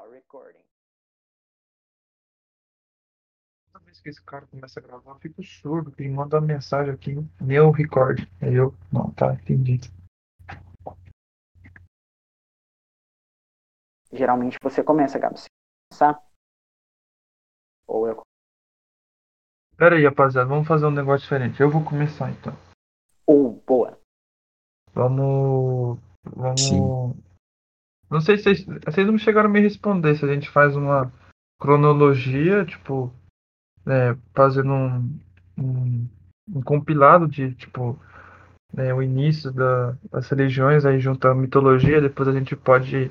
Now recording. Toda vez que esse cara começa a gravar, eu fico surdo. Ele manda uma mensagem aqui, meu record. Aí eu, não, tá, entendi. Geralmente você começa, Gabi. Você começar? Ou eu. Pera aí, rapaziada, vamos fazer um negócio diferente. Eu vou começar então. Ou, boa. Vamos. Vamos. Sim. Não sei se vocês, vocês não chegaram a me responder se a gente faz uma cronologia, tipo, é, fazendo um, um, um compilado de, tipo, né, o início da, das religiões, aí junto à mitologia, depois a gente pode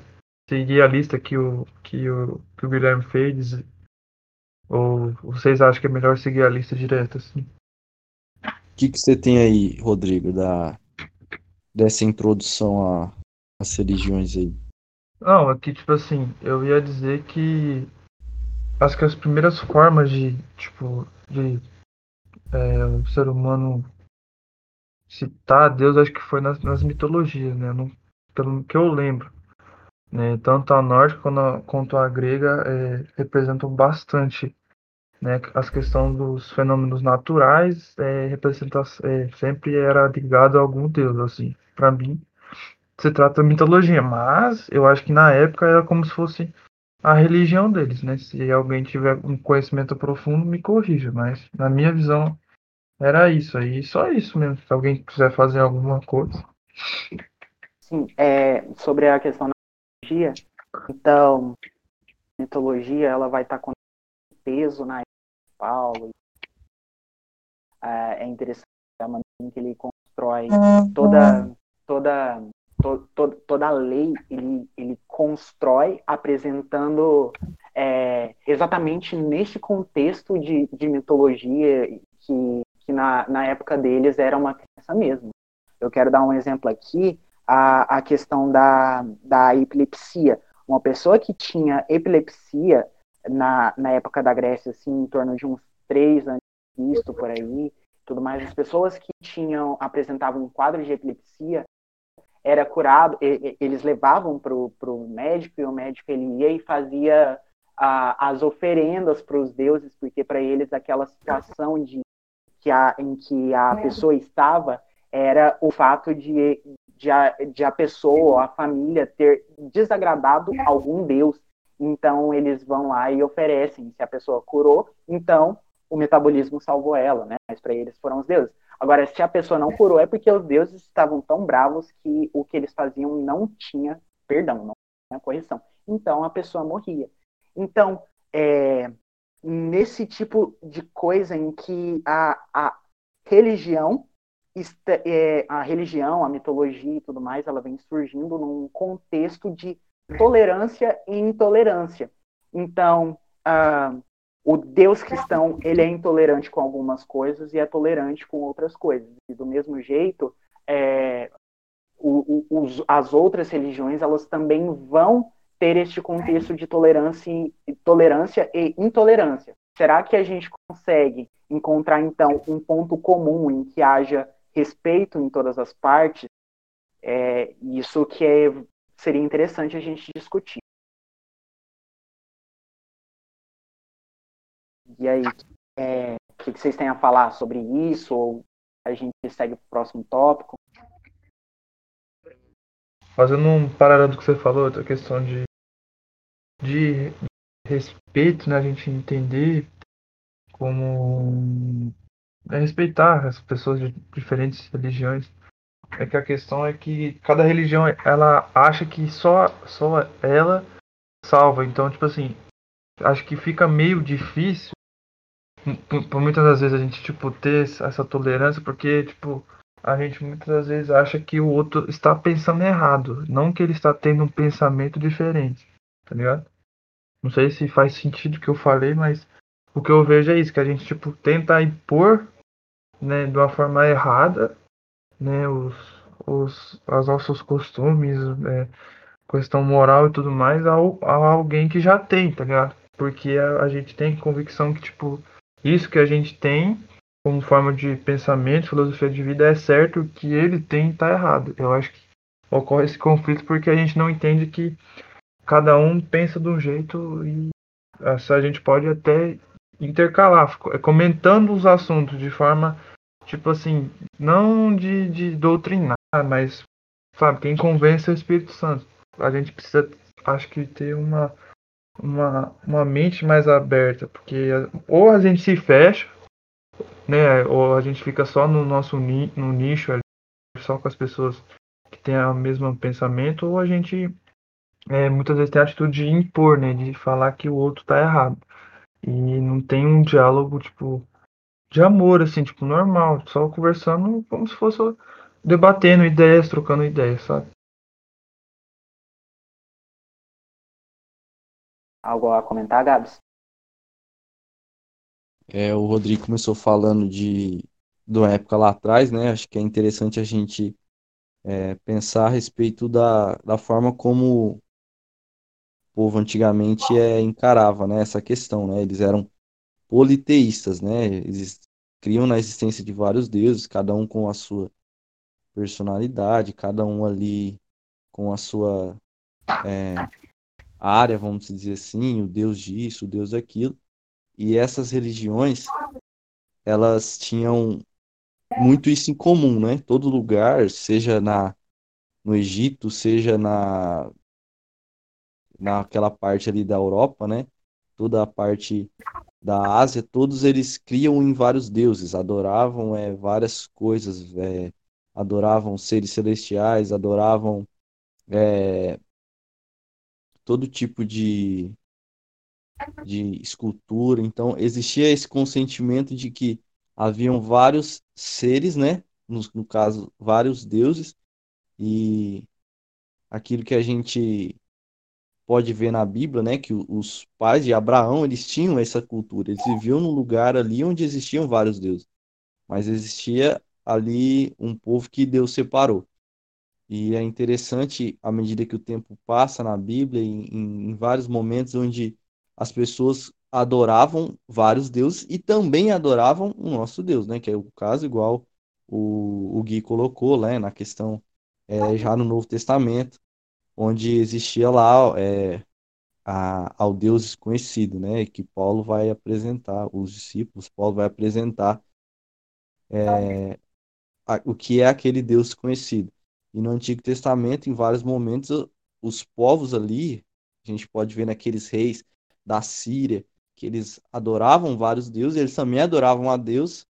seguir a lista que o, que o, que o Guilherme fez, ou vocês acham que é melhor seguir a lista direta, assim? O que, que você tem aí, Rodrigo, da, dessa introdução a- às religiões aí? Não, aqui, tipo assim, eu ia dizer que acho que as primeiras formas de, tipo, de é, o ser humano citar Deus, acho que foi nas, nas mitologias, né? Não- pelo que eu lembro, né? Tanto a nórdica quanto a, quanto a grega é, representam bastante, né? As questões dos fenômenos naturais é, representa, é, sempre era ligado a algum Deus, assim. Para mim, se trata mitologia, mas eu acho que na época era como se fosse a religião deles, né? Se alguém tiver um conhecimento profundo, me corrija, mas na minha visão era isso aí, só isso mesmo. Se alguém quiser fazer alguma coisa. Sim, é, sobre a questão da mitologia, então, mitologia ela vai estar com peso na Paulo. É, é interessante a maneira em que ele constrói toda toda to, to, toda lei ele, ele constrói apresentando é, exatamente nesse contexto de, de mitologia que, que na, na época deles era uma crença mesmo. Eu quero dar um exemplo aqui, a, a questão da, da epilepsia. Uma pessoa que tinha epilepsia na, na época da Grécia, assim, em torno de uns três anos de Cristo, por aí, tudo mais, as pessoas que tinham apresentavam um quadro de epilepsia era curado, e- e- eles levavam para o médico e o médico ele ia e fazia a, as oferendas para os deuses, porque para eles aquela situação de que a, em que a pessoa estava era o fato de, de, a, de a pessoa ou a família ter desagradado algum deus. Então eles vão lá e oferecem. Se a pessoa curou, então o metabolismo salvou ela, né? Mas para eles foram os deuses. Agora, se a pessoa não curou, é porque os deuses estavam tão bravos que o que eles faziam não tinha perdão, não tinha correção. Então a pessoa morria. Então, é, nesse tipo de coisa em que a, a religião, é, a religião, a mitologia e tudo mais, ela vem surgindo num contexto de tolerância e intolerância. Então, ah, o Deus cristão, ele é intolerante com algumas coisas e é tolerante com outras coisas. E do mesmo jeito, é, o- o- os- as outras religiões, elas também vão ter este contexto de tolerância e, tolerância e intolerância. Será que a gente consegue encontrar, então, um ponto comum em que haja respeito em todas as partes? É isso que é, seria interessante a gente discutir. E aí, é, o que que vocês têm a falar sobre isso? Ou a gente segue para o próximo tópico? Fazendo um paralelo do que você falou, a questão de, de respeito, né? A gente entender como é respeitar as pessoas de diferentes religiões. É que a questão é que cada religião ela acha que só, só ela salva. Então, tipo assim, acho que fica meio difícil por, por muitas das vezes a gente tipo ter essa tolerância porque tipo a gente muitas das vezes acha que o outro está pensando errado, não que ele está tendo um pensamento diferente, tá ligado? Não sei se faz sentido o que eu falei, mas o que eu vejo é isso, que a gente tipo tenta impor, né, de uma forma errada, né, os, os, os nossos costumes, é, questão moral e tudo mais ao, a alguém que já tem, tá ligado? Porque a, a gente tem convicção que tipo isso que a gente tem como forma de pensamento, filosofia de vida é certo, o que ele tem tá errado. Eu acho que ocorre esse conflito porque a gente não entende que cada um pensa de um jeito e a gente pode até intercalar, comentando os assuntos de forma, tipo assim, não de, de doutrinar, mas, sabe, quem convence é o Espírito Santo. A gente precisa, acho que, ter uma, uma, uma mente mais aberta, porque ou a gente se fecha, né, ou a gente fica só no nosso ni, no nicho ali, só com as pessoas que têm o mesmo pensamento, ou a gente é, muitas vezes tem a atitude de impor, né, de falar que o outro tá errado. E não tem um diálogo, tipo, de amor, assim, tipo, normal, só conversando como se fosse debatendo ideias, trocando ideias, sabe? Algo a comentar, Gabs? É, o Rodrigo começou falando de, de uma época lá atrás, né? Acho que é interessante a gente é, pensar a respeito da, da forma como o povo antigamente é, encarava né, essa questão, né? Eles eram politeístas, né? Eles criam na existência de vários deuses, cada um com a sua personalidade, cada um ali com a sua é, área, vamos dizer assim, o deus disso, o deus daquilo. E essas religiões, elas tinham muito isso em comum, né? Todo lugar, seja na no Egito, seja na naquela parte ali da Europa, né? Toda a parte da Ásia, todos eles criam em vários deuses, adoravam é, várias coisas, é, adoravam seres celestiais, adoravam é, todo tipo de, de escultura. Então, existia esse consentimento de que haviam vários seres, né? No, no caso, vários deuses, e aquilo que a gente pode ver na Bíblia, né, que os pais de Abraão, eles tinham essa cultura, eles viviam num lugar ali onde existiam vários deuses, mas existia ali um povo que Deus separou. E é interessante, à medida que o tempo passa na Bíblia, em, em, vários momentos onde as pessoas adoravam vários deuses e também adoravam o nosso Deus, né? Que é o caso igual o, o Gui colocou, né? Na questão é, já no Novo Testamento, onde existia lá é, a, ao Deus desconhecido, né? Que Paulo vai apresentar, os discípulos, Paulo vai apresentar é, a, o que é aquele Deus desconhecido. E no Antigo Testamento, em vários momentos, os povos ali, a gente pode ver naqueles reis da Síria, que eles adoravam vários deuses, eles também adoravam a Deus,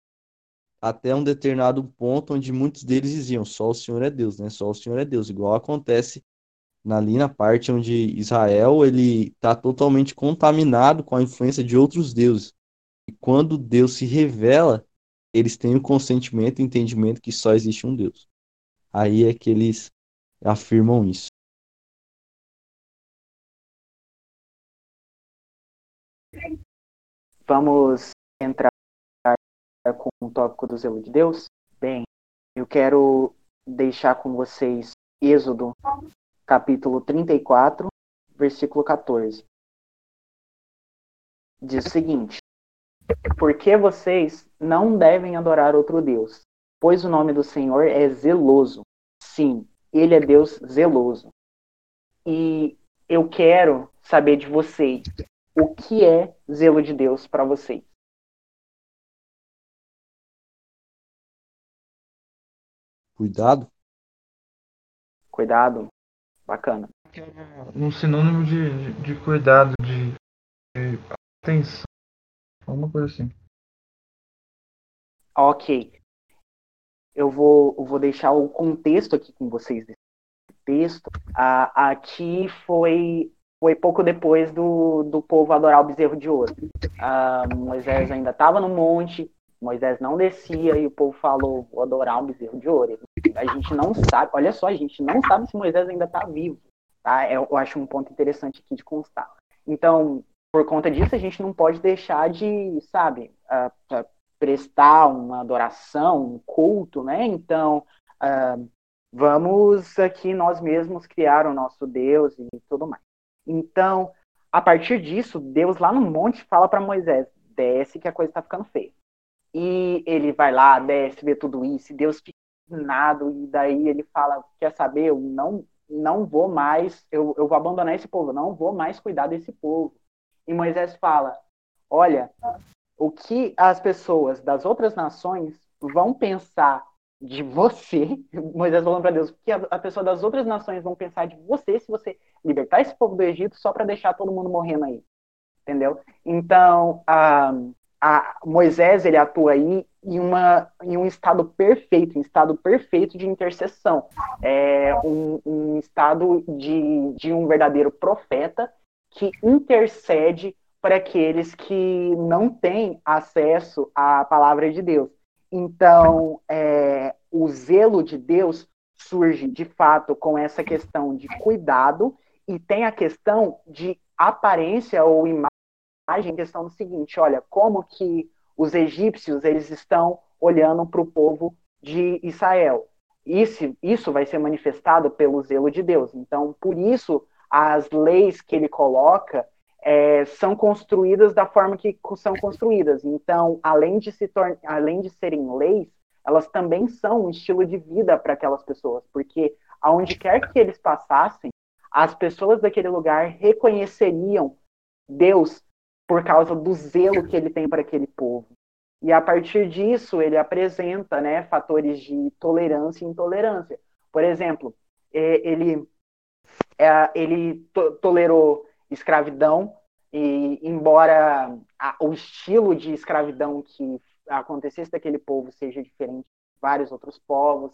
até um determinado ponto onde muitos deles diziam só o Senhor é Deus, né? Só o Senhor é Deus, igual acontece ali na parte onde Israel ele está totalmente contaminado com a influência de outros deuses. E quando Deus se revela, eles têm o consentimento e entendimento que só existe um Deus. Aí é que eles afirmam isso. Vamos entrar com o tópico do zelo de Deus? Bem, eu quero deixar com vocês Êxodo capítulo 34, versículo 14. Diz o seguinte: Porque vocês não devem adorar outro Deus, pois o nome do Senhor é zeloso. Sim, ele é Deus zeloso. E eu quero saber de vocês o que é zelo de Deus para vocês. Cuidado. Cuidado. Bacana. Um sinônimo de, de, de cuidado, de, de atenção. Alguma coisa assim. Ok. Eu vou, eu vou deixar o contexto aqui com vocês desse texto. Aqui foi, foi pouco depois do, do povo adorar o bezerro de ouro. Ah, Moisés ainda estava no monte, Moisés não descia e o povo falou: vou adorar um bezerro de ouro. A gente não sabe, olha só, a gente não sabe se Moisés ainda está vivo. Tá? É, eu acho um ponto interessante aqui de constar. Então, por conta disso, a gente não pode deixar de, sabe, uh, prestar uma adoração, um culto, né? Então, uh, vamos aqui nós mesmos criar o nosso Deus e tudo mais. Então, a partir disso, Deus lá no monte fala para Moisés: desce que a coisa está ficando feia. E ele vai lá, desce, vê tudo isso, e Deus fica nada, e daí ele fala: Quer saber? Eu não não vou mais, eu, eu vou abandonar esse povo, não vou mais cuidar desse povo. E Moisés fala: olha, o que as pessoas das outras nações vão pensar de você, Moisés falando para Deus, o que a, a pessoa das outras nações vão pensar de você se você libertar esse povo do Egito só para deixar todo mundo morrendo aí, entendeu? Então, a, a Moisés ele atua aí em, uma, em um estado perfeito, em estado perfeito de intercessão, é um, um estado de, de um verdadeiro profeta que intercede para aqueles que não têm acesso à palavra de Deus. Então, é, o zelo de Deus surge de fato com essa questão de cuidado e tem a questão de aparência ou imagem, questão do seguinte, olha, como que os egípcios eles estão olhando para o povo de Israel. Isso, isso vai ser manifestado pelo zelo de Deus. Então, por isso, as leis que ele coloca é, são construídas da forma que são construídas. Então, além de, se além de serem leis, elas também são um estilo de vida para aquelas pessoas, porque aonde quer que eles passassem, as pessoas daquele lugar reconheceriam Deus por causa do zelo que ele tem para aquele povo. E a partir disso, ele apresenta né, fatores de tolerância e intolerância. Por exemplo, é, ele, é, ele to tolerou escravidão, e embora a, o estilo de escravidão que acontecesse daquele povo seja diferente de vários outros povos,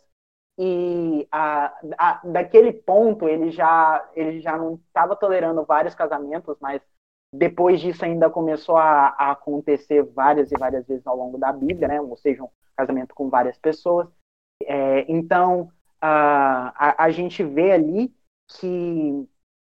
e a, a, daquele ponto ele já, ele já não estava tolerando vários casamentos, mas depois disso ainda começou a, a, acontecer várias e várias vezes ao longo da Bíblia, né? ou seja, um casamento com várias pessoas. É, então, a, a, a gente vê ali que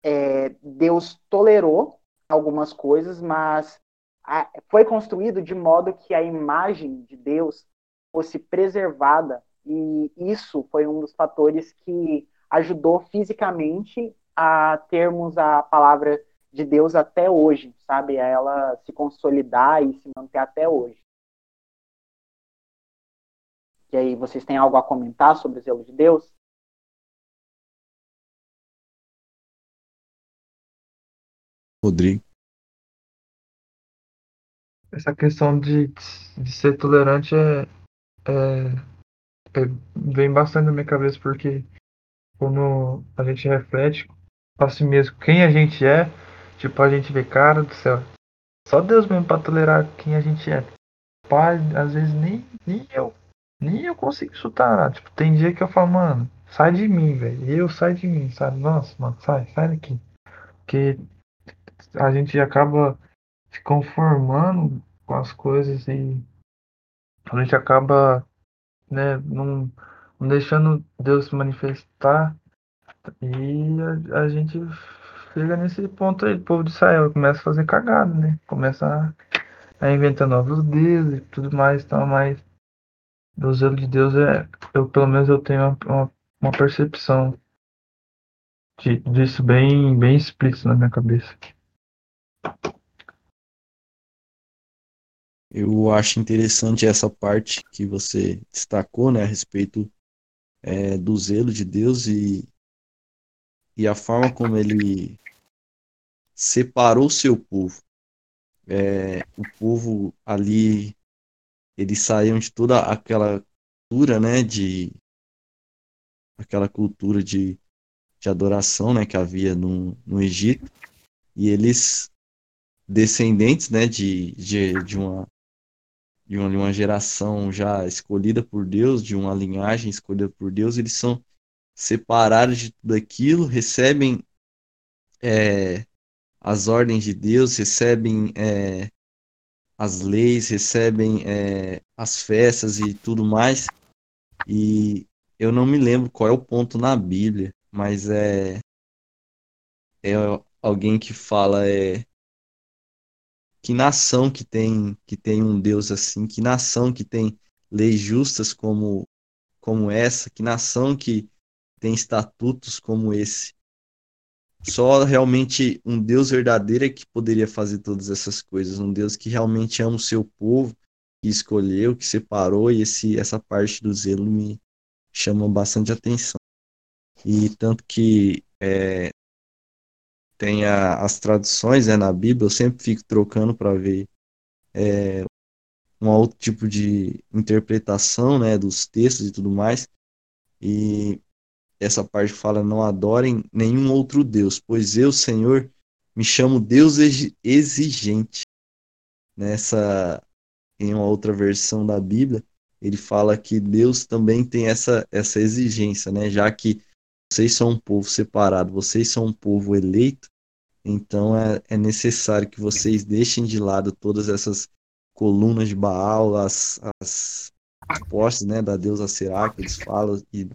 é, Deus tolerou algumas coisas, mas a, foi construído de modo que a imagem de Deus fosse preservada, e isso foi um dos fatores que ajudou fisicamente a termos a palavra de Deus até hoje, sabe? A ela se consolidar e se manter até hoje. E aí, vocês têm algo a comentar sobre o zelo de Deus? Rodrigo. Essa questão de, de ser tolerante é, é, é, vem bastante na minha cabeça porque quando a gente reflete para si mesmo quem a gente é, tipo, a gente vê, cara do céu, só Deus mesmo para tolerar quem a gente é. Pai, às vezes nem, nem eu, nem eu consigo chutar. Tipo, tem dia que eu falo, mano, sai de mim, velho. Eu sai de mim, sabe? Nossa, mano, sai, sai daqui. Porque a gente acaba se conformando com as coisas e a gente acaba né, não, não deixando Deus se manifestar e a, a, gente chega nesse ponto aí, o povo de Israel começa a fazer cagada, né? Começa a, a inventar novos deuses e tudo mais, então, mas o zelo de Deus é, eu pelo menos eu tenho uma, uma, uma percepção de, disso bem, bem explícito na minha cabeça. Eu acho interessante essa parte que você destacou, né, a respeito é, do zelo de Deus e, e a forma como ele separou seu povo. É, o povo ali, eles saíam de toda aquela cultura, né, de aquela cultura de, de adoração, né, que havia no, no Egito, e eles descendentes, né, de, de, de uma de uma, de uma geração já escolhida por Deus, de uma linhagem escolhida por Deus, eles são separados de tudo aquilo, recebem é, as ordens de Deus, recebem é, as leis, recebem é, as festas e tudo mais. E eu não me lembro qual é o ponto na Bíblia, mas é, é alguém que fala é que nação que tem que tem um Deus assim, que nação que tem leis justas como como essa, que nação que tem estatutos como esse. Só realmente um Deus verdadeiro é que poderia fazer todas essas coisas, um Deus que realmente ama o seu povo, que escolheu, que separou, e esse, essa parte do zelo me chama bastante atenção. E tanto que é, tem a, as traduções né, na Bíblia, eu sempre fico trocando para ver é, um outro tipo de interpretação né, dos textos e tudo mais. E essa parte fala: Não adorem nenhum outro Deus, pois eu, Senhor, me chamo Deus exigente. Nessa, em uma outra versão da Bíblia, ele fala que Deus também tem essa, essa exigência, né? Já que vocês são um povo separado, vocês são um povo eleito, então é, é necessário que vocês deixem de lado todas essas colunas de Baal, as, as postes né, da deusa Será, que eles falam, e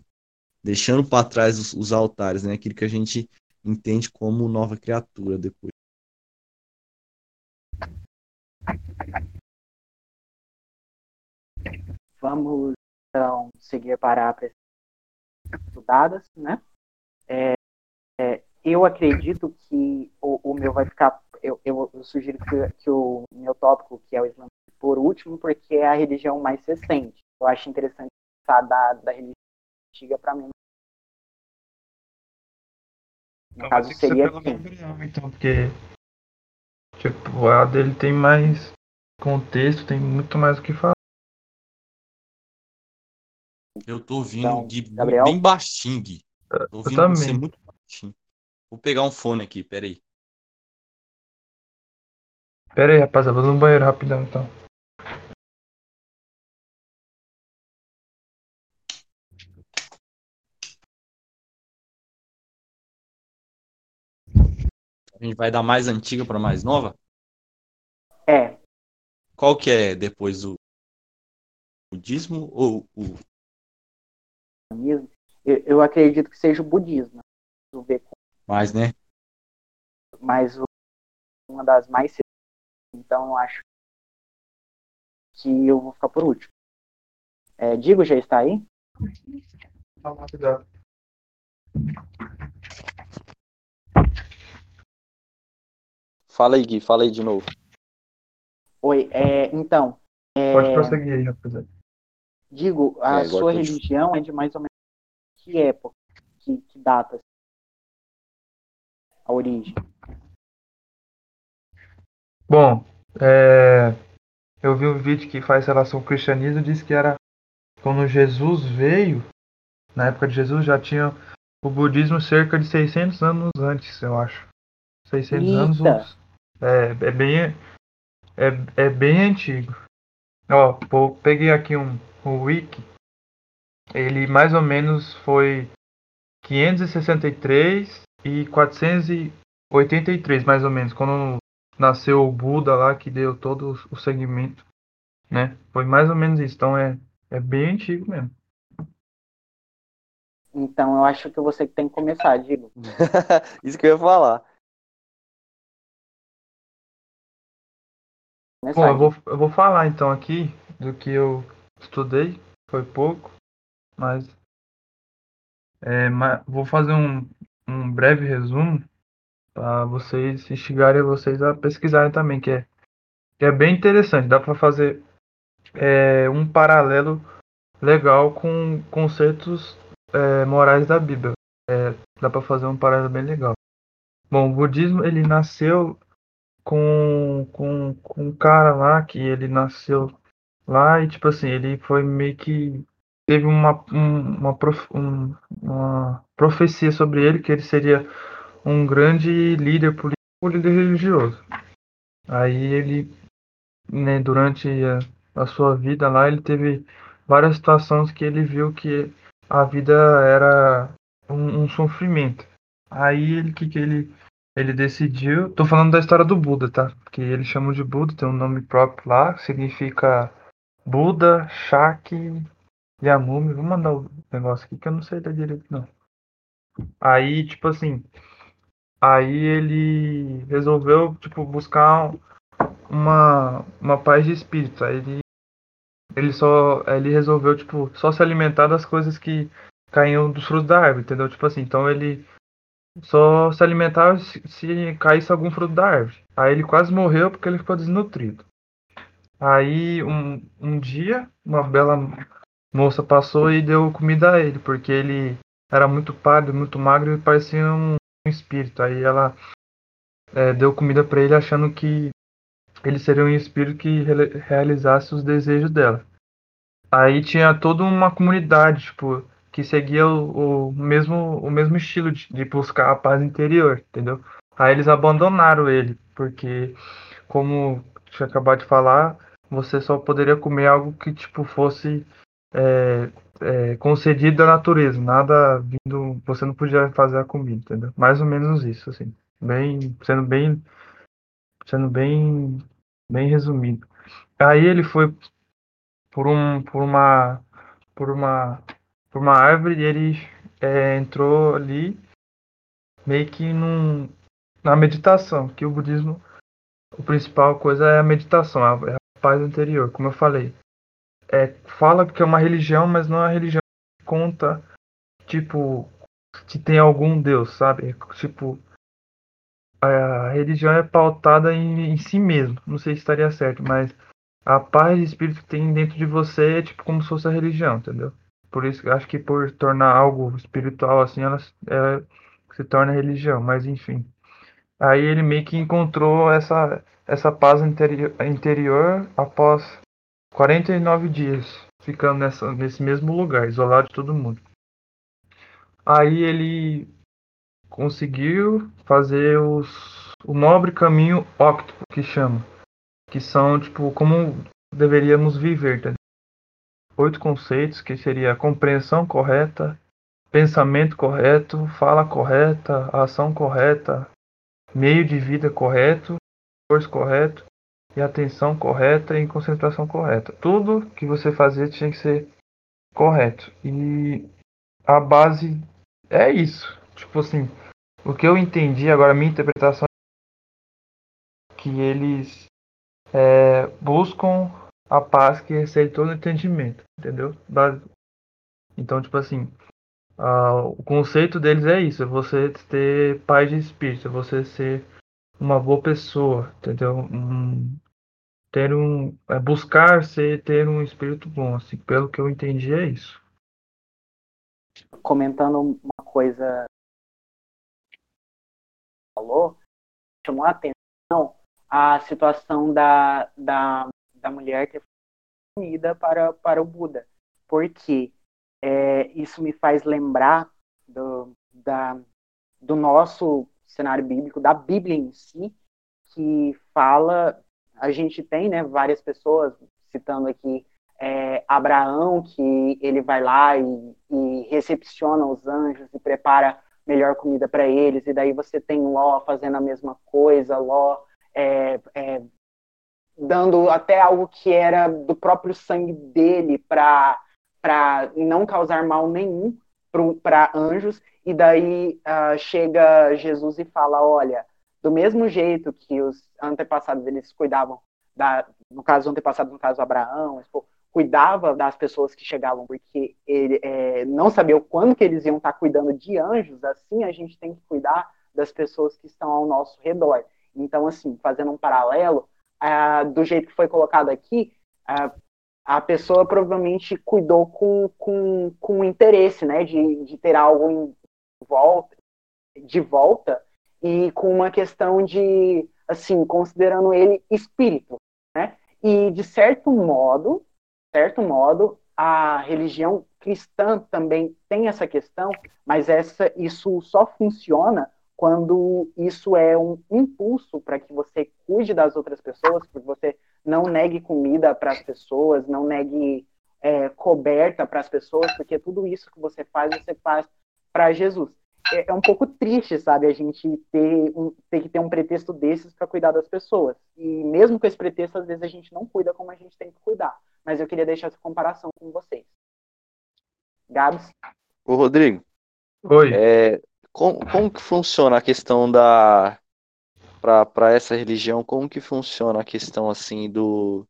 deixando para trás os, os, altares, né, aquilo que a gente entende como nova criatura depois. Vamos então seguir para a estudadas, né? É, é, eu acredito que o, o, meu vai ficar. Eu, eu, eu sugiro que, que, o meu tópico, que é o Islã, por último, porque é a religião mais recente. Eu acho interessante passar da, da religião antiga para mim. No então, caso, seria assim. Gabriel, então, porque tipo, a dele tem mais contexto, tem muito mais o que falar. Eu tô ouvindo então, Gui, Gabriel? bem baixinho, Gui. Tô ouvindo eu você muito baixinho. Vou pegar um fone aqui, peraí. Pera aí, rapaziada, vou no banheiro rapidão então. A gente vai dar mais antiga para mais nova? É. Qual que é depois do budismo ou o eu, eu acredito que seja o budismo. Mais, né? Mas uma das mais então eu acho que eu vou ficar por último. É, Digo já está aí? Fala aí, Gui, fala aí de novo. Oi, é, então. É, Pode prosseguir aí, rapaziada. Digo, a é, sua religião é de mais ou menos que época, que, que data a origem? Bom, é, eu vi um vídeo que faz relação com o cristianismo, diz que era quando Jesus veio, na época de Jesus já tinha o budismo cerca de 600 anos antes, eu acho. 600 Eita. anos. É, é bem é, é bem antigo. Ó, peguei aqui um, um wiki. Ele mais ou menos foi 563 e 483, mais ou menos, quando nasceu o Buda lá, que deu todo o segmento, né? Foi mais ou menos isso. Então é, é bem antigo mesmo. Então eu acho que você tem que começar, Digo. isso que eu ia falar. Bom, eu vou, eu vou falar então aqui do que eu estudei. Foi pouco, mas é, vou fazer um, um breve resumo para vocês instigarem vocês a pesquisarem também, que é, que é bem interessante. Dá para fazer é, um paralelo legal com conceitos é, morais da Bíblia. É, dá para fazer um paralelo bem legal. Bom, o budismo ele nasceu com, com, com um cara lá que ele nasceu lá e tipo assim ele foi meio que teve uma, um, uma, prof, um, uma profecia sobre ele que ele seria um grande líder político líder religioso. Aí ele, né, durante a, a, sua vida lá, ele teve várias situações que ele viu que a vida era um, um sofrimento. Aí ele que, que ele ele decidiu, tô falando da história do Buda, tá? Que eles chamam de Buda, tem um nome próprio lá, significa Buda, Shaki, a múmia, vou mandar o negócio aqui que eu não sei ler direito não. Aí, tipo assim, aí ele resolveu, tipo, buscar uma, uma paz de espírito. Aí ele, ele só, ele resolveu, tipo, só se alimentar das coisas que caíam dos frutos da árvore, entendeu? Tipo assim, então ele só se alimentava se, se caísse algum fruto da árvore. Aí ele quase morreu porque ele ficou desnutrido. Aí um, um dia, uma bela moça passou e deu comida a ele, porque ele era muito pálido, muito magro e parecia um, um espírito. Aí ela é, deu comida para ele achando que ele seria um espírito que re realizasse os desejos dela. Aí tinha toda uma comunidade, tipo, que seguia o, o mesmo, o mesmo estilo de, de, buscar a paz interior, entendeu? Aí eles abandonaram ele, porque, como tinha acabado de falar, você só poderia comer algo que, tipo, fosse é, é, concedido da natureza, nada vindo, você não podia fazer a comida, entendeu? Mais ou menos isso, assim, bem, sendo bem, sendo bem, bem resumido. Aí ele foi por um, por uma, por uma, por uma árvore e ele é, entrou ali meio que num, na meditação, que o budismo, a principal coisa é a meditação, é a paz interior, como eu falei é, fala que é uma religião, mas não é uma religião que conta, tipo, que tem algum Deus, sabe? Tipo, a religião é pautada em, em si mesmo. Não sei se estaria certo, mas a paz de espírito que tem dentro de você é tipo como se fosse a religião, entendeu? Por isso, acho que por tornar algo espiritual assim, ela, ela se torna religião, mas enfim. Aí ele meio que encontrou essa, essa paz interior, interior após 49 dias ficando nessa, nesse mesmo lugar, isolado de todo mundo. Aí ele conseguiu fazer os, o nobre caminho óctuplo, que chama. Que são, tipo, como deveríamos viver. Tá? Oito conceitos, que seria compreensão correta, pensamento correto, fala correta, ação correta, meio de vida correto, esforço correto, e atenção correta e concentração correta. Tudo que você fazer tinha que ser correto. E a base é isso. Tipo assim, o que eu entendi agora, minha interpretação é que eles é, buscam a paz que recebe todo o entendimento, entendeu? Então, tipo assim, o conceito deles é isso, é você ter paz de espírito, é você ser uma boa pessoa, entendeu? Um, ter um é buscar ser ter um espírito bom, assim, pelo que eu entendi é isso. Comentando uma coisa falou, chamou a atenção a situação da, da, da mulher que foi unida para, para o Buda, porque é, isso me faz lembrar do, da, do nosso cenário bíblico, da Bíblia em si, que fala a gente tem né, várias pessoas, citando aqui é, Abraão, que ele vai lá e, e, recepciona os anjos e prepara melhor comida para eles, e daí você tem Ló fazendo a mesma coisa, Ló é, é, dando até algo que era do próprio sangue dele para não causar mal nenhum para anjos, e daí uh, chega Jesus e fala: Olha, do mesmo jeito que os antepassados eles cuidavam da, no caso antepassado, no caso Abraão, tipo, cuidava das pessoas que chegavam, porque ele é, não sabia o quando que eles iam estar cuidando de anjos, assim a gente tem que cuidar das pessoas que estão ao nosso redor. Então, assim, fazendo um paralelo, do jeito que foi colocado aqui, a pessoa provavelmente cuidou com, com, com interesse, né, de, de ter algo em volta, de volta, e com uma questão de, assim, considerando ele espírito, né? E de certo modo, certo modo, a religião cristã também tem essa questão, mas essa isso só funciona quando isso é um impulso para que você cuide das outras pessoas, que você não negue comida para as pessoas, não negue é, coberta para as pessoas, porque tudo isso que você faz, você faz para Jesus. É, é, um pouco triste, sabe, a gente ter, um, ter que ter um pretexto desses para cuidar das pessoas. E mesmo com esse pretexto, às vezes a gente não cuida como a gente tem que cuidar. Mas eu queria deixar essa comparação com vocês. Gabs? Ô, Rodrigo. Oi. É, como, como que funciona a questão da. para essa religião, como que funciona a questão assim do.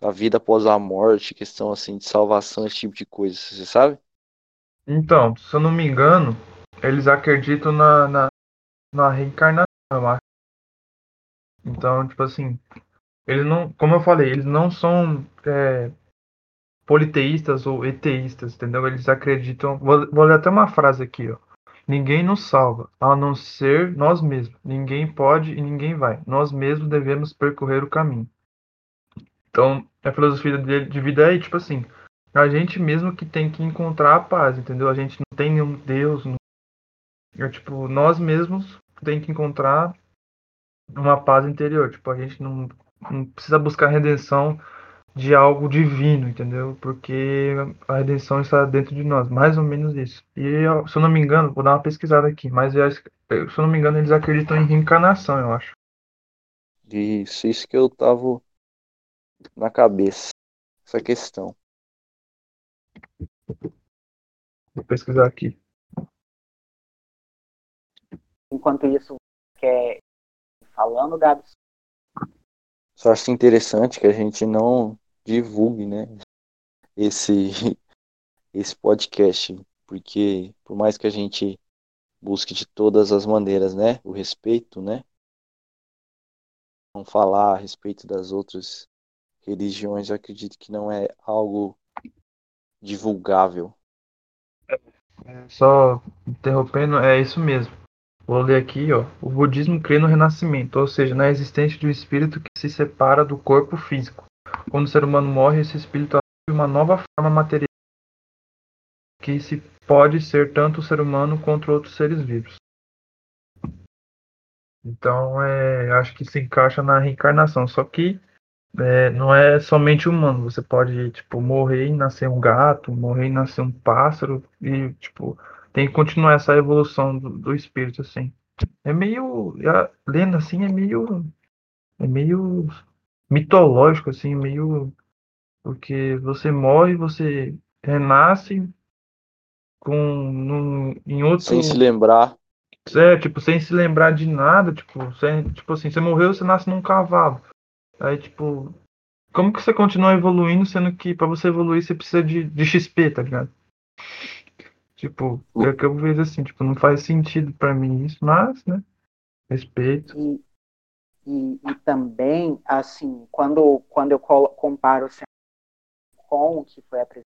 da vida após a morte, questão assim de salvação, esse tipo de coisa, você sabe? Então, se eu não me engano, eles acreditam na, na, na reencarnação, eu acho. Então, tipo assim, eles não, como eu falei, eles não são é, politeístas ou eteístas, entendeu? Eles acreditam. Vou, vou ler até uma frase aqui, ó. Ninguém nos salva, a não ser nós mesmos. Ninguém pode e ninguém vai. Nós mesmos devemos percorrer o caminho. Então, a filosofia de vida é tipo assim: a gente mesmo que tem que encontrar a paz, entendeu? A gente não tem nenhum Deus. Não... É tipo, nós mesmos tem que encontrar uma paz interior. Tipo, a gente não, não precisa buscar redenção de algo divino, entendeu? Porque a redenção está dentro de nós, mais ou menos isso. E se eu não me engano, vou dar uma pesquisada aqui, mas se eu não me engano, eles acreditam em reencarnação, eu acho. Isso, isso que eu tava na cabeça, essa questão. Vou pesquisar aqui. Enquanto isso, quer falando, Gabs? Só acho interessante que a gente não divulgue, né, esse esse podcast, porque por mais que a gente busque de todas as maneiras, né, o respeito, né, não falar a respeito das outras religiões, eu acredito que não é algo divulgável. É, só interrompendo, é isso mesmo. Vou ler aqui, ó. O budismo crê no renascimento, ou seja, na existência de um espírito que se separa do corpo físico. Quando o ser humano morre, esse espírito assume uma nova forma material que se pode ser tanto o ser humano quanto outros seres vivos. Então, é, acho que se encaixa na reencarnação. Só que é, não é somente humano. Você pode, tipo, morrer e nascer um gato, morrer e nascer um pássaro e, tipo, tem que continuar essa evolução do, do espírito, assim. É meio, lendo assim, é meio, é meio mitológico, assim, meio. Porque você morre, você renasce com num, em outro. Sem se lembrar. É, tipo, sem se lembrar de nada, tipo, sem, tipo assim, você morreu, você nasce num cavalo. Aí, tipo, como que você continua evoluindo, sendo que para você evoluir você precisa de, de XP, tá ligado? Tipo, é que eu vejo assim, tipo, não faz sentido para mim isso, mas, né? Respeito. E, e, e, também, assim, quando, quando eu comparo com o que foi apresentado,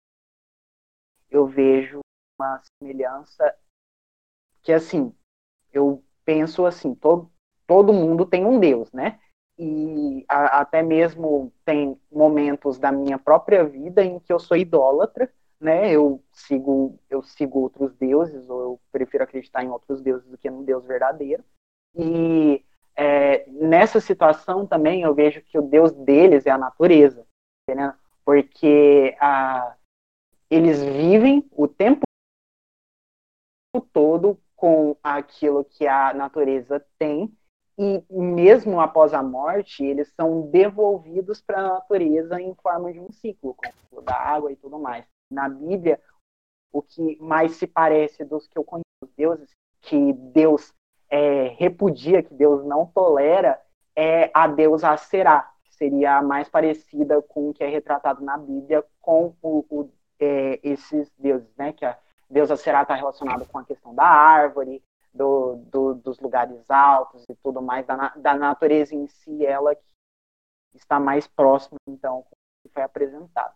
eu vejo uma semelhança que, assim, eu penso assim, todo, todo mundo tem um Deus, né? E a, até mesmo tem momentos da minha própria vida em que eu sou idólatra, né? Eu sigo, eu sigo outros deuses, ou eu prefiro acreditar em outros deuses do que num Deus verdadeiro. E é, nessa situação também eu vejo que o Deus deles é a natureza, entendeu? porque a, eles vivem o tempo todo com aquilo que a natureza tem e mesmo após a morte eles são devolvidos para a natureza em forma de um ciclo, como da água e tudo mais. Na Bíblia, o que mais se parece dos que eu conheço, deuses que Deus é, repudia, que Deus não tolera, é a deusa Será, que seria a mais parecida com o que é retratado na Bíblia com o, o, é, esses deuses, né? Que a deusa Será está relacionada com a questão da árvore, do, do, dos lugares altos e tudo mais, da, da natureza em si, ela que está mais próxima, então, que foi apresentado.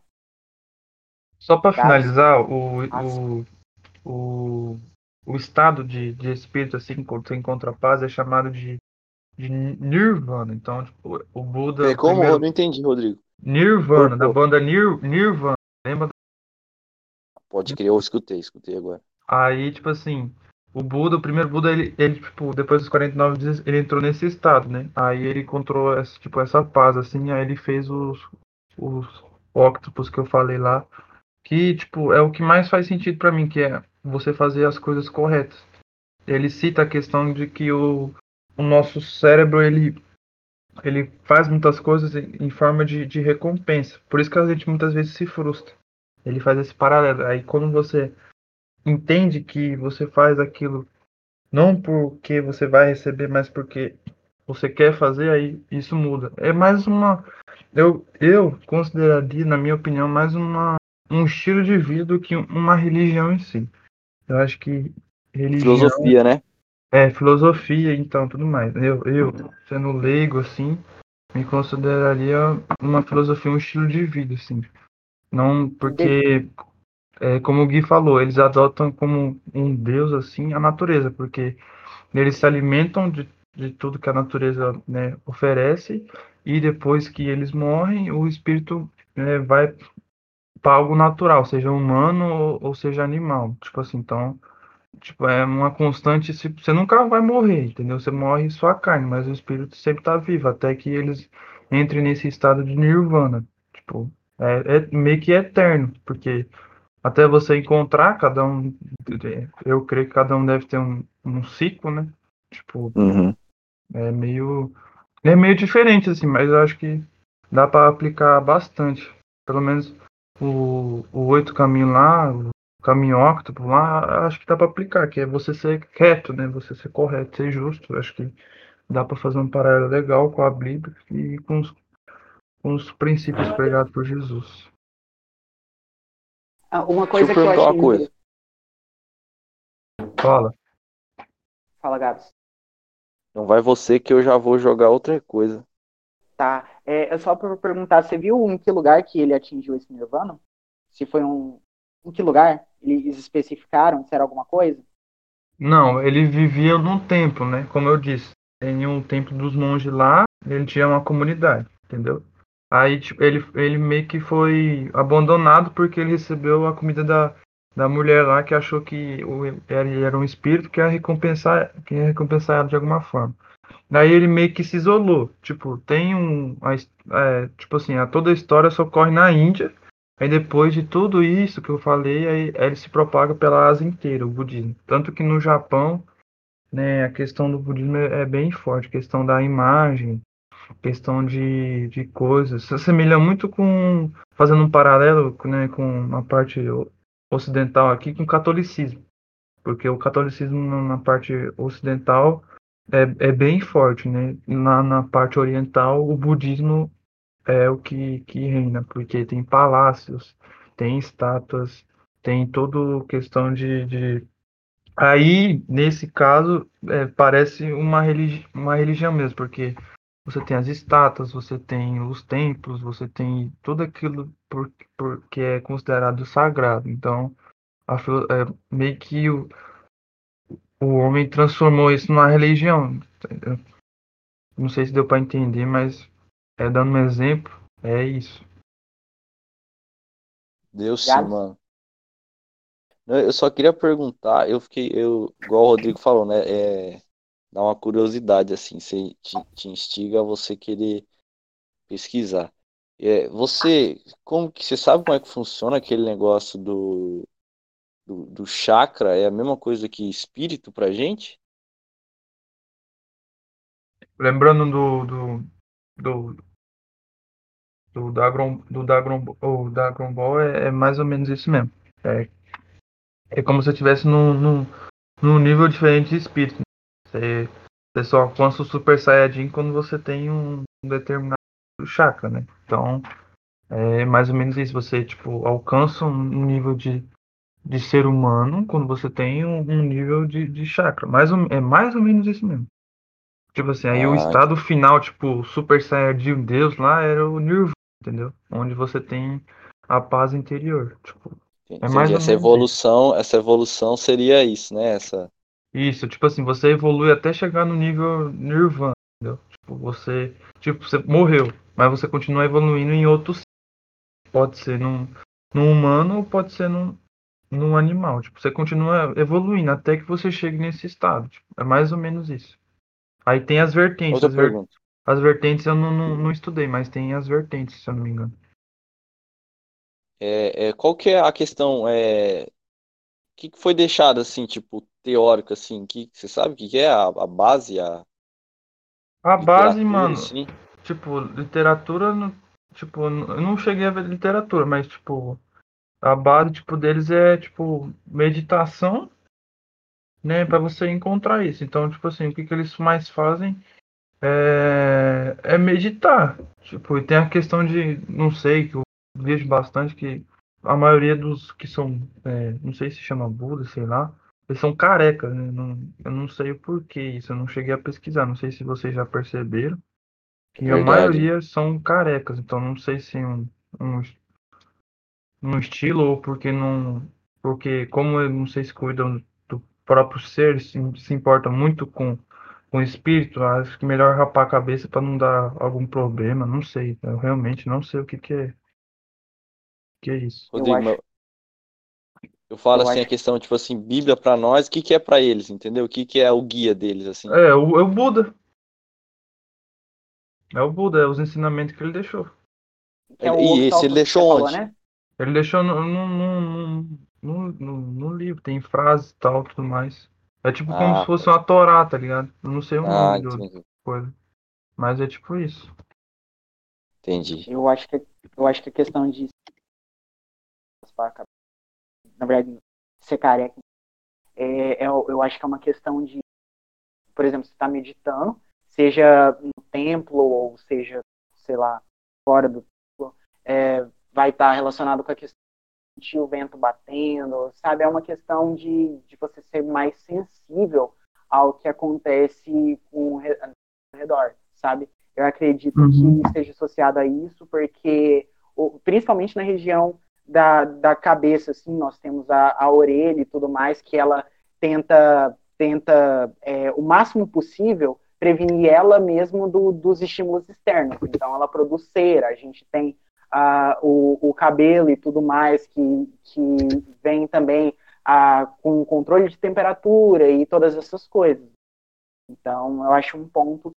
Só para finalizar, o, o, o, o estado de, de espírito, assim, quando você encontra paz, é chamado de, de Nirvana. Então, tipo, o Buda. É, como? Primeiro... Eu não entendi, Rodrigo. Nirvana, da banda Nir, Nirvana. Lembra? Pode crer, eu escutei, escutei agora. Aí, tipo assim, o Buda, o primeiro Buda, ele, ele, tipo, depois dos 49 dias, ele entrou nesse estado, né? Aí ele encontrou, essa, tipo, essa paz, assim, aí ele fez os, os octopus que eu falei lá, que tipo é o que mais faz sentido para mim, que é você fazer as coisas corretas. Ele cita a questão de que o, o nosso cérebro ele ele faz muitas coisas em forma de, de recompensa. Por isso que a gente muitas vezes se frustra. Ele faz esse paralelo. Aí quando você entende que você faz aquilo não porque você vai receber, mas porque você quer fazer, aí isso muda. É mais uma. Eu, eu consideraria, na minha opinião, mais uma um estilo de vida do que uma religião em si. Eu acho que religião. Filosofia, né? É, filosofia, então, tudo mais. Eu, eu sendo leigo, assim, me consideraria uma filosofia, um estilo de vida, assim. Não, porque, é, como o Gui falou, eles adotam como um deus, assim, a natureza, porque eles se alimentam de, de tudo que a natureza, né, oferece, e depois que eles morrem, o espírito, né, vai para algo natural, seja humano ou, ou seja animal. Tipo assim, então, tipo, é uma constante, você nunca vai morrer, entendeu? Você morre só a carne, mas o espírito sempre está vivo, até que eles entrem nesse estado de nirvana. Tipo, é, é meio que eterno, porque até você encontrar cada um, eu creio que cada um deve ter um, um ciclo, né? Tipo, Uhum. é meio, é meio diferente assim, mas eu acho que dá para aplicar bastante. Pelo menos o, o oito caminho lá, o caminho octuplo lá, acho que dá para aplicar, que é você ser reto, né? Você ser correto, ser justo. Acho que dá para fazer um paralelo legal com a Bíblia e com os, com os princípios pregados por Jesus. Uma Deixa coisa eu que eu uma coisa. Fala. Fala, Gabs. Não vai você que eu já vou jogar outra coisa. Tá. É, é só para perguntar, você viu em que lugar que ele atingiu esse Nirvana? Se foi um. Em que lugar? Eles especificaram se era alguma coisa? Não, ele vivia num templo, né? Como eu disse, em um templo dos monges lá, ele tinha uma comunidade, entendeu? Aí tipo, ele, ele meio que foi abandonado porque ele recebeu a comida da, da mulher lá que achou que o, ele era um espírito que ia recompensar, que ia recompensar ela de alguma forma. Daí ele meio que se isolou. Tipo, tem um. é, tipo assim, a, toda a história só ocorre na Índia. Aí depois de tudo isso que eu falei, aí, aí ele se propaga pela Ásia inteira, o budismo. Tanto que no Japão, né, a questão do budismo é, é bem forte, a questão da imagem, questão de, de coisas. Se assemelha muito com, fazendo um paralelo, né, com a parte ocidental aqui, com o catolicismo. Porque o catolicismo na na parte ocidental é, é bem forte, né? Na, na parte oriental, o budismo é o que, que reina, porque tem palácios, tem estátuas, tem toda questão de, de... Aí, nesse caso, é, parece uma, religi uma religião mesmo, porque você tem as estátuas, você tem os templos, você tem tudo aquilo por, por, que é considerado sagrado. Então, a, é, meio que o, o homem transformou isso numa religião. entendeu? Não sei se deu para entender, mas é dando um exemplo, é isso. Deu sim, mano. Eu só queria perguntar, eu fiquei, eu, igual o Rodrigo falou, né? É, dá uma curiosidade, assim, você te, te instiga a você querer pesquisar. É, você, como que você sabe como é que funciona aquele negócio do, do, do chakra? É a mesma coisa que espírito pra gente? Lembrando do do do, do Dragon do Dragon, o Dragon Ball é, é mais ou menos isso mesmo. É, é como se eu estivesse num, num, num nível diferente de espírito. Você, você só alcança o Super Saiyajin quando você tem um, determinado chakra, né? Então, é mais ou menos isso. Você, tipo, alcança um nível de, de ser humano quando você tem um, um nível de, de chakra. Mais ou, é mais ou menos isso mesmo. Tipo assim, aí o Ah, estado final, tipo, Super Saiyajin Deus lá era o Nirvana, entendeu? Onde você tem a paz interior. Tipo, é mais Essa menos isso. evolução, essa evolução seria isso, né? Essa, Isso, tipo assim, você evolui até chegar no nível Nirvana, entendeu? Tipo, você, tipo, você morreu, mas você continua evoluindo em outros. Pode ser num, num humano ou pode ser num, num animal. Tipo, você continua evoluindo até que você chegue nesse estado. Tipo, é mais ou menos isso. Aí tem as vertentes. outra As, ver- pergunta. as vertentes eu não, não, não estudei, mas tem as vertentes, se eu não me engano. É, é, qual que é a questão? É, o que que foi deixado assim, tipo, teórico, assim? Que, você sabe o que que é a, a base, a A base, mano, assim? tipo, literatura, tipo, eu não cheguei a ver literatura, mas, tipo, a base, tipo, deles é, tipo, meditação, né, pra você encontrar isso. Então, tipo assim, o que que eles mais fazem é, é meditar. Tipo, e tem a questão de, não sei, que eu vejo bastante que a maioria dos que são, é, não sei se chama Buda, sei lá, eles são carecas, né? Não, eu não sei o porquê isso, eu não cheguei a pesquisar, não sei se vocês já perceberam. Que a verdade. maioria são carecas, então não sei se um, um no estilo ou porque não. Porque, como eu não sei se cuidam do próprio ser, se, se importa muito com, com o espírito, acho que melhor rapar a cabeça para não dar algum problema. Não sei. Eu realmente não sei o que, que é. Que é isso. Rodrigo, eu, falo eu assim acho... a questão, tipo assim, Bíblia para nós, o que, que é para eles, entendeu? O que, que é o guia deles, assim? É, o, é o Buda. É o Buda, é os ensinamentos que ele deixou. É e esse ele deixou onde? Falou, né? Ele deixou no, no, no, no, no, no livro, tem frases e tal, tudo mais. É tipo ah, como se fosse uma Torá, tá ligado? Eu não sei o ah, nome da coisa. Mas é tipo isso. Entendi. Eu acho que, eu acho que a questão de. Na verdade, ser careca. É, é, eu acho que é uma questão de. Por exemplo, você está meditando, seja no templo ou seja, sei lá, fora do templo, é, vai estar relacionado com a questão de sentir o vento batendo, sabe? É uma questão de, de você ser mais sensível ao que acontece com, ao redor, sabe? Eu acredito uhum. que esteja associado a isso, porque principalmente na região da, da cabeça, assim, nós temos a, a orelha e tudo mais, que ela tenta, tenta é, o máximo possível prevenir ela mesmo do, dos estímulos externos. Então, ela produz cera, a gente tem ah, o, o, cabelo e tudo mais, que, que vem também ah, com controle de temperatura e todas essas coisas. Então, eu acho um ponto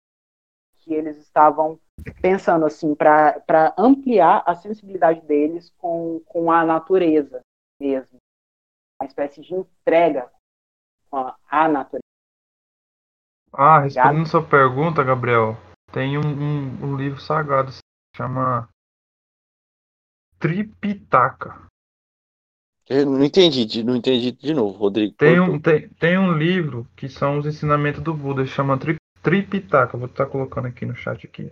que eles estavam pensando assim para ampliar a sensibilidade deles com, com a natureza mesmo. Uma espécie de entrega com a, a natureza. Ah, respondendo sua pergunta, Gabriel, tem um, um, um livro sagrado, chama Tripitaka. Eu não entendi, não entendi de novo, Rodrigo. Tem um, tem, tem um livro que são os ensinamentos do Buda, chama Tri, Tripitaka. Vou estar colocando aqui no chat aqui.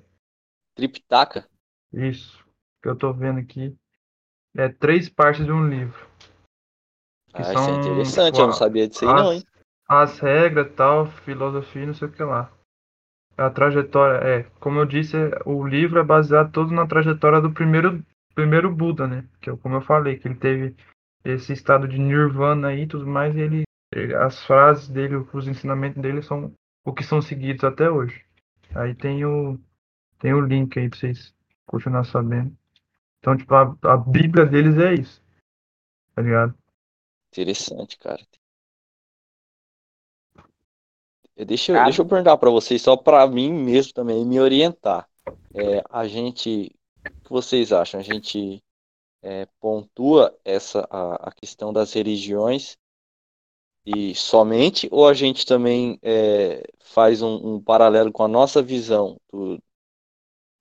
Tripitaka? Isso. Que eu tô vendo aqui. É três partes de um livro. Ah, isso é interessante, tipo, eu não sabia disso aí as, não, hein? As regras tal, filosofia, não sei o que lá. A trajetória, é, como eu disse, o livro é baseado todo na trajetória do primeiro primeiro Buda, né? Que é como eu falei, que ele teve esse estado de nirvana aí e tudo mais, e ele, as frases dele, os ensinamentos dele são o que são seguidos até hoje. Aí tem o tem o link aí pra vocês continuar sabendo. Então, tipo, a, a Bíblia deles é isso. Tá ligado? Interessante, cara. Deixa, eu, deixa eu perguntar para vocês, só para mim mesmo também, me orientar. É, a gente que vocês acham? A gente é, pontua essa a, a, questão das religiões e somente, ou a gente também é, faz um, um, paralelo com a nossa visão? Do,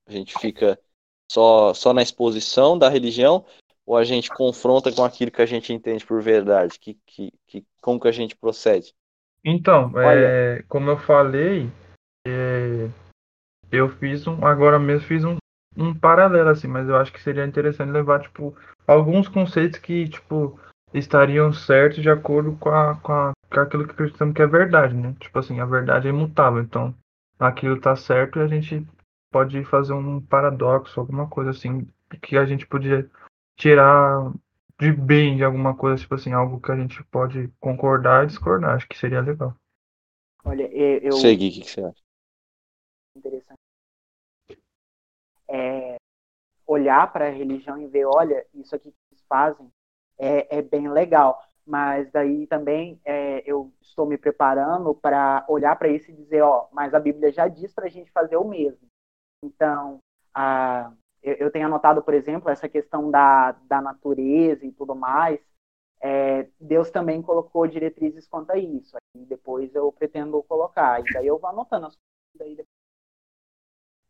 a gente fica só, só na exposição da religião, ou a gente confronta com aquilo que a gente entende por verdade? Que, que, que, como que a gente procede? Então, é, como eu falei, é, eu fiz um, agora mesmo fiz um, um paralelo, assim, mas eu acho que seria interessante levar, tipo, alguns conceitos que, tipo, estariam certos de acordo com, a, com, a, com aquilo que acreditamos que é verdade, né? Tipo assim, a verdade é imutável, então aquilo tá certo e a gente pode fazer um paradoxo, alguma coisa assim, que a gente podia tirar de bem de alguma coisa, tipo assim, algo que a gente pode concordar e discordar, acho que seria legal. Olha, eu... Segui, o que você acha? Interessante é, olhar para a religião e ver, olha, isso aqui que eles fazem é, é bem legal. Mas daí também é, eu estou me preparando para olhar para isso e dizer, ó, mas a Bíblia já diz para a gente fazer o mesmo. Então, a, eu, eu, tenho anotado, por exemplo, essa questão da, da natureza e tudo mais. É, Deus também colocou diretrizes quanto a isso. Aí depois eu pretendo colocar. E daí eu vou anotando as coisas. Daí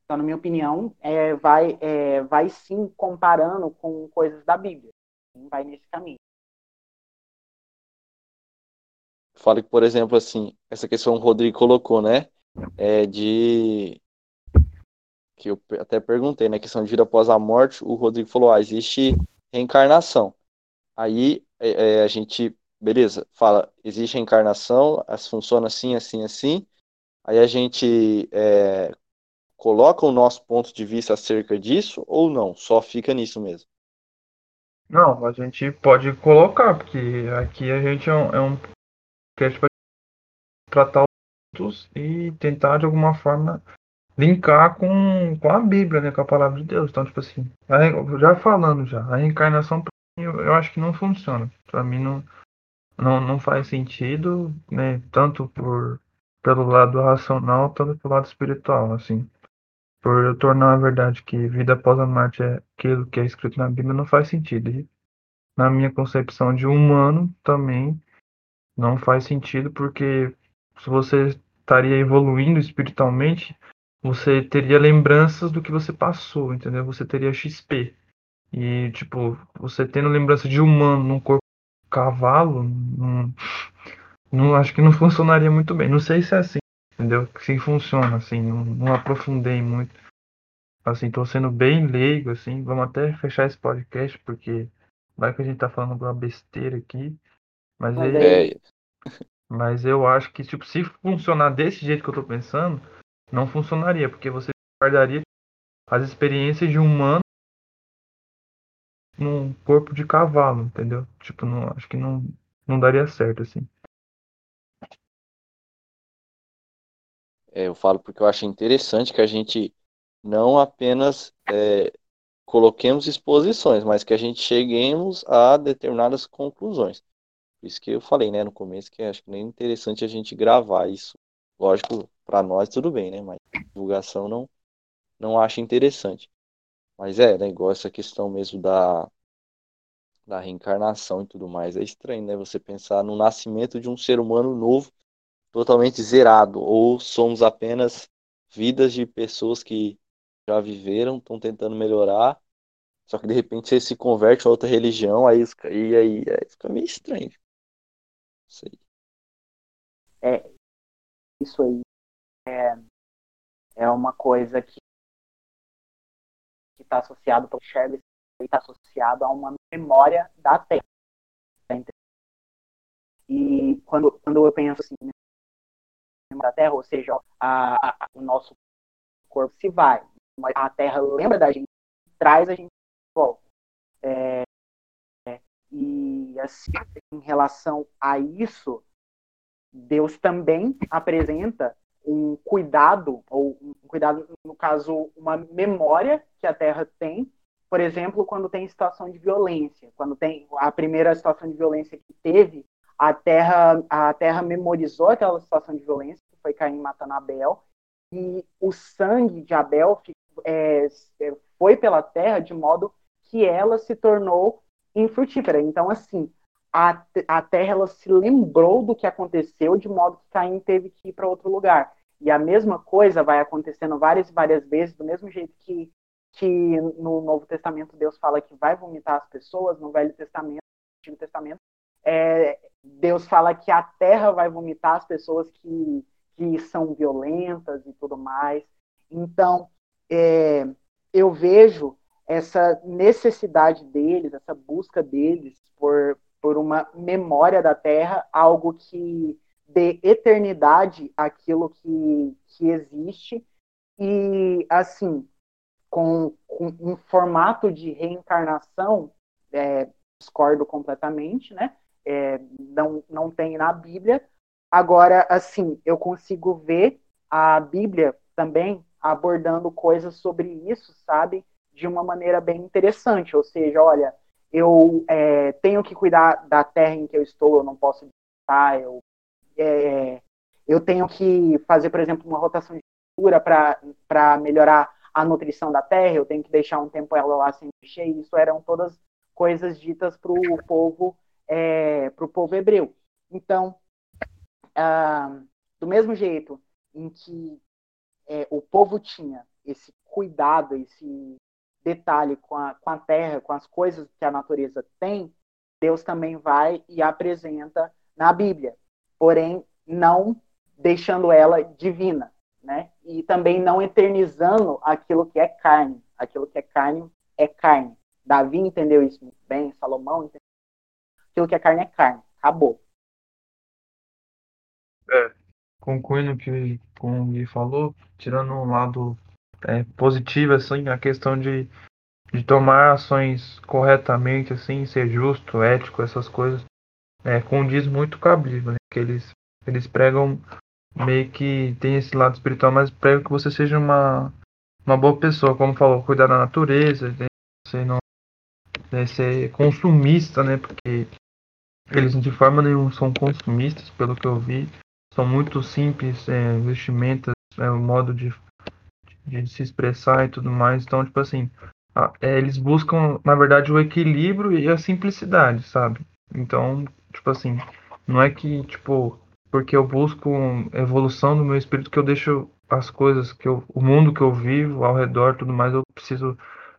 então, na minha opinião, é, vai, é, vai sim comparando com coisas da Bíblia. Vai nesse caminho. Fala que, por exemplo, assim, essa questão o Rodrigo colocou, né? É de. Que eu até perguntei, né? Questão de vida após a morte, o Rodrigo falou: ah, existe reencarnação. Aí é, é a gente, beleza, fala: existe reencarnação, funciona assim, assim, assim. Aí a gente é, coloca o nosso ponto de vista acerca disso ou não? Só fica nisso mesmo? Não, a gente pode colocar, porque aqui a gente é um, é um tratar os e tentar de alguma forma linkar com, com a Bíblia, né, com a palavra de Deus. Então, tipo assim, já falando já, a reencarnação eu, eu acho que não funciona. Para mim não, não, não faz sentido, né, tanto por pelo lado racional, tanto pelo lado espiritual, assim. Por tornar a verdade que vida após a morte é aquilo que é escrito na Bíblia, não faz sentido. E na minha concepção de humano também não faz sentido, porque se você estaria evoluindo espiritualmente, você teria lembranças do que você passou, entendeu? Você teria XP. E, tipo, você tendo lembrança de humano num corpo cavalo, não, não, acho que não funcionaria muito bem. Não sei se é assim, entendeu? Se funciona, assim, não, não aprofundei muito. Assim, tô sendo bem leigo, assim. Vamos até fechar esse podcast, porque vai que a gente tá falando alguma besteira aqui. Mas, é. é. mas eu acho que, tipo, se funcionar desse jeito que eu tô pensando, não funcionaria, porque você guardaria as experiências de um humano num corpo de cavalo, entendeu? Tipo, não, acho que não, não daria certo, assim. É, eu falo porque eu acho interessante que a gente não apenas é, coloquemos exposições, mas que a gente cheguemos a determinadas conclusões. Por isso que eu falei, né, no começo, que acho que nem interessante a gente gravar isso. Lógico, para nós tudo bem, né, mas divulgação não, não acho interessante. Mas é, né, igual essa questão mesmo da, da reencarnação e tudo mais. É estranho, né? Você pensar no nascimento de um ser humano novo, totalmente zerado, ou somos apenas vidas de pessoas que já viveram, estão tentando melhorar, só que de repente você se converte a outra religião, aí, e aí, aí fica meio estranho. Isso aí. É, isso aí é, é uma coisa que está associado para o Sherry, está associado a uma memória da Terra. E quando, quando eu penso assim, da Terra, ou seja, a, a, o nosso corpo se vai, mas a Terra lembra da gente, traz a gente de volta. É, é, e assim, em relação a isso, Deus também apresenta um cuidado, ou um cuidado, no caso, uma memória que a Terra tem, por exemplo, quando tem situação de violência, quando tem a primeira situação de violência que teve, a Terra, a Terra memorizou aquela situação de violência, foi Caim matando Abel, e o sangue de Abel é, é, foi pela Terra de modo que ela se tornou infrutífera. Então, assim, a, a terra ela se lembrou do que aconteceu de modo que Caim teve que ir para outro lugar. E a mesma coisa vai acontecendo várias e várias vezes, do mesmo jeito que, que no Novo Testamento Deus fala que vai vomitar as pessoas, no Velho Testamento, no Antigo Testamento, é, Deus fala que a terra vai vomitar as pessoas que, que são violentas e tudo mais. Então, é, eu vejo essa necessidade deles, essa busca deles por, por uma memória da Terra, algo que dê eternidade àquilo que, que existe e assim com, com um formato de reencarnação é, discordo completamente, né? É, não, não tem na Bíblia. Agora, assim, eu consigo ver a Bíblia também abordando coisas sobre isso, sabe? De uma maneira bem interessante. Ou seja, olha, eu é, tenho que cuidar da terra em que eu estou, eu não posso visitar, eu, é, eu tenho que fazer, por exemplo, uma rotação de cultura para melhorar a nutrição da terra, eu tenho que deixar um tempo ela lá sem mexer, isso eram todas coisas ditas para o povo, é, pro povo hebreu. Então, ah, do mesmo jeito em que é, o povo tinha esse cuidado, esse detalhe com a, com a terra, com as coisas que a natureza tem, Deus também vai e apresenta na Bíblia. Porém, não deixando ela divina, né? E também não eternizando aquilo que é carne. Aquilo que é carne é carne. Davi entendeu isso muito bem, Salomão entendeu. Aquilo que é carne é carne. Acabou. É, concluindo que como o Gui falou, tirando um lado é, positivo, assim, a questão de de tomar ações corretamente, assim, ser justo, ético, essas coisas, é, condiz muito com a Bíblia, né? Que eles, eles pregam meio que tem esse lado espiritual, mas pregam que você seja uma, uma boa pessoa, como falou, cuidar da natureza, né? você não né, ser consumista, né? Porque eles de forma nenhuma são consumistas, pelo que eu vi. São muito simples, é, vestimentas, é, o modo de, de se expressar e tudo mais. Então, tipo assim, a, é, eles buscam, na verdade, o equilíbrio e a simplicidade, sabe? Então, tipo assim, não é que, tipo, porque eu busco evolução do meu espírito que eu deixo as coisas que eu, o mundo que eu vivo ao redor, tudo mais, eu preciso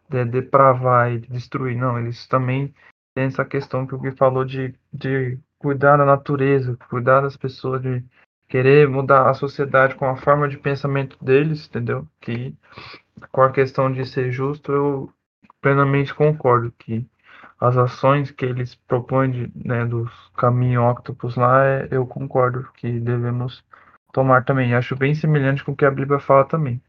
de, depravar e destruir. Não, eles também têm essa questão que o Gui falou de, de cuidar da natureza, cuidar das pessoas, de querer mudar a sociedade com a forma de pensamento deles, entendeu? Que com a questão de ser justo, eu plenamente concordo que as ações que eles propõem de, né, dos caminhos octopus lá, é, eu concordo que devemos tomar também. Acho bem semelhante com o que a Bíblia fala também.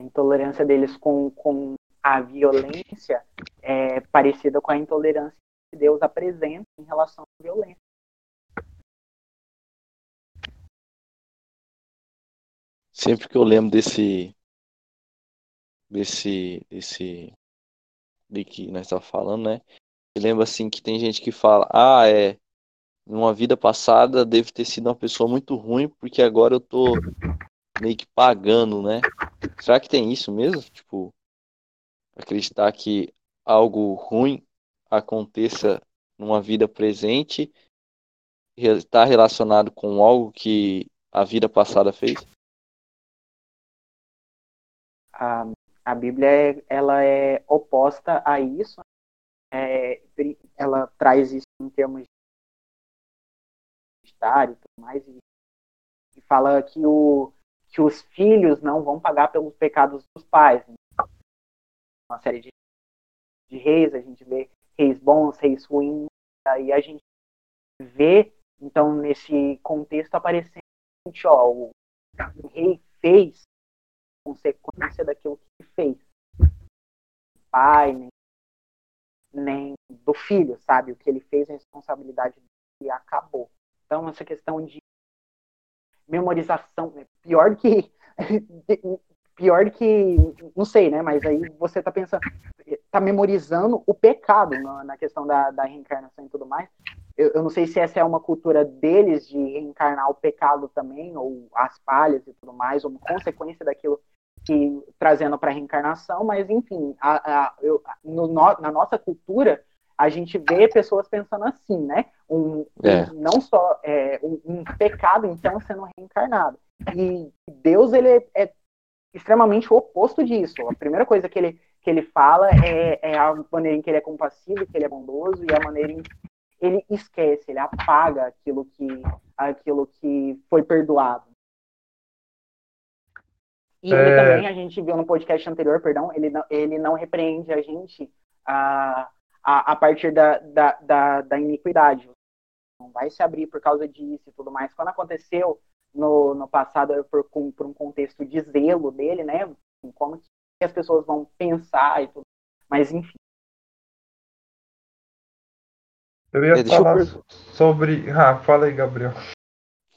A intolerância deles com, com a violência é parecida com a intolerância que Deus apresenta em relação à violência. Sempre que eu lembro desse desse desse de que nós estamos falando, né? Eu lembro assim que tem gente que fala, ah, é, numa vida passada deve ter sido uma pessoa muito ruim, porque agora eu tô meio que pagando, né? Será que tem isso mesmo? Tipo, acreditar que algo ruim aconteça numa vida presente está relacionado com algo que a vida passada fez? A, a Bíblia ela é oposta a isso. É, ela traz isso em termos de e tudo mais e, e fala que o que os filhos não vão pagar pelos pecados dos pais uma série de, de reis, a gente vê reis bons, reis ruins, aí a gente vê, então, nesse contexto aparecendo, ó, o rei fez consequência daquilo que fez. Pai, nem, nem do filho, sabe? O que ele fez, a responsabilidade dele acabou. Então, essa questão de memorização, é pior que pior que, não sei, né? Mas aí você tá pensando, tá memorizando o pecado na, na questão da, da, reencarnação e tudo mais. Eu, eu, não sei se essa é uma cultura deles de reencarnar o pecado também, ou as palhas e tudo mais, ou uma consequência daquilo que trazendo para a reencarnação, mas enfim, a, a, eu, no, na nossa cultura a gente vê pessoas pensando assim, né? Um, é. um não só é, um, um, pecado então sendo reencarnado. E Deus ele é, é extremamente o oposto disso. A primeira coisa que ele, que ele fala é, é a maneira em que ele é compassivo, que ele é bondoso, e a maneira em que ele esquece, ele apaga aquilo que, aquilo que foi perdoado. E ele é... também, a gente viu no podcast anterior, perdão, ele não, ele não repreende a gente a, a, a partir da, da, da, da iniquidade. Não vai se abrir por causa disso e tudo mais. Quando aconteceu no, no passado por, por um contexto de zelo dele, né? Como que as pessoas vão pensar e tudo. Mas enfim. Eu ia é, falar eu... sobre. Ah, fala aí, Gabriel.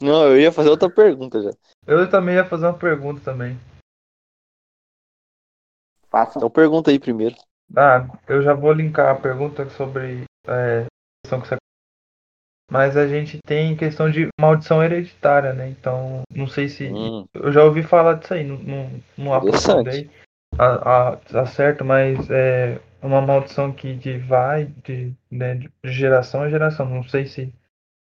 Não, eu ia fazer outra pergunta já. Eu também ia fazer uma pergunta também. Faça. Então pergunta aí primeiro. Ah, eu já vou linkar a pergunta sobre é, a questão que você mas a gente tem questão de maldição hereditária, né? Então, não sei se. Hum. Eu já ouvi falar disso aí, não, não, não aprofundei a, a, a certo, mas é uma maldição que de vai de, né, de geração a geração. Não sei se,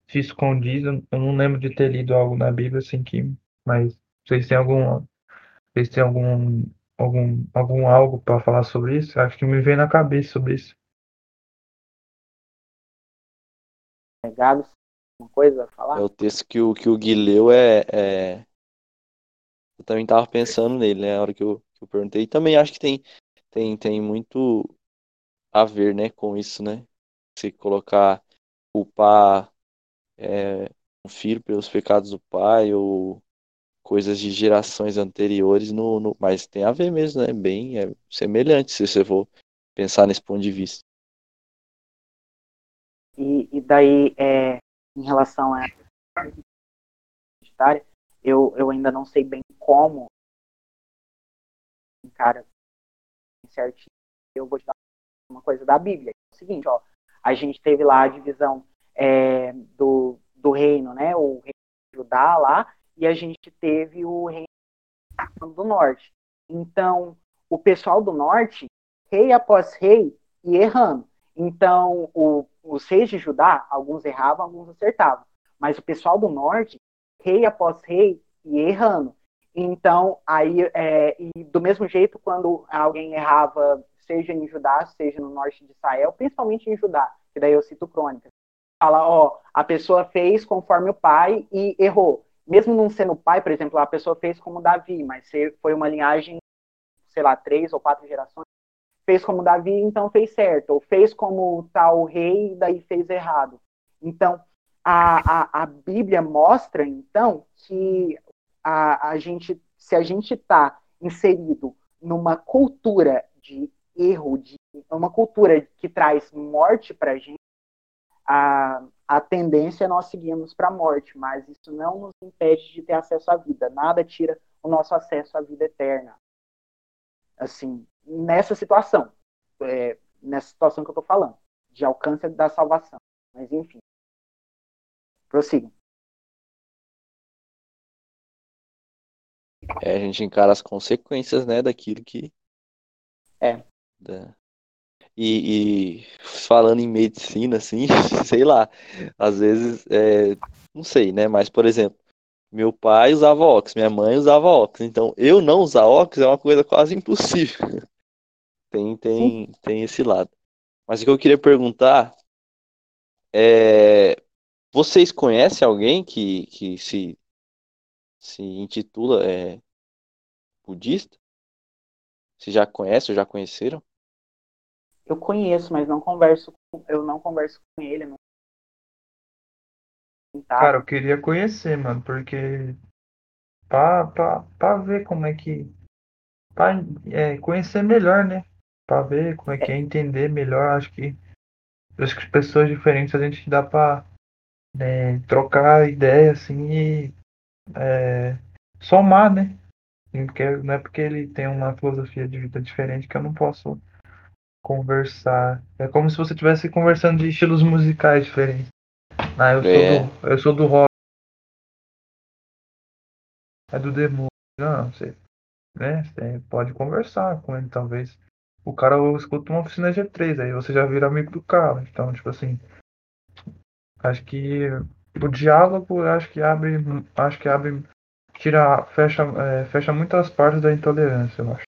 se escondiz, eu não lembro de ter lido algo na Bíblia assim que. Mas vocês têm algum. Vocês têm algum. Algum, algum algo para falar sobre isso? Acho que me vem na cabeça sobre isso. Gabi, uma coisa a falar? É o texto que o, que o Gui leu é, é... Eu também estava pensando nele, né? Na hora que eu, que eu perguntei. E também acho que tem, tem, tem muito a ver, né, com isso, né? Se colocar, culpar é, um filho pelos pecados do pai ou coisas de gerações anteriores, no, no, mas tem a ver mesmo, né? Bem é semelhante, se você for pensar nesse ponto de vista. E, e daí, é, em relação a eu, eu ainda não sei bem como cara certinho eu vou te dar uma coisa da Bíblia é o seguinte ó a gente teve lá a divisão é, do, do reino né o reino de Judá lá e a gente teve o reino do norte então o pessoal do norte rei após rei e errando então o, os reis de Judá alguns erravam alguns acertavam mas o pessoal do norte rei após rei e errando. Então, aí, é, e do mesmo jeito, quando alguém errava, seja em Judá, seja no norte de Israel, principalmente em Judá, que daí eu cito crônicas, fala, ó, a pessoa fez conforme o pai e errou. Mesmo não sendo pai, por exemplo, a pessoa fez como Davi, mas foi uma linhagem, sei lá, três ou quatro gerações, fez como Davi, então fez certo, ou fez como tal rei, daí fez errado. Então, a, a, a Bíblia mostra, então, que a, a gente, se a gente está inserido numa cultura de erro, de uma cultura que traz morte para a gente, a, a tendência é nós seguirmos para a morte, mas isso não nos impede de ter acesso à vida. Nada tira o nosso acesso à vida eterna. Assim, nessa situação, é, nessa situação que eu estou falando, de alcance da salvação. Mas enfim, Prossiga. É, a gente encara as consequências, né, daquilo que. É. Da... E, e, falando em medicina, assim, sei lá, às vezes, é, não sei, né, mas, por exemplo, meu pai usava óculos, minha mãe usava óculos, então eu não usar óculos é uma coisa quase impossível. Tem, tem, tem esse lado. Mas o que eu queria perguntar é vocês conhecem alguém que, que se, se intitula é, budista? Se já conhece ou já conheceram? Eu conheço, mas não converso com, eu não converso com ele. Não... Tá. Cara, eu queria conhecer, mano, porque pra, pra, pra ver como é que. Pra é, conhecer melhor, né? Pra ver como é que é, entender melhor. Acho que, acho que pessoas diferentes a gente dá pra é, trocar ideia assim e é, somar, né? Não é porque ele tem uma filosofia de vida diferente que eu não posso conversar. É como se você estivesse conversando de estilos musicais diferentes. Ah, eu, é. sou do, eu sou do rock. É do demônio. Não, você, né, você pode conversar com ele, talvez. O cara escuta uma oficina G3, aí você já vira amigo do cara. Então, tipo assim, Acho que o diálogo acho que abre, acho que abre, tira, fecha, é, fecha muitas partes da intolerância, eu acho.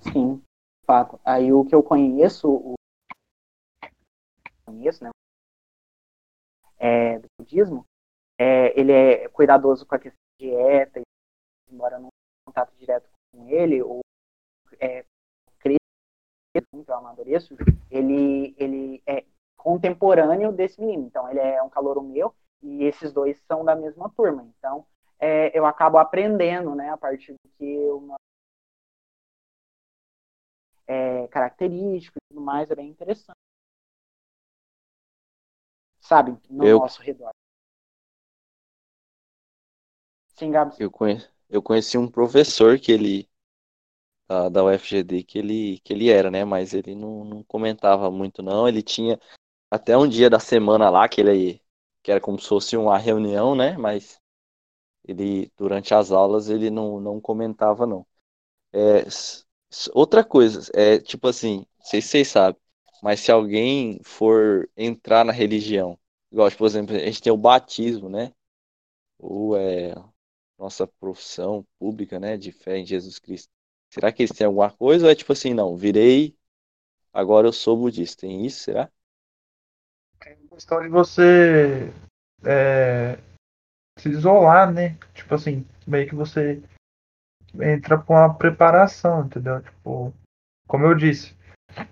Sim, fato. Aí o que eu conheço, o conheço, né, é, do budismo, é, ele é cuidadoso com a questão de dieta, embora não tenha contato direto com ele, ou é, cresço, eu amadureço, ele, ele é contemporâneo desse menino. Então, ele é um calor meu e esses dois são da mesma turma. Então, é, eu acabo aprendendo, né, a partir do que uma é, característico e tudo mais, é bem interessante. Sabe, no eu... nosso redor. Sim, Gabs. Eu, conheci, eu conheci um professor que ele da, da UFGD que ele que ele era, né? Mas ele não, não comentava muito não. Ele tinha até um dia da semana lá que ele que era como se fosse uma reunião, né? Mas ele durante as aulas ele não, não comentava não. É, outra coisa é tipo assim, não sei se vocês sabem, mas se alguém for entrar na religião, igual por exemplo a gente tem o batismo, né? Ou é nossa profissão pública, né? De fé em Jesus Cristo. Será que eles têm alguma coisa ou é tipo assim, não, virei, agora eu sou budista? Tem isso, será? É questão de você é, se isolar, né? Tipo assim, meio que você entra com a preparação, entendeu? Tipo, como eu disse,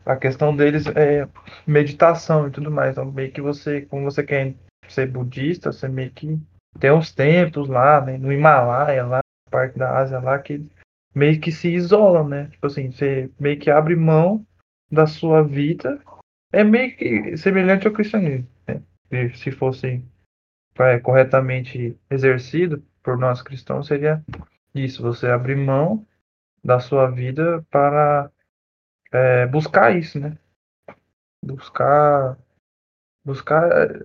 a questão deles é meditação e tudo mais. Então, meio que você, como você quer ser budista, você meio que tem uns templos lá, né? No Himalaia, lá, parte da Ásia lá, que meio que se isolam, né? Tipo assim, você meio que abre mão da sua vida é meio que semelhante ao cristianismo. Né? Se fosse é, corretamente exercido por nós cristãos, seria isso: você abrir mão da sua vida para é, buscar isso, né? Buscar buscar é,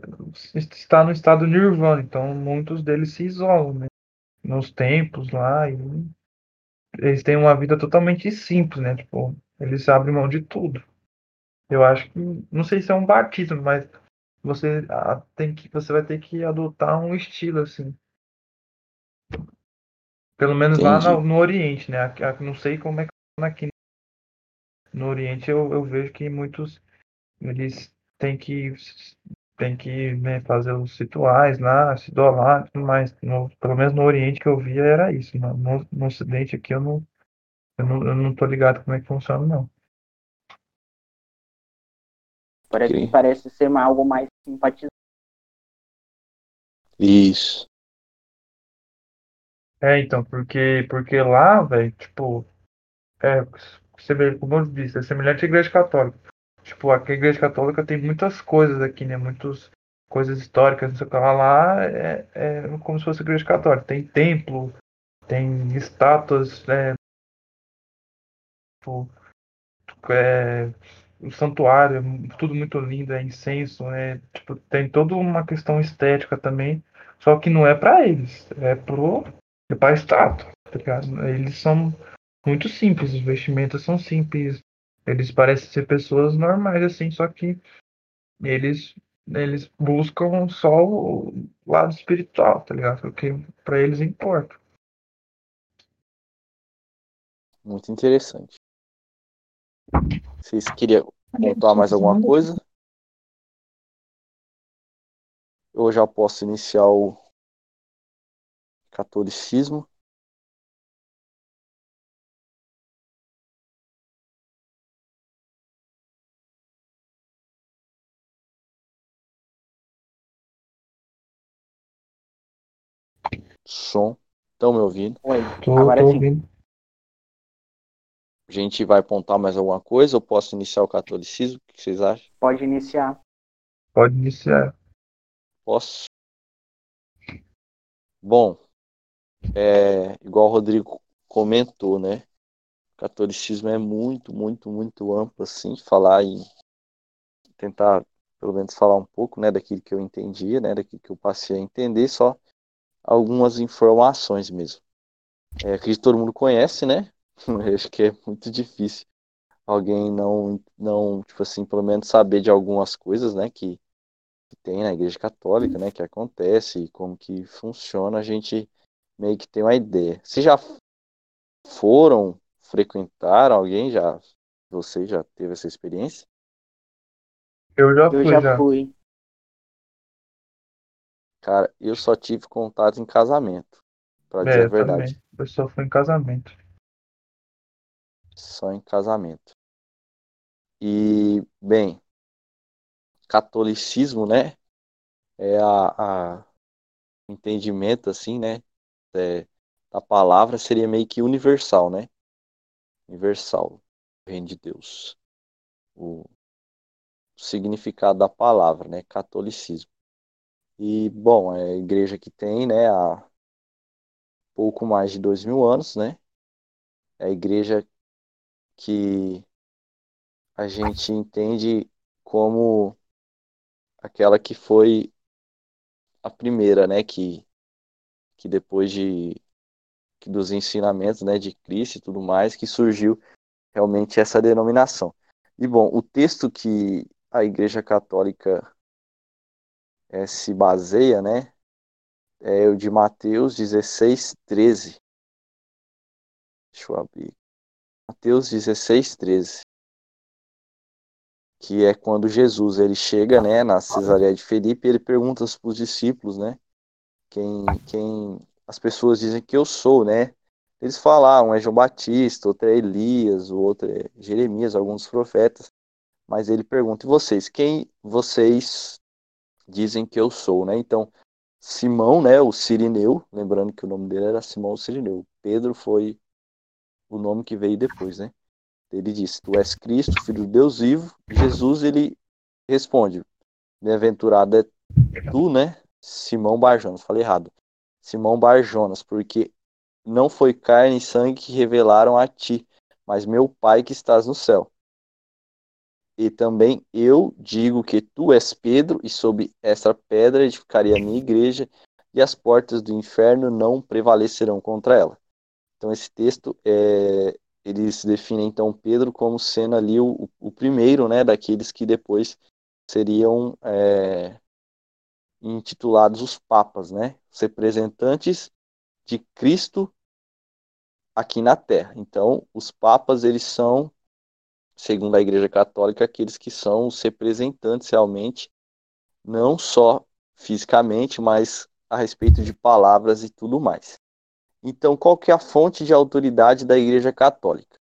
estar no estado nirvana. Então, muitos deles se isolam, né? Nos templos lá e eles têm uma vida totalmente simples, né? Tipo, eles abrem mão de tudo. Eu acho que não sei se é um batismo, mas você ah, tem que você vai ter que adotar um estilo assim. Pelo menos Entendi. lá no, no, Oriente, né? Não sei como é que aqui no Oriente eu, eu vejo que muitos eles têm que tem que né, fazer os rituais lá, se doar, mas no, pelo menos no Oriente que eu via era isso. No, no, no Ocidente aqui eu não, eu não, eu não tô ligado como é que funciona, não. Parece parece ser algo mais simpatizante. Isso. É, então, porque, porque lá, velho, tipo, é, como eu disse, é semelhante à igreja católica. Tipo, aqui a igreja católica tem muitas coisas aqui, né? Muitas coisas históricas, não sei o que lá. Lá é, é como se fosse a igreja católica. Tem templo, tem estátuas, é, tipo, é, o santuário, tudo muito lindo, é incenso, é, tipo, tem toda uma questão estética também, só que não é para eles, é pro para estátua, tá ligado? Eles são muito simples, os vestimentos são simples, eles parecem ser pessoas normais assim, só que eles eles buscam só o lado espiritual, tá ligado? O que para eles importa. Muito interessante. Vocês queriam contar mais alguma coisa? Eu já posso iniciar o catolicismo. Som. Estão me ouvindo? Oi, tô, agora tô sim. Ouvindo. A gente vai apontar mais alguma coisa ou posso iniciar o catolicismo? O que vocês acham? Pode iniciar. Pode iniciar. Posso? Bom, é, igual o Rodrigo comentou, né? O catolicismo é muito, muito, muito amplo, assim, falar em tentar, pelo menos, falar um pouco, né, daquilo que eu entendia, né, daquilo que eu passei a entender, só algumas informações mesmo. É, acredito que todo mundo conhece, né? Eu acho que é muito difícil alguém não, não, tipo assim, pelo menos saber de algumas coisas, né, que, que tem na Igreja Católica, né, que acontece e como que funciona, a gente meio que tem uma ideia. Se já foram, frequentaram alguém já, você já teve essa experiência? Eu já fui. Eu já, já. fui. Cara, eu só tive contato em casamento, para dizer é, a verdade. Também. Eu só fui em casamento só em casamento. E, bem, catolicismo, né? É a, a entendimento, assim, né? É, da palavra seria meio que universal, né? Universal, reino de Deus. O significado da palavra, né? Catolicismo. E, bom, é a igreja que tem, né? Há pouco mais de dois mil anos, né? É a igreja que a gente entende como aquela que foi a primeira, né, que, que depois de que dos ensinamentos, né, de Cristo e tudo mais, que surgiu realmente essa denominação. E bom, o texto que a Igreja Católica é, se baseia, né, é o de Mateus 16, 13. Deixa eu abrir. Mateus 16, 13. Que é quando Jesus ele chega né, na Cesareia de Felipe e ele pergunta para os discípulos, né? Quem, quem as pessoas dizem que eu sou, né? Eles falam, um é João Batista, outro é Elias, o outro é Jeremias, alguns profetas. Mas ele pergunta, e vocês, quem vocês dizem que eu sou, né? Então, Simão, né, o Sirineu, lembrando que o nome dele era Simão Sirineu. Pedro foi o nome que veio depois, né? Ele diz: Tu és Cristo, filho de Deus vivo. Jesus ele responde: Bem-aventurado é tu, né? Simão Barjonas. Falei errado. Simão Barjonas, porque não foi carne e sangue que revelaram a ti, mas meu Pai que estás no céu. E também eu digo que tu és Pedro, e sobre essa pedra edificarei a minha igreja, e as portas do inferno não prevalecerão contra ela. Então esse texto é, eles definem então Pedro como sendo ali o, o primeiro, né, daqueles que depois seriam é, intitulados os papas, né, os representantes de Cristo aqui na Terra. Então os papas eles são, segundo a Igreja Católica, aqueles que são os representantes realmente, não só fisicamente, mas a respeito de palavras e tudo mais. Então, qual que é a fonte de autoridade da Igreja Católica?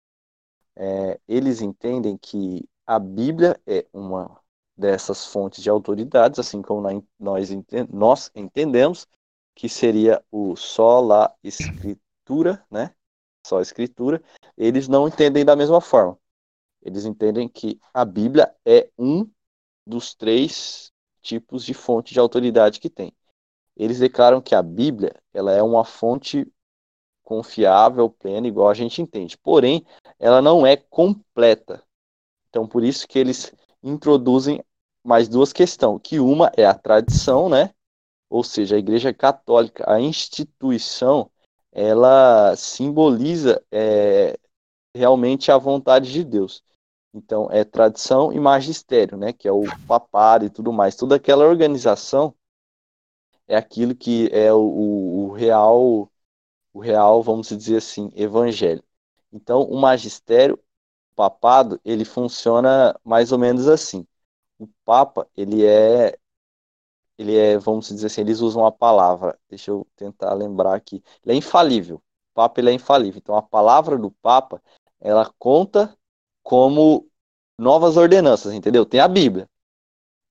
É, eles entendem que a Bíblia é uma dessas fontes de autoridades, assim como nós, nós entendemos que seria o só escritura, né? Só escritura. Eles não entendem da mesma forma. Eles entendem que a Bíblia é um dos três tipos de fonte de autoridade que tem. Eles declaram que a Bíblia ela é uma fonte confiável, plena, igual a gente entende. Porém, ela não é completa. Então, por isso que eles introduzem mais duas questões, que uma é a tradição, né? Ou seja, a Igreja Católica, a instituição, ela simboliza é, realmente a vontade de Deus. Então, é tradição e magistério, né? Que é o papado e tudo mais. Toda aquela organização é aquilo que é o, o, real o real, vamos dizer assim, evangelho. Então, o magistério, papado, ele funciona mais ou menos assim. O papa, ele é ele é, vamos dizer assim, eles usam a palavra, deixa eu tentar lembrar aqui, ele é infalível. O papa ele é infalível. Então, a palavra do papa, ela conta como novas ordenanças, entendeu? Tem a Bíblia.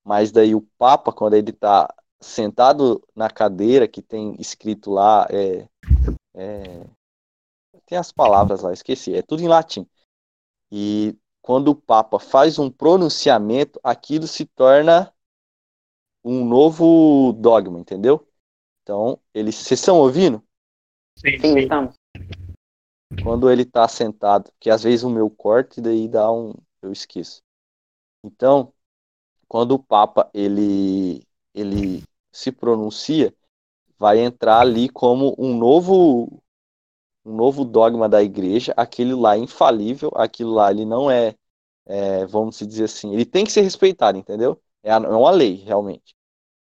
Mas daí o papa, quando ele está sentado na cadeira que tem escrito lá é, é, tem as palavras lá, esqueci, é tudo em latim. E quando o Papa faz um pronunciamento, aquilo se torna um novo dogma, entendeu? Então, eles. Vocês estão ouvindo? Sim, sim, estamos. Quando ele está sentado, que às vezes o meu corte daí dá um. Eu esqueço. Então, quando o Papa ele, ele se pronuncia, vai entrar ali como um novo um novo dogma da igreja, aquele lá é infalível, aquilo lá ele não é, é vamos dizer assim, ele tem que ser respeitado, entendeu? É, é uma lei, realmente.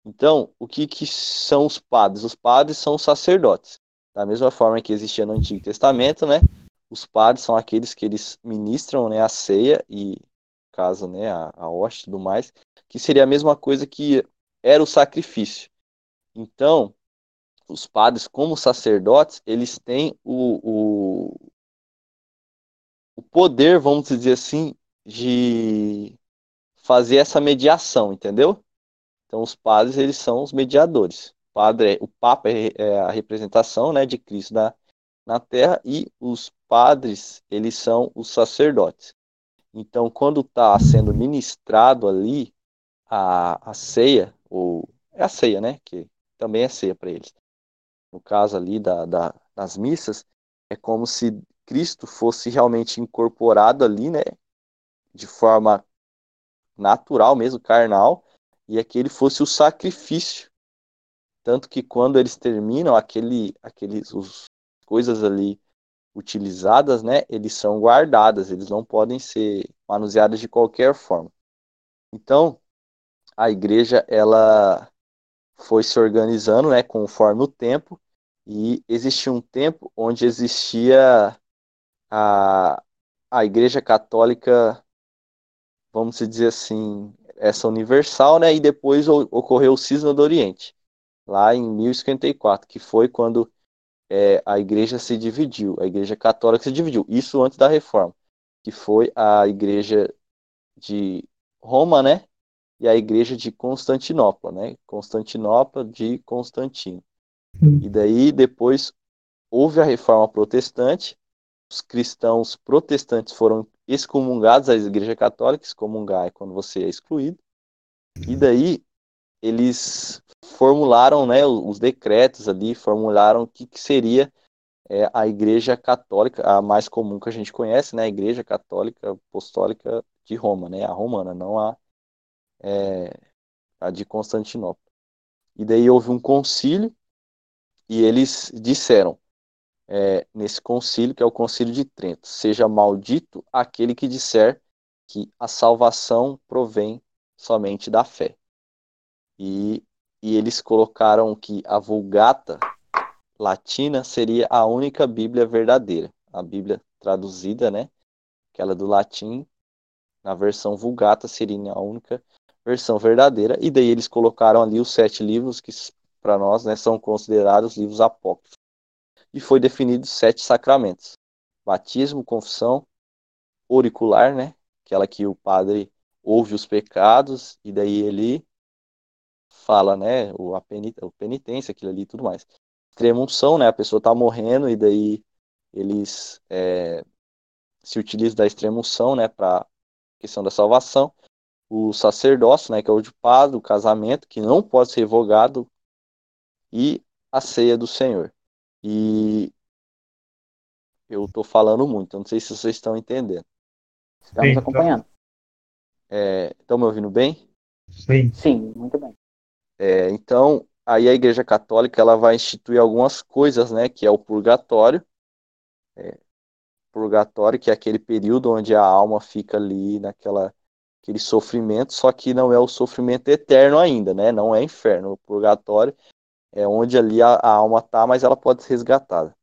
Então, o que, que são os padres? Os padres são os sacerdotes. Da mesma forma que existia no Antigo Testamento, né? Os padres são aqueles que eles ministram né, a ceia e, caso, né, a, a hoste e tudo mais, que seria a mesma coisa que era o sacrifício. Então, os padres, como sacerdotes, eles têm o, o, o poder, vamos dizer assim, de fazer essa mediação, entendeu? Então, os padres, eles são os mediadores. O, padre, o Papa é, é a representação né, de Cristo na, na Terra e os padres, eles são os sacerdotes. Então, quando está sendo ministrado ali a, a ceia, ou é a ceia, né? Que também é ceia para eles no caso ali da, da, das missas, é como se Cristo fosse realmente incorporado ali, né, de forma natural mesmo, carnal, e aquele fosse o sacrifício. Tanto que quando eles terminam, aquele, aqueles, os coisas ali utilizadas, né, eles são guardadas, eles não podem ser manuseadas de qualquer forma. Então, a igreja, ela foi se organizando, né, conforme o tempo, e existia um tempo onde existia a, a Igreja Católica, vamos dizer assim, essa universal, né? E depois ocorreu o Cisma do Oriente, lá em 1054, que foi quando é, a Igreja se dividiu, a Igreja Católica se dividiu. Isso antes da Reforma, que foi a Igreja de Roma, né? E a Igreja de Constantinopla, né? Constantinopla de Constantino. E daí depois houve a reforma protestante, os cristãos protestantes foram excomungados da Igreja Católica. Excomungar é quando você é excluído. E daí eles formularam né, os decretos ali, formularam o que, que seria é, a Igreja Católica, a mais comum que a gente conhece, né, a Igreja Católica Apostólica de Roma, né, a romana, não a, é, a de Constantinopla. E daí houve um concílio e eles disseram é, nesse concílio, que é o concílio de Trento, seja maldito aquele que disser que a salvação provém somente da fé. E, e eles colocaram que a Vulgata latina seria a única Bíblia verdadeira. A Bíblia traduzida, né? Aquela do latim, na versão Vulgata seria a única versão verdadeira. E daí eles colocaram ali os sete livros que para nós né, são considerados livros apócrifos. E foi definido sete sacramentos: batismo, confissão, auricular, né? Aquela que o padre ouve os pecados e daí ele fala, né, o, a penitência, aquilo ali tudo mais. Extrema né, a pessoa está morrendo e daí eles é, se utilizam da extrema né, para questão da salvação. O sacerdócio, né, que é o de padre, o casamento, que não pode ser revogado, e a ceia do Senhor. E eu estou falando muito, não sei se vocês estão entendendo. Estamos Sim, acompanhando. Estão é, me ouvindo bem? Sim. Sim, muito bem. É, então, aí a Igreja Católica ela vai instituir algumas coisas, né, que é o purgatório. É, purgatório, que é aquele período onde a alma fica ali naquela aquele sofrimento, só que não é o sofrimento eterno ainda, né? Não é inferno. O purgatório é onde ali a, a alma tá, mas ela pode ser resgatada.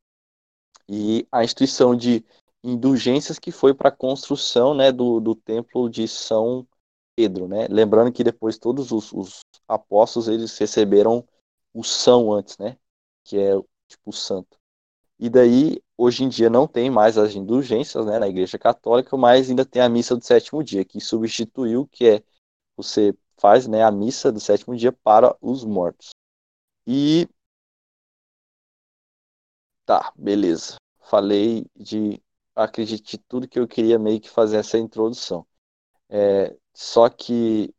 E a instituição de indulgências que foi para a construção, né, do, do templo de São Pedro, né? Lembrando que depois todos os, os apóstolos eles receberam o são antes, né? Que é tipo o santo. E daí, hoje em dia não tem mais as indulgências, né, na Igreja Católica, mas ainda tem a missa do sétimo dia, que substituiu, que é você faz, né, a missa do sétimo dia para os mortos. E tá, beleza. Falei de acredite tudo que eu queria meio que fazer essa introdução. É, só que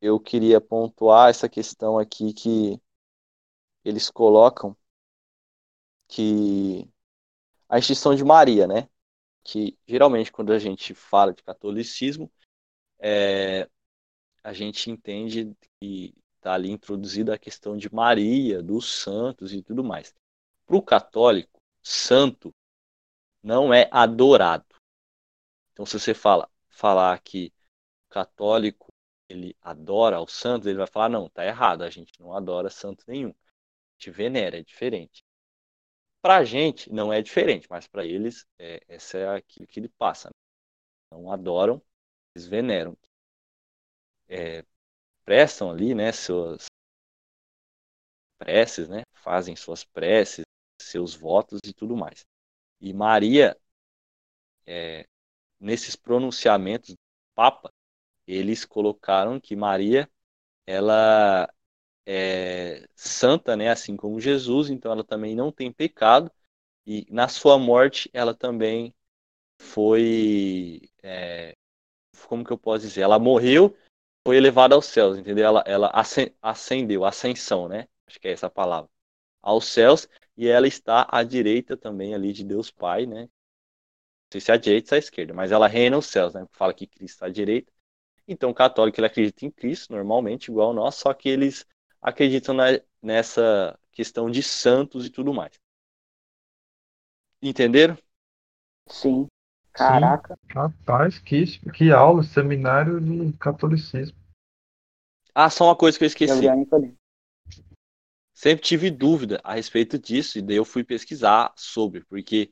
eu queria pontuar essa questão aqui que eles colocam que a instituição de Maria, né? Que geralmente quando a gente fala de catolicismo, é, a gente entende que está ali introduzida a questão de Maria, dos santos e tudo mais. Para o católico, santo não é adorado. Então, se você fala, falar que católico ele adora os santos, ele vai falar, não, tá errado, a gente não adora santo nenhum. A gente venera, é diferente. Para a gente não é diferente, mas para eles é, essa é aquilo que ele passa. Né? Não adoram, eles veneram. É, prestam ali, né, suas preces, né, fazem suas preces, seus votos e tudo mais. E Maria, é, nesses pronunciamentos do Papa, eles colocaram que Maria ela é santa, né, assim como Jesus, então ela também não tem pecado e na sua morte ela também foi, é, como que eu posso dizer, ela morreu, foi elevada aos céus, entendeu? Ela, ela ascendeu, ascensão, né? Acho que é essa a palavra, aos céus e ela está à direita também ali de Deus Pai, né? Não sei se é à direita ou à esquerda, mas ela reina os céus, né? Fala que Cristo está à direita então, o católico ele acredita em Cristo, normalmente, igual nós, só que eles acreditam na, nessa questão de santos e tudo mais. Entenderam? Sim. Caraca. Sim. Rapaz, que, que aula, seminário de catolicismo. Ah, só uma coisa que eu esqueci. Sempre tive dúvida a respeito disso, e daí eu fui pesquisar sobre, porque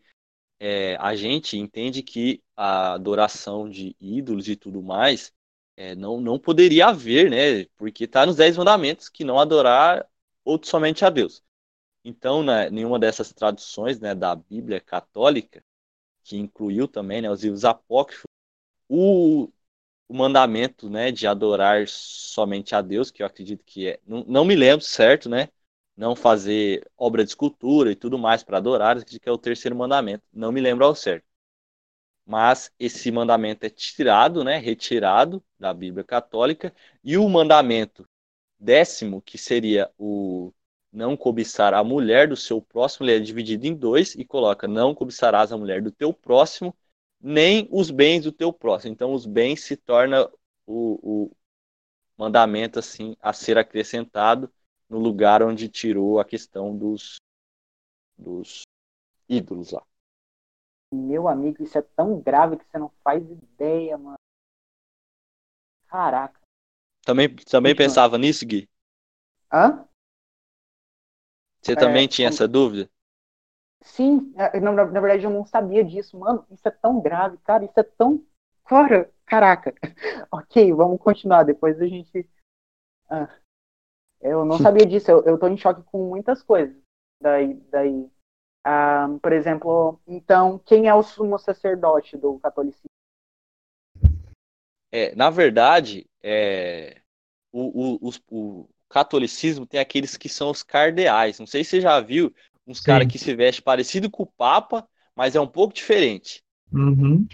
é, a gente entende que a adoração de ídolos e tudo mais é, não, não poderia haver, né? Porque está nos Dez Mandamentos que não adorar outro somente a Deus. Então, né, nenhuma dessas traduções né, da Bíblia católica, que incluiu também né, os livros apócrifos, o, o mandamento né, de adorar somente a Deus, que eu acredito que é. Não, não me lembro certo, né? Não fazer obra de escultura e tudo mais para adorar, que é o terceiro mandamento. Não me lembro ao certo. mas esse mandamento é tirado, né, retirado da Bíblia Católica, e o mandamento décimo, que seria o não cobiçar a mulher do seu próximo, ele é dividido em dois e coloca não cobiçarás a mulher do teu próximo, nem os bens do teu próximo. Então, os bens se torna o, o mandamento assim a ser acrescentado no lugar onde tirou a questão dos, dos ídolos lá. Meu amigo, isso é tão grave que você não faz ideia, mano. Caraca. Também, também pensava nisso, Gui? Hã? Você também é, tinha como... essa dúvida? Sim, é, na, na, verdade eu não sabia disso, mano. Isso é tão grave, cara. Isso é tão. Cara, caraca. ok, vamos continuar. Depois a gente. Ah, eu não sabia disso. Eu, eu tô em choque com muitas coisas. Daí, daí ah, por exemplo, então, quem é o sumo sacerdote do catolicismo? É, na verdade, é, o, o, o, o, catolicismo tem aqueles que são os cardeais. Não sei se você já viu uns caras que se vestem parecido com o Papa, mas é um pouco diferente. Uhum.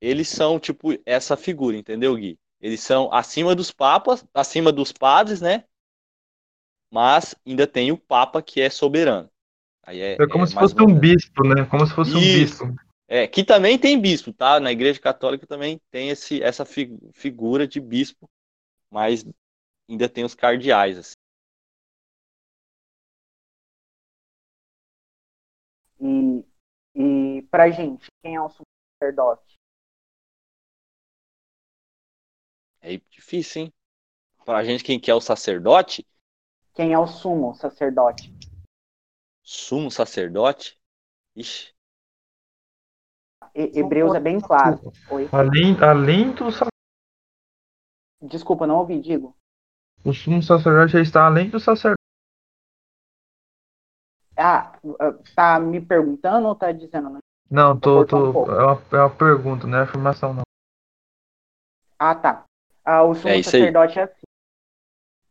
Eles são, tipo, essa figura, entendeu, Gui? Eles são acima dos papas, acima dos padres, né? Mas ainda tem o Papa que é soberano. Aí é, é como é se fosse um bispo, né? Como se fosse Isso. um bispo. É, que também tem bispo, tá? Na Igreja Católica também tem esse, essa fi figura de bispo, mas ainda tem os cardeais. Assim. E, e pra gente, quem é o sacerdote? É difícil, hein? Pra gente, quem que é o sacerdote? Quem é o sumo sacerdote? sumo sacerdote. Ixi. Hebreus é bem claro. Oi. Além, além do Desculpa, não ouvi, digo. O sumo sacerdote já está além do sacerdote. Ah, tá me perguntando ou tá dizendo? Não, tô, tô, um é, uma, é uma pergunta, não é afirmação, não. Ah, tá. Ah, o sumo é sacerdote aí. é assim.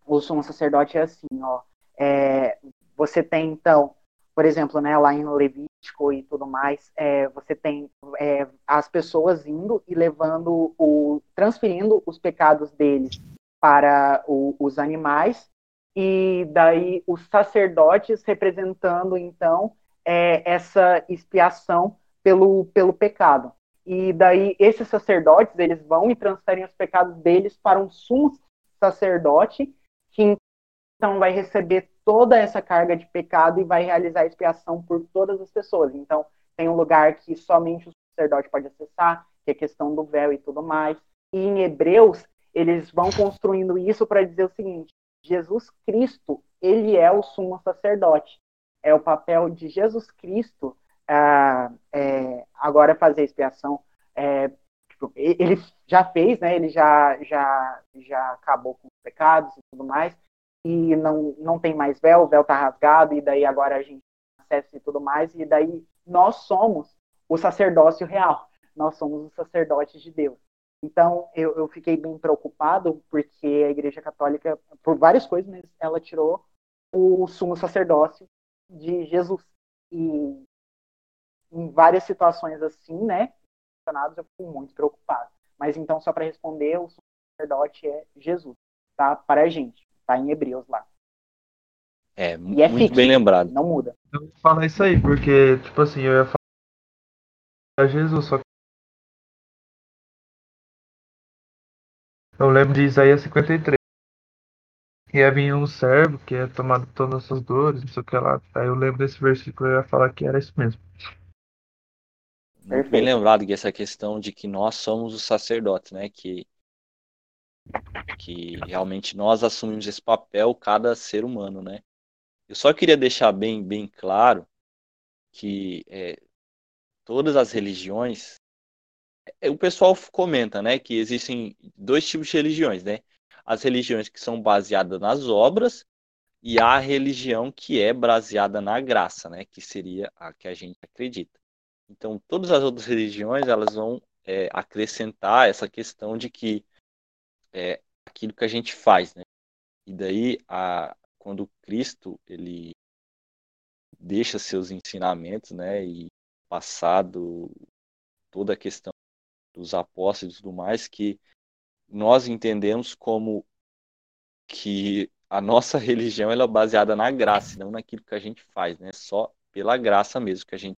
O sumo sacerdote é assim, ó. É, você tem, então, por exemplo, né, lá em Levítico e tudo mais, é, você tem é, as pessoas indo e levando o, transferindo os pecados deles para o, os animais e daí os sacerdotes representando então é, essa expiação pelo, pelo pecado. E daí esses sacerdotes eles vão e transferem os pecados deles para um sumo sacerdote que então vai receber toda essa carga de pecado e vai realizar a expiação por todas as pessoas. Então, tem um lugar que somente o sacerdote pode acessar, que é a questão do véu e tudo mais. E em Hebreus, eles vão construindo isso para dizer o seguinte: Jesus Cristo, ele é o sumo sacerdote. É o papel de Jesus Cristo ah, é, agora fazer a expiação. É, tipo, ele já fez, né? Ele já, já, já acabou com os pecados e tudo mais e não, não tem mais véu, o véu tá rasgado, e daí agora a gente acessa e tudo mais, e daí nós somos o sacerdócio real, nós somos os sacerdotes de Deus. Então, eu, eu fiquei bem preocupado, porque a Igreja Católica, por várias coisas, mas ela tirou o sumo sacerdócio de Jesus. E em várias situações assim, né, eu fico muito preocupado. Mas então, só para responder, o sumo sacerdote é Jesus, tá? Para a gente. Tá em Hebreus lá. É, e é muito fixo, bem lembrado. Não muda. Eu vou falar isso aí, porque, tipo assim, eu ia falar Jesus, só que. Eu lembro de Isaías 53. E ia vir um servo que ia tomar todas as suas dores, não sei o que lá. Aí eu lembro desse versículo eu ia falar que era isso mesmo. Bem lembrado que essa questão de que nós somos os sacerdotes, né? Que que realmente nós assumimos esse papel cada ser humano, né? Eu só queria deixar bem bem claro que é, todas as religiões, o pessoal comenta, né, que existem dois tipos de religiões, né? As religiões que são baseadas nas obras e a religião que é baseada na graça, né, que seria a que a gente acredita. Então, todas as outras religiões elas vão é, acrescentar essa questão de que é aquilo que a gente faz, né? E daí, a, quando Cristo ele deixa seus ensinamentos, né, e passado toda a questão dos apóstolos e tudo mais, que nós entendemos como que a nossa religião ela é baseada na graça, não naquilo que a gente faz, né? Só pela graça mesmo que a gente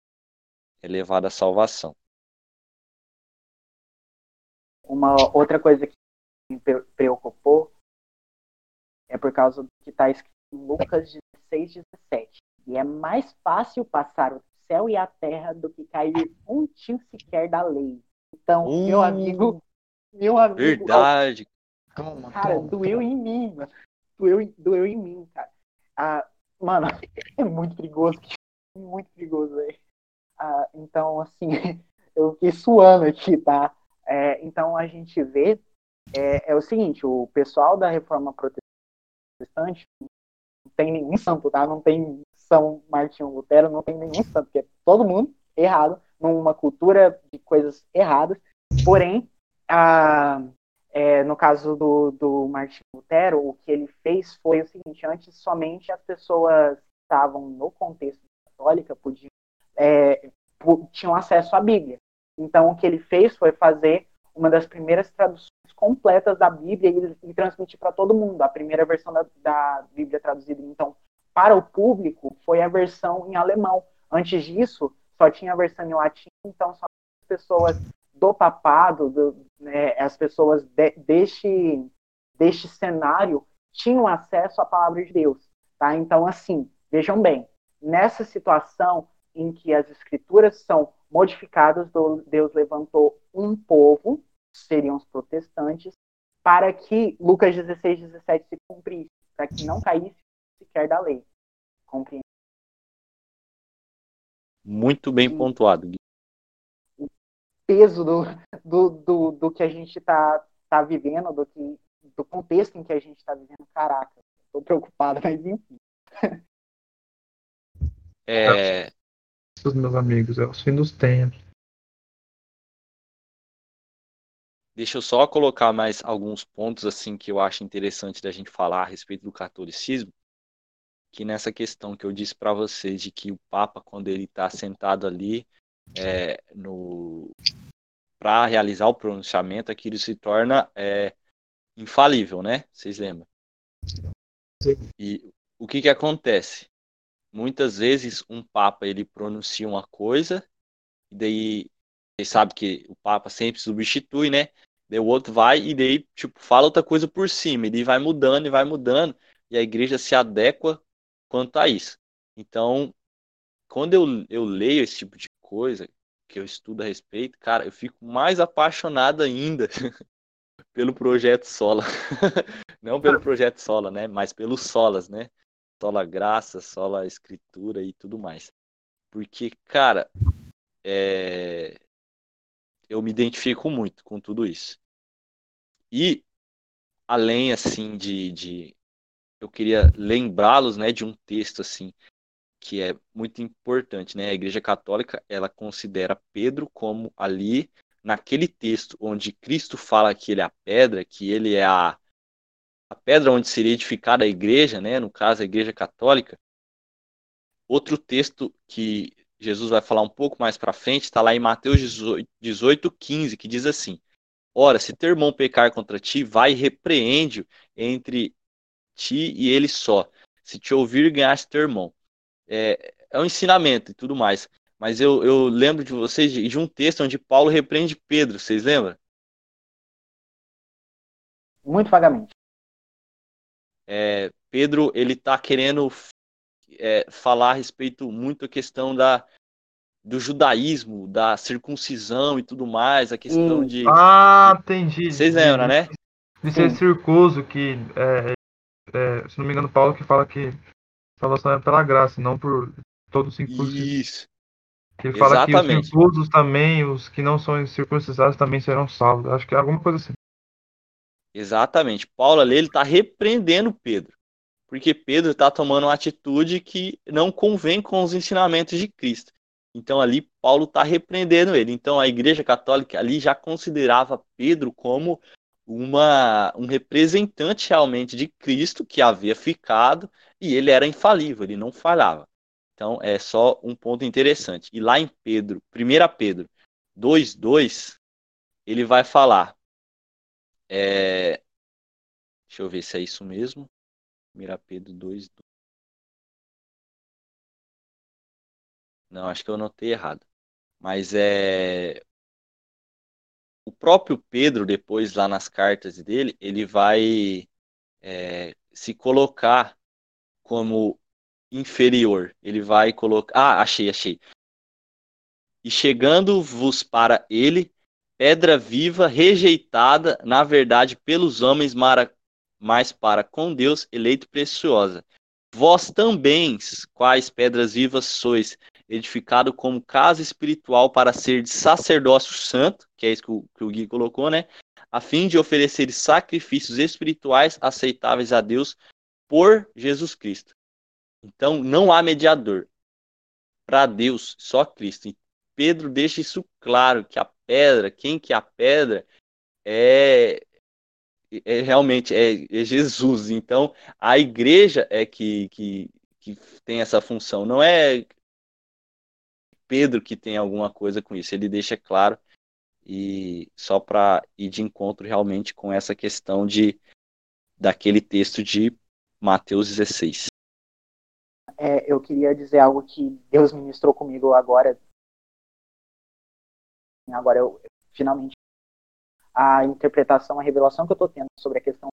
é levado à salvação. Uma outra coisa que me preocupou é por causa do que está escrito em Lucas 16, 17. E é mais fácil passar o céu e a terra do que cair um tio sequer da lei. Então, uh, meu amigo, meu amigo. Verdade. Toma, cara, toma, doeu em mim, mano. Doeu, doeu em mim, cara. Ah, mano, é muito perigoso. Muito perigoso, velho. Ah, então, assim, eu fiquei suando aqui, tá? É, então, a gente vê é, é, o seguinte: o pessoal da reforma protestante não tem nenhum santo, tá? Não tem São Martinho Lutero, não tem nenhum santo, porque é todo mundo errado, numa cultura de coisas erradas. Porém, a, é, no caso do, do Martinho Lutero, o que ele fez foi o seguinte: antes somente as pessoas que estavam no contexto católica podiam, é, tinham acesso à Bíblia. Então, o que ele fez foi fazer uma das primeiras traduções completas da Bíblia e, e transmitir para todo mundo. A primeira versão da, da Bíblia traduzida, então, para o público, foi a versão em alemão. Antes disso, só tinha a versão em latim, então só as pessoas do papado, do, né, as pessoas de, deste, deste cenário tinham acesso à palavra de Deus. Tá? Então, assim, vejam bem, nessa situação em que as escrituras são modificadas, Deus levantou um povo, seriam os protestantes, para que Lucas 16, 17 se cumprisse, para que não caísse sequer da lei. Compreende? Muito bem pontuado, Gui. O peso do, do, do, do que a gente está tá vivendo, do, que, do contexto em que a gente está vivendo, caraca, estou preocupado, mas enfim. É... Os meus amigos, é os fim dos tempos. Deixa eu só colocar mais alguns pontos assim que eu acho interessante da gente falar a respeito do catolicismo, que nessa questão que eu disse para vocês de que o Papa quando ele está sentado ali é, no para realizar o pronunciamento, aquilo se torna é, infalível, né? Vocês lembram? Sim. E o que que acontece? Muitas vezes um Papa ele pronuncia uma coisa e daí vocês sabem que o Papa sempre substitui, né? Daí o outro vai e daí, tipo, fala outra coisa por cima. Ele vai mudando e vai mudando. E a igreja se adequa quanto a isso. Então, quando eu, eu leio esse tipo de coisa, que eu estudo a respeito, cara, eu fico mais apaixonado ainda pelo projeto Sola. Não pelo projeto Sola, né? Mas pelo Solas, né? Sola Graça, Sola Escritura e tudo mais. Porque, cara, é eu me identifico muito com tudo isso. E além assim de, de eu queria lembrá-los, né, de um texto assim que é muito importante, né? A Igreja Católica, ela considera Pedro como ali naquele texto onde Cristo fala que ele é a pedra, que ele é a, a pedra onde seria edificada a igreja, né? No caso, a Igreja Católica. Outro texto que Jesus vai falar um pouco mais para frente, está lá em Mateus 18, 18, 15, que diz assim: Ora, se teu irmão pecar contra ti, vai e repreende entre ti e ele só. Se te ouvir, ganhaste teu irmão. É, é um ensinamento e tudo mais. Mas eu, eu lembro de vocês de, de um texto onde Paulo repreende Pedro, vocês lembram? Muito vagamente. É, Pedro, ele está querendo é, falar a respeito muito a questão da, do judaísmo, da circuncisão e tudo mais, a questão hum. de. Ah, entendi. Vocês lembram, né? De ser circuso, que, é, é, se não me engano, Paulo que fala que salvação é pela graça, não por todos circuncisos. Isso. Ele fala Exatamente. que os circuncisos também, os que não são circuncisados também serão salvos. Acho que é alguma coisa assim. Exatamente. Paulo ali, ele está repreendendo Pedro porque Pedro está tomando uma atitude que não convém com os ensinamentos de Cristo. Então ali Paulo está repreendendo ele. Então a Igreja Católica ali já considerava Pedro como uma, um representante realmente de Cristo que havia ficado e ele era infalível, ele não falhava. Então é só um ponto interessante. E lá em Pedro, 1 Pedro 2:2, ele vai falar. É, deixa eu ver se é isso mesmo. 1 Pedro 2, 2. Não, acho que eu notei errado. Mas é o próprio Pedro, depois lá nas cartas dele, ele vai é, se colocar como inferior. Ele vai colocar. Ah, achei, achei. E chegando-vos para ele, pedra viva, rejeitada, na verdade, pelos homens, mas para com Deus, eleito preciosa. Vós também, quais pedras vivas sois, edificado como casa espiritual para ser de sacerdócio santo, que é isso que o, que o Gui colocou, né? A fim de oferecer sacrifícios espirituais aceitáveis a Deus por Jesus Cristo. Então, não há mediador. Para Deus, só Cristo. E Pedro deixa isso claro, que a pedra, quem que é a pedra, é, é realmente é, é Jesus. Então, a igreja é que, que, que tem essa função. Não é Pedro que tem alguma coisa com isso. Ele deixa claro e só para ir de encontro realmente com essa questão de daquele texto de Mateus 16. É, eu queria dizer algo que Deus ministrou comigo agora. Agora eu finalmente a interpretação, a revelação que eu estou tendo sobre a questão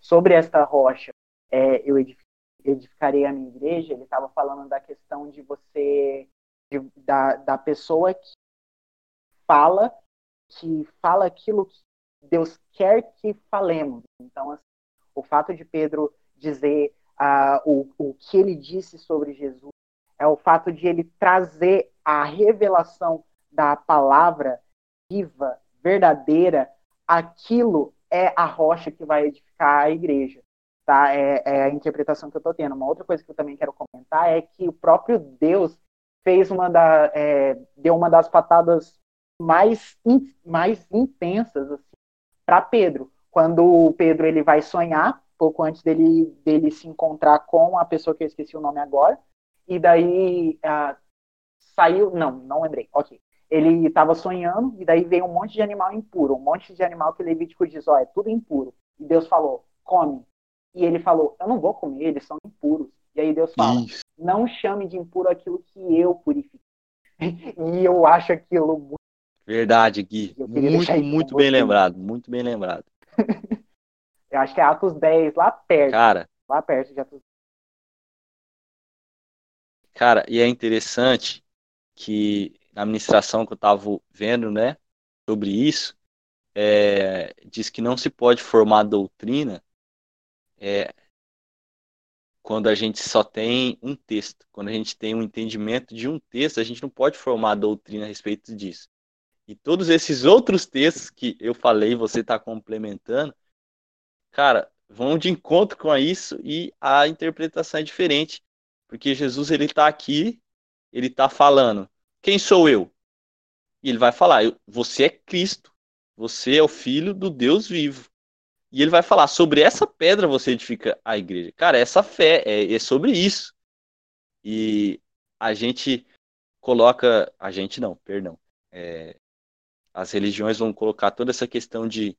sobre esta rocha, é, eu edificarei a minha igreja. Ele estava falando da questão de você de, da, da pessoa que fala, que fala aquilo que Deus quer que falemos. Então, assim, o fato de Pedro dizer uh, o, o que ele disse sobre Jesus é o fato de ele trazer a revelação da palavra viva, verdadeira, aquilo é a rocha que vai edificar a igreja. Tá? É, é a interpretação que eu estou tendo. Uma outra coisa que eu também quero comentar é que o próprio Deus fez uma da, é, deu uma das patadas mais, in, mais intensas assim, para Pedro. Quando o Pedro ele vai sonhar, pouco antes dele, dele se encontrar com a pessoa que eu esqueci o nome agora, e daí saiu, não, não lembrei, ok. Ele estava sonhando, e daí veio um monte de animal impuro, um monte de animal que Levítico diz, ó, é tudo impuro. E Deus falou, come. E ele falou, eu não vou comer, eles são impuros. E aí Deus fala: Isso. Não chame de impuro aquilo que eu purifico. e eu acho aquilo muito. Verdade, Gui. Muito, muito bem lembrado. Muito bem lembrado. eu acho que é Atos 10, lá perto. Cara. Lá perto de Atos Cara, e é interessante que na administração que eu estava vendo, né, sobre isso, é, diz que não se pode formar doutrina é, quando a gente só tem um texto. Quando a gente tem um entendimento de um texto, a gente não pode formar doutrina a respeito disso. E todos esses outros textos que eu falei, você está complementando, cara, vão de encontro com isso e a interpretação é diferente. Porque Jesus ele está aqui, ele está falando, quem sou eu? E ele vai falar, você é Cristo, você é o Filho do Deus vivo. E ele vai falar sobre essa pedra você edifica a igreja. Cara, essa fé é, é sobre isso. E a gente coloca. A gente não, perdão. É, as religiões vão colocar toda essa questão de,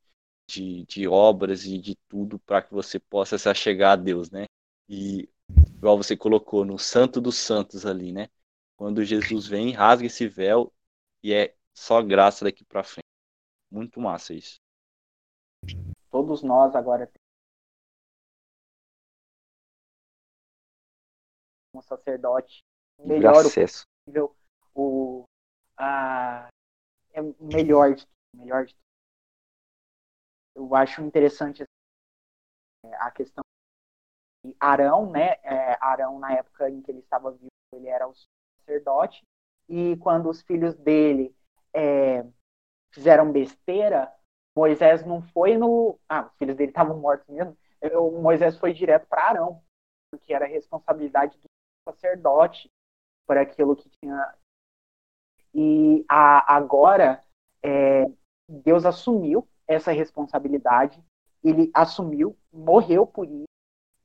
de, de obras e de tudo para que você possa se achegar a Deus, né? E igual você colocou no Santo dos Santos ali, né? Quando Jesus vem, rasga esse véu e é só graça daqui para frente. Muito massa isso. Todos nós agora temos um sacerdote melhor acesso. possível, o a, é melhor de tudo, melhor de tudo. Eu acho interessante assim, a questão de Arão, né? É, Arão na época em que ele estava vivo, ele era o sacerdote e quando os filhos dele é, fizeram besteira, Moisés não foi no. Ah, os filhos dele estavam mortos mesmo. O Moisés foi direto para Arão, que era responsabilidade do sacerdote por aquilo que tinha. E a, agora é, Deus assumiu essa responsabilidade, ele assumiu, morreu por isso,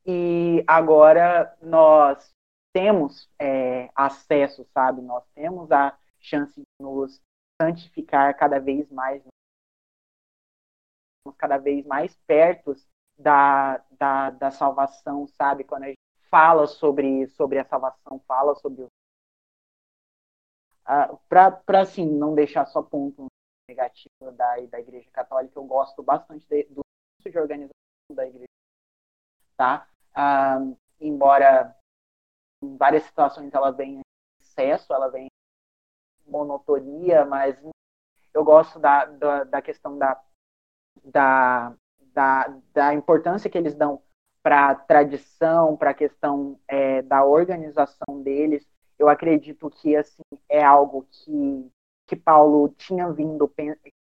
e agora nós temos é, acesso, sabe? Nós temos a chance de nos santificar cada vez mais, cada vez mais perto da, da, da salvação, sabe? Quando a gente fala sobre, sobre a salvação, fala sobre o. Uh, Para, assim, não deixar só ponto negativo da, da Igreja Católica, eu gosto bastante de, do de organização da Igreja, tá? Uh, embora em várias situações ela venha em excesso, ela vem em monotonia, mas eu gosto da, da, da questão da, da, da, da importância que eles dão para a tradição, para a questão é, da organização deles. Eu acredito que assim é algo que, que Paulo tinha vindo,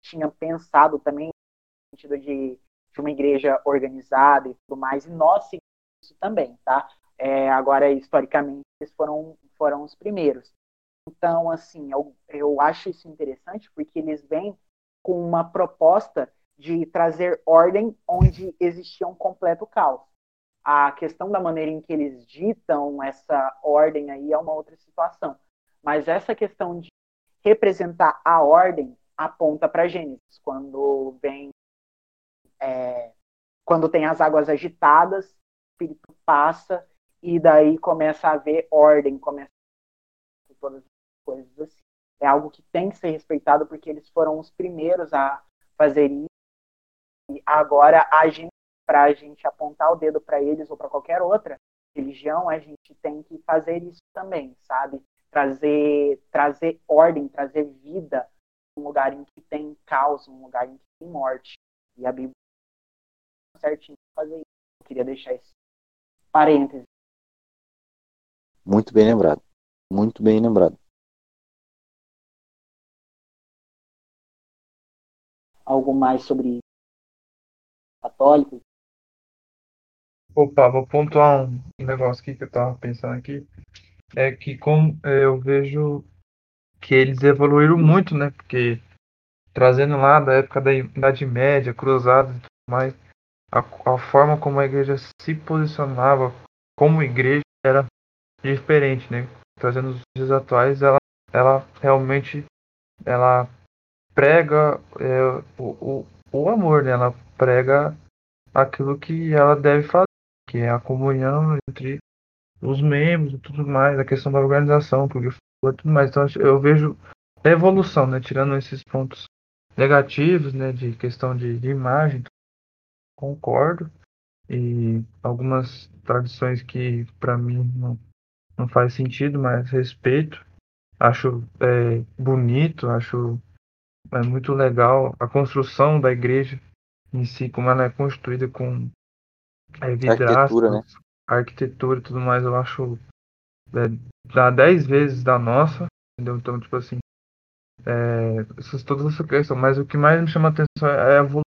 tinha pensado também no sentido de, de uma igreja organizada e tudo mais, e nós seguimos isso também, tá? É, agora, historicamente, eles foram, foram os primeiros. Então, assim, eu, eu acho isso interessante porque eles vêm com uma proposta de trazer ordem onde existia um completo caos. A questão da maneira em que eles ditam essa ordem aí é uma outra situação. Mas essa questão de representar a ordem aponta para Gênesis, quando vem é, quando tem as águas agitadas, o espírito passa e daí começa a haver ordem, começa a todas as coisas assim. É algo que tem que ser respeitado porque eles foram os primeiros a fazer isso agora a gente, para a gente apontar o dedo para eles ou para qualquer outra religião, a gente tem que fazer isso também, sabe? Trazer, trazer ordem, trazer vida um lugar em que tem caos, um lugar em que tem morte. E a Bíblia certinho fazer isso. Eu queria deixar esse parêntese. Muito bem lembrado. Muito bem lembrado. Algo mais sobre católicos. Opa, vou pontuar um negócio aqui que eu estava pensando aqui. É que como é, eu vejo que eles evoluíram muito, né? Porque trazendo lá da época da Idade Média, cruzadas e tudo mais, a, a forma como a igreja se posicionava como igreja era diferente, né? Trazendo os dias atuais, ela, ela realmente ela prega é, o, o, o amor, né? Ela prega aquilo que ela deve fazer, que é a comunhão entre os membros e tudo mais, a questão da organização, porque tudo mais. Então eu vejo a evolução, né? Tirando esses pontos negativos, né? De questão de, de imagem, concordo. E algumas tradições que para mim não, não faz sentido, mas respeito. Acho é, bonito, acho é muito legal a construção da igreja em si, como ela é construída com é, vidraços, né? arquitetura e tudo mais, eu acho é, dá 10 vezes da nossa, entendeu? Então, tipo assim, é, essas, todas essa questão, mas o que mais me chama a atenção é a evolução.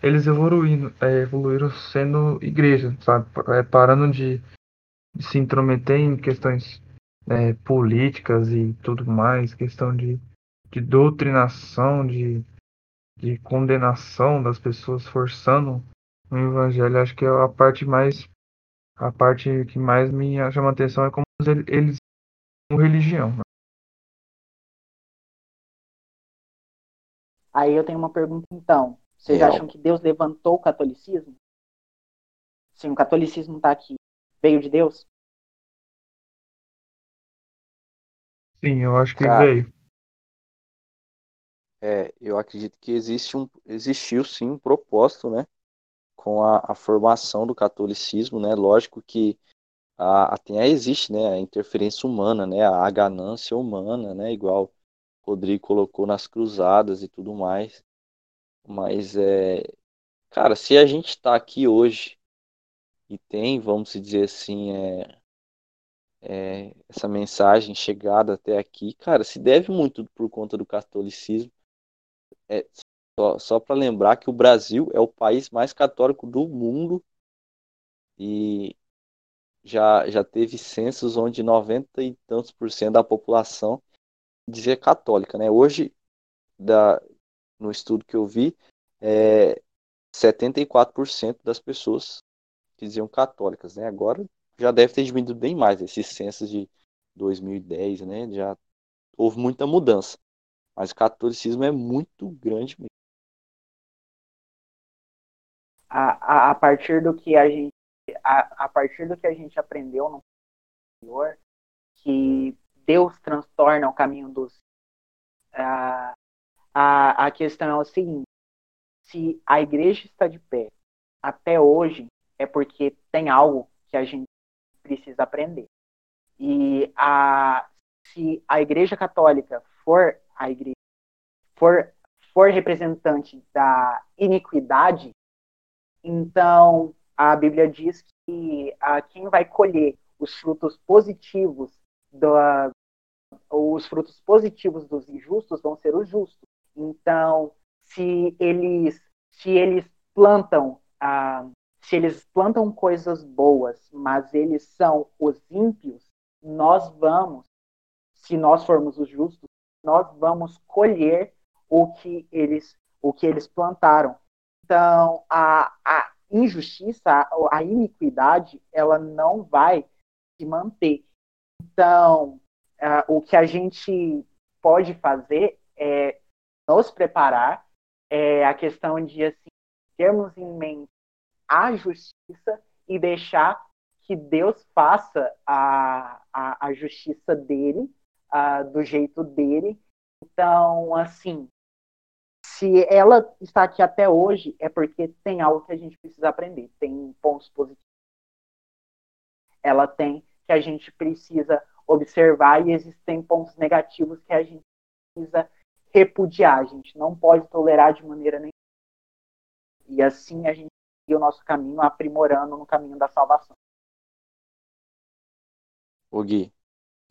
Eles evoluindo, é, evoluíram sendo igreja, sabe? É, parando de, de, se intrometer em questões é, políticas e tudo mais, questão de, de doutrinação, de de condenação das pessoas forçando o evangelho, acho que é a parte mais a parte que mais me chama atenção é como eles como religião. Né? Aí eu tenho uma pergunta então. Vocês acham que Deus levantou o catolicismo? Sim, o catolicismo está aqui. Veio de Deus? Sim, eu acho que Cara, veio. É, eu acredito que existe um, existiu sim um propósito, né, com a, a formação do catolicismo, né, lógico que a, até existe, né, a interferência humana, né, a ganância humana, né, igual Rodrigo colocou nas cruzadas e tudo mais, mas é, cara, se a gente está aqui hoje e tem, vamos dizer assim, é, é, essa mensagem chegada até aqui, cara, se deve muito por conta do catolicismo é, só, só para lembrar que o Brasil é o país mais católico do mundo e já, já teve censos onde 90 e tantos por cento da população dizia católica, né? Hoje, da, no estudo que eu vi, é 74% das pessoas diziam católicas, né? Agora já deve ter diminuído bem mais esses censos de 2010, né? Já houve muita mudança. Mas o catolicismo é muito grande mesmo. A, a, a partir do que a gente a, a partir do que a gente aprendeu no Senhor, que Deus transtorna o caminho dos a, a, a questão é o seguinte: se a igreja está de pé até hoje, é porque tem algo que a gente precisa aprender. E a, se a igreja católica for a igreja for, for representante da iniquidade, então a Bíblia diz que a, quem vai colher os frutos positivos da, os frutos positivos dos injustos vão ser os justos. Então, se eles se eles plantam ah, se eles plantam coisas boas, mas eles são os ímpios, nós vamos, se nós formos os justos, nós vamos colher o que eles o que eles plantaram. Então, a, a injustiça, a, a iniquidade, ela não vai se manter. Então, o que a gente pode fazer é nos preparar, é a questão de assim, termos em mente a justiça e deixar que Deus faça a, a, a justiça dele, uh, do jeito dele. Então, assim, se ela está aqui até hoje, é porque tem algo que a gente precisa aprender, tem pontos positivos. Ela tem que a gente precisa observar e existem pontos negativos que a gente precisa repudiar. A gente não pode tolerar de maneira nenhuma. E assim a gente seguir o nosso caminho, aprimorando no caminho da salvação. O Gui.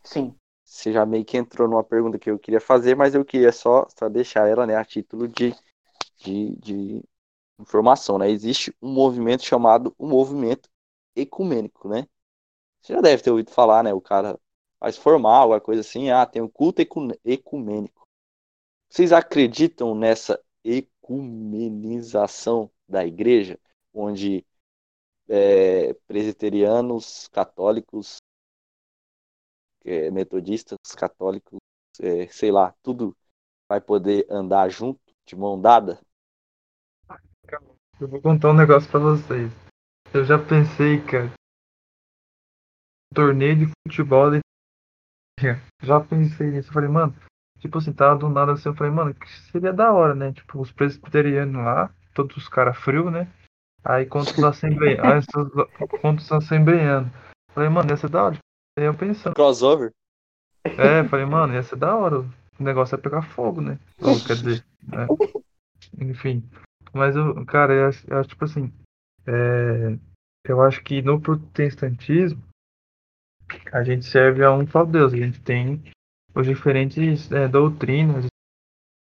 Sim. Você já meio que entrou numa pergunta que eu queria fazer, mas eu queria só, só deixar ela né, a título de, de, de informação. Né? Existe um movimento chamado o movimento ecumênico, né? Você já deve ter ouvido falar, né? O cara faz formal, alguma coisa assim. Ah, tem o culto ecumênico. Vocês acreditam nessa ecumenização da igreja, onde é, presbiterianos, católicos, é, metodistas, católicos, é, sei lá, tudo vai poder andar junto, de mão dada? Eu vou contar um negócio pra vocês. Eu já pensei, cara, torneio de futebol. Já pensei nisso. Eu falei, mano, tipo assim, tava do nada assim. Eu falei, mano, que seria da hora, né? Tipo, os presbiterianos lá, todos os caras frios, né? Aí contra os assembleianos. contra os assembleianos. Falei, mano, ia ser da hora. Eu pensando. Crossover? É, falei, mano, ia ser da hora. O negócio é pegar fogo, né? Ou, quer dizer, né? Enfim. Mas, eu, cara, eu acho, eu acho tipo assim. É, eu acho que no protestantismo a gente serve a um só Deus. A gente tem os diferentes é, doutrinas.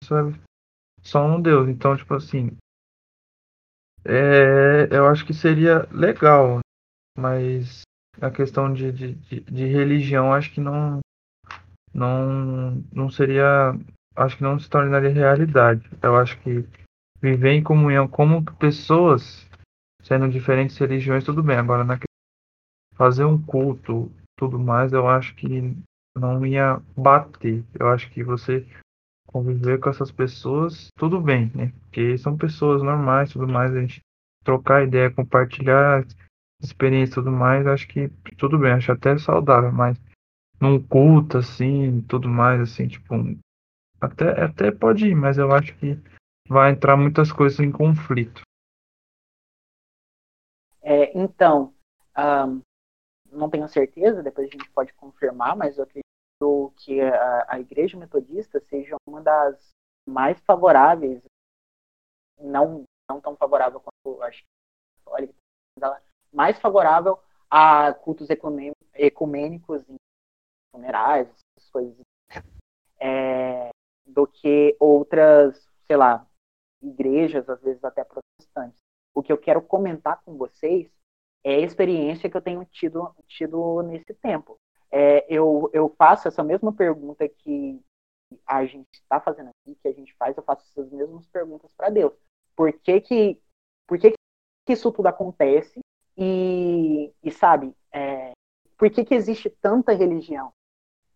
Serve só um Deus. Então, tipo assim, é, eu acho que seria legal, mas a questão de, de, de, de religião acho que não, não, não seria. Acho que não se tornaria realidade. Eu acho que viver em comunhão como pessoas, sendo diferentes religiões, tudo bem. Agora, na fazer um culto tudo mais, eu acho que não ia bater. Eu acho que você conviver com essas pessoas, tudo bem, né? Porque são pessoas normais, tudo mais, a gente trocar ideia, compartilhar experiência e tudo mais, acho que tudo bem, acho até saudável, mas num culto assim, tudo mais, assim, tipo, até, até pode ir, mas eu acho que vai entrar muitas coisas em conflito. É, então, um, não tenho certeza, depois a gente pode confirmar, mas eu acredito que a, a Igreja Metodista seja uma das mais favoráveis, não, não tão favorável quanto acho que mais favorável a cultos ecumênicos em funerais, essas coisas, é, do que outras, sei lá, igrejas, às vezes até protestantes. O que eu quero comentar com vocês é a experiência que eu tenho tido, tido nesse tempo. É, eu, eu faço essa mesma pergunta que a gente está fazendo aqui, que a gente faz, eu faço essas mesmas perguntas para Deus. Por que que, por que que isso tudo acontece? E, e sabe, é, por que que existe tanta religião?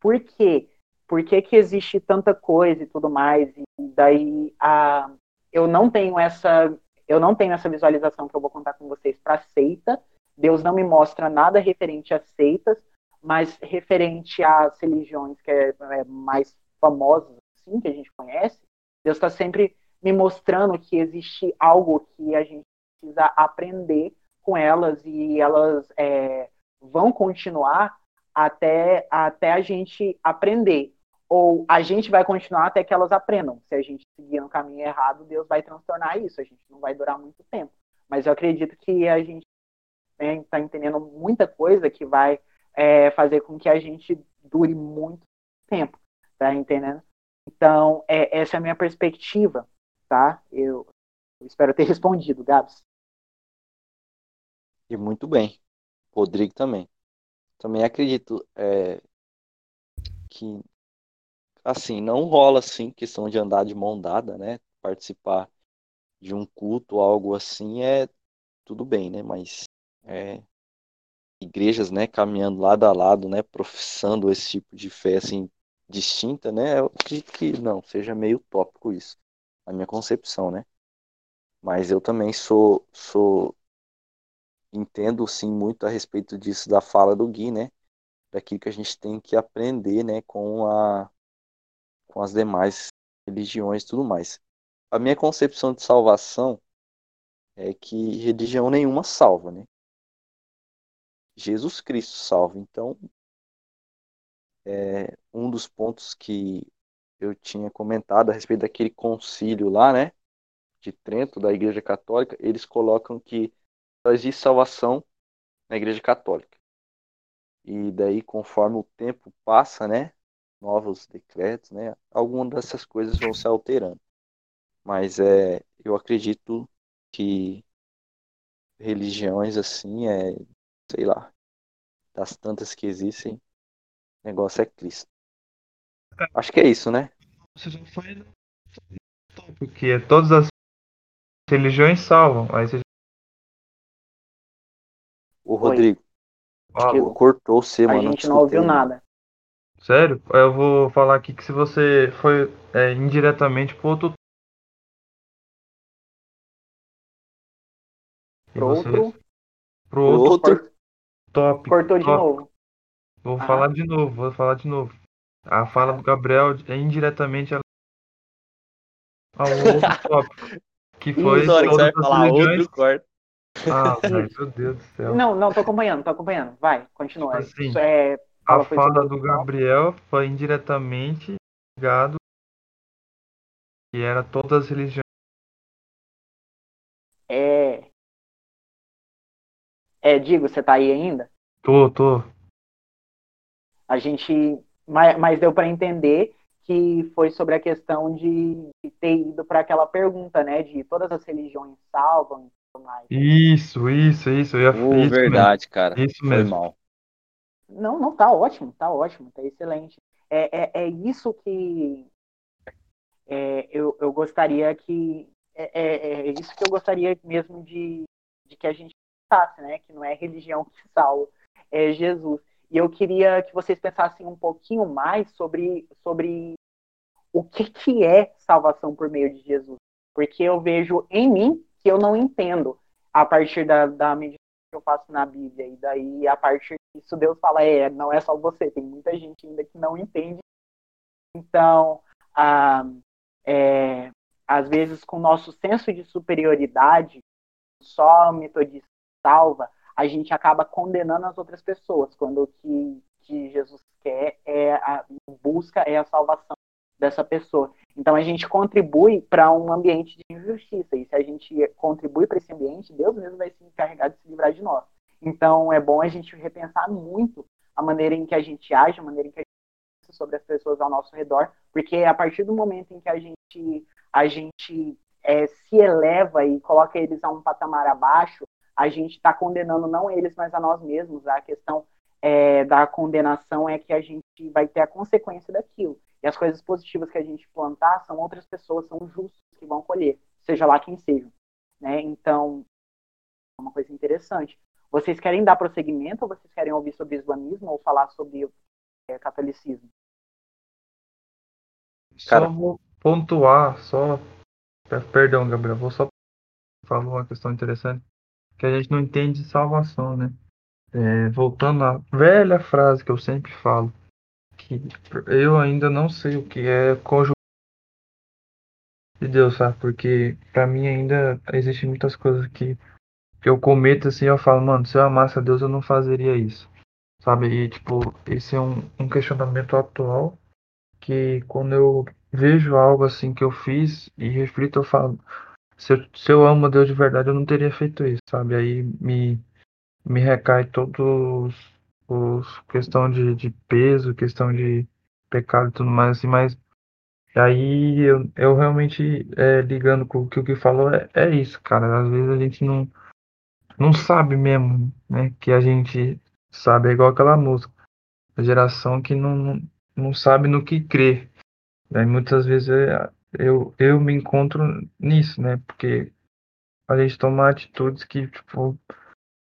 Por quê? por que, que existe tanta coisa e tudo mais. E daí a, eu não tenho essa eu não tenho essa visualização que eu vou contar com vocês para seita. Deus não me mostra nada referente a seitas, mas referente às religiões que é, é mais famosas, assim, que a gente conhece. Deus está sempre me mostrando que existe algo que a gente precisa aprender com elas e elas é, vão continuar até, até a gente aprender. Ou a gente vai continuar até que elas aprendam. Se a gente seguir no caminho errado, Deus vai transtornar isso. A gente não vai durar muito tempo. Mas eu acredito que a gente está né, entendendo muita coisa que vai é, fazer com que a gente dure muito tempo. Tá entendendo? Então, é, essa é a minha perspectiva, tá? Eu, eu espero ter respondido, Gabs. E muito bem. Rodrigo também. Também acredito é, que, assim, não rola, assim, questão de andar de mão dada, né? Participar de um culto, algo assim, é tudo bem, né? Mas é, igrejas, né, caminhando lado a lado, né, professando esse tipo de fé, assim, distinta, né? Eu acredito que não, seja meio tópico isso, a minha concepção, né? Mas eu também sou, sou entendo sim muito a respeito disso da fala do Gui, né? Daquilo que a gente tem que aprender, né, com a com as demais religiões e tudo mais. A minha concepção de salvação é que religião nenhuma salva, né? Jesus Cristo salva. Então, é, um dos pontos que eu tinha comentado a respeito daquele concílio lá, né, de Trento, da Igreja Católica, eles colocam que existe salvação na Igreja Católica. E daí, conforme o tempo passa, né, novos decretos, né, algumas dessas coisas vão se alterando. Mas é, eu acredito que religiões assim, é, sei lá, das tantas que existem, o negócio é Cristo. Acho que é isso, né? Você já foi porque todas as religiões salvam. Aí você... O Rodrigo. Ah, cortou você, mano. A gente não ouviu nada. Sério? Eu vou falar aqui que se você foi é, indiretamente pro outro. Pro outro. Pro outro. outro. Top. Cortou de top. novo. Vou ah. falar de novo, vou falar de novo. A fala do Gabriel é indiretamente ao outro tópico. Que foi que vai falar outro corte. Ah, meu Deus do céu. Não, não, tô acompanhando, tô acompanhando. Vai, continua. Tipo assim, é, a fala do Gabriel foi indiretamente ligado que era todas as religiões. É. É, Digo, você tá aí ainda? Tô, tô. A gente. Mas, mas deu para entender que foi sobre a questão de, ter ido para aquela pergunta, né? De todas as religiões salvam. Isso, isso, isso. Eu ia, uh, isso verdade, mesmo. cara. Isso mesmo. Foi mal. Não, não, tá ótimo, tá ótimo, tá excelente. É, é, é isso que é, eu, eu gostaria que. É, é, é, isso que eu gostaria mesmo de, de que a gente pensasse, né? Que não é religião que salva, é Jesus. E eu queria que vocês pensassem um pouquinho mais sobre, sobre o que, que é salvação por meio de Jesus. Porque eu vejo em mim que eu não entendo a partir da, da medida que eu faço na Bíblia. E daí, a partir disso, Deus fala: é, não é só você, tem muita gente ainda que não entende. Então, ah, é, às vezes, com o nosso senso de superioridade, só metodista salva, a gente acaba condenando as outras pessoas, quando o que, que Jesus quer é a busca é a salvação dessa pessoa. Então a gente contribui para um ambiente de injustiça, e se a gente contribui para esse ambiente, Deus mesmo vai se encarregar de se livrar de nós. Então é bom a gente repensar muito a maneira em que a gente age, a maneira em que a gente pensa sobre as pessoas ao nosso redor, porque a partir do momento em que a gente a gente é, se eleva e coloca eles a um patamar abaixo, a gente está condenando não eles, mas a nós mesmos. A questão é, da condenação é que a gente vai ter a consequência daquilo. E as coisas positivas que a gente plantar são outras pessoas, são justos que vão colher, seja lá quem seja. Né? Então, é uma coisa interessante. Vocês querem dar prosseguimento ou vocês querem ouvir sobre islamismo ou falar sobre é, catolicismo? Cara... Só vou pontuar, só. Perdão, Gabriel, vou só falar uma questão interessante. Que a gente não entende salvação, né? É, voltando à velha frase que eu sempre falo, que eu ainda não sei o que é conjugar de Deus, sabe? Porque para mim ainda existem muitas coisas que, que eu cometo assim, eu falo, mano, se eu amasse a Deus eu não fazeria isso, sabe? E tipo, esse é um, um questionamento atual que quando eu vejo algo assim que eu fiz e reflito, eu falo, se eu, se eu amo a Deus de verdade, eu não teria feito isso, sabe? Aí me me recai todos os questão de, de peso, questão de pecado e tudo mais assim, mas aí eu, eu realmente é, ligando com o que o que falou é, é isso, cara. Às vezes a gente não não sabe mesmo, né? Que a gente sabe, é igual aquela música, a geração que não, não, não sabe no que crer. Aí muitas vezes é, eu, eu me encontro nisso, né? Porque a gente toma atitudes que, tipo,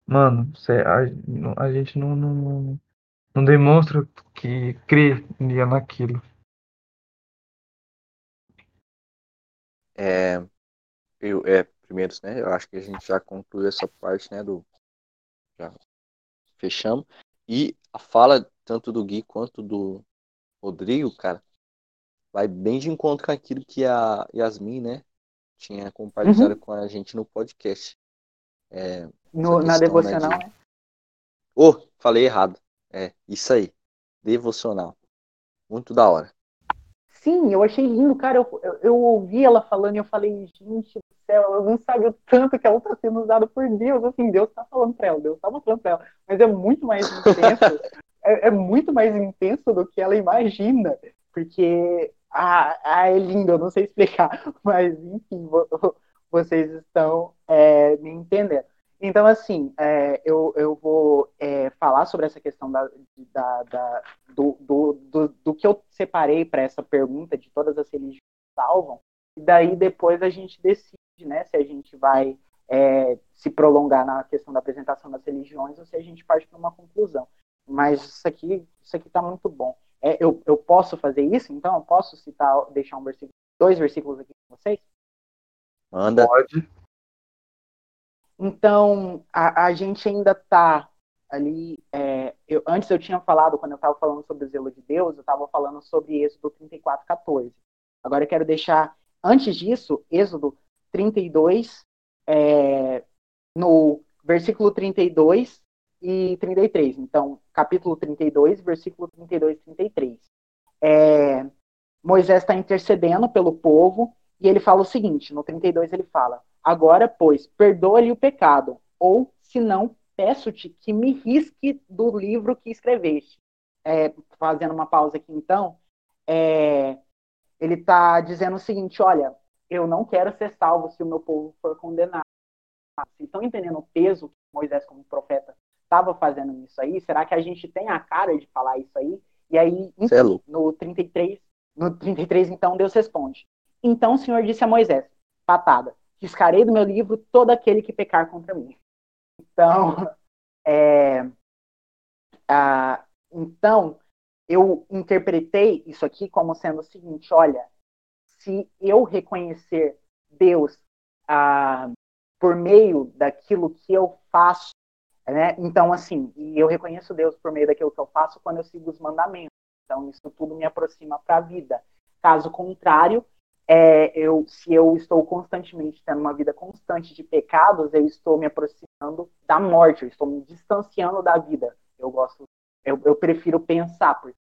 Mano, a, a gente não, não, não demonstra que crê naquilo. É, eu, é, primeiro, né, eu acho que a gente já concluiu essa parte, né, do, já fechamos, e a fala tanto do Gui quanto do Rodrigo, cara, vai bem de encontro com aquilo que a Yasmin, né, tinha compartilhado uhum. com a gente no podcast. É, no, na devocional, né? De... Oh, falei errado. É, isso aí. Devocional. Muito da hora. Sim, eu achei lindo, cara. Eu, eu, eu ouvi ela falando e eu falei, gente do céu, ela não sabe o tanto que ela está sendo usada por Deus. Assim, Deus está falando para ela, Deus está mostrando para ela. Mas é muito mais intenso. é, é, muito mais intenso do que ela imagina. Porque ah, ah, é lindo, eu não sei explicar. Mas, enfim, vocês estão é, me entendendo. Então, assim, é, eu, eu vou é, falar sobre essa questão da, da, da do, do, do, do, que eu separei para essa pergunta de todas as religiões salvam, e daí depois a gente decide né, se a gente vai é, se prolongar na questão da apresentação das religiões ou se a gente parte para uma conclusão. Mas isso aqui isso aqui está muito bom. É, eu, eu posso fazer isso? Então, eu posso citar, deixar um versículo, dois versículos aqui com vocês? Manda. Pode. Então, a, a gente ainda está ali. É, eu, antes eu tinha falado, quando eu estava falando sobre o zelo de Deus, eu estava falando sobre Êxodo 34, 14. Agora eu quero deixar, antes disso, Êxodo 32, é, no versículo 32 e 33. Então, capítulo 32, versículo 32 e 33. É, Moisés está intercedendo pelo povo e ele fala o seguinte: no 32 ele fala Agora, pois, perdoa-lhe o pecado, ou, se não, peço-te que me risque do livro que escreveste. É, fazendo uma pausa aqui, então, é, ele está dizendo o seguinte: olha, eu não quero ser salvo se o meu povo for condenado. Vocês estão entendendo o peso que Moisés, como profeta, estava fazendo nisso aí? Será que a gente tem a cara de falar isso aí? E aí, enfim, é no 33, no 33, então, Deus responde. Então o Senhor disse a Moisés: patada, Riscarei do meu livro todo aquele que pecar contra mim. Então, é, então eu interpretei isso aqui como sendo o seguinte: olha, se eu reconhecer Deus a, por meio daquilo que eu faço, né? Então, assim, e eu reconheço Deus por meio daquilo que eu faço quando eu sigo os mandamentos. Então, isso tudo me aproxima para a vida. Caso contrário, é, eu, se eu estou constantemente tendo uma vida constante de pecados, eu estou me aproximando da morte, eu estou me distanciando da vida. Eu gosto, eu, eu prefiro pensar, porque,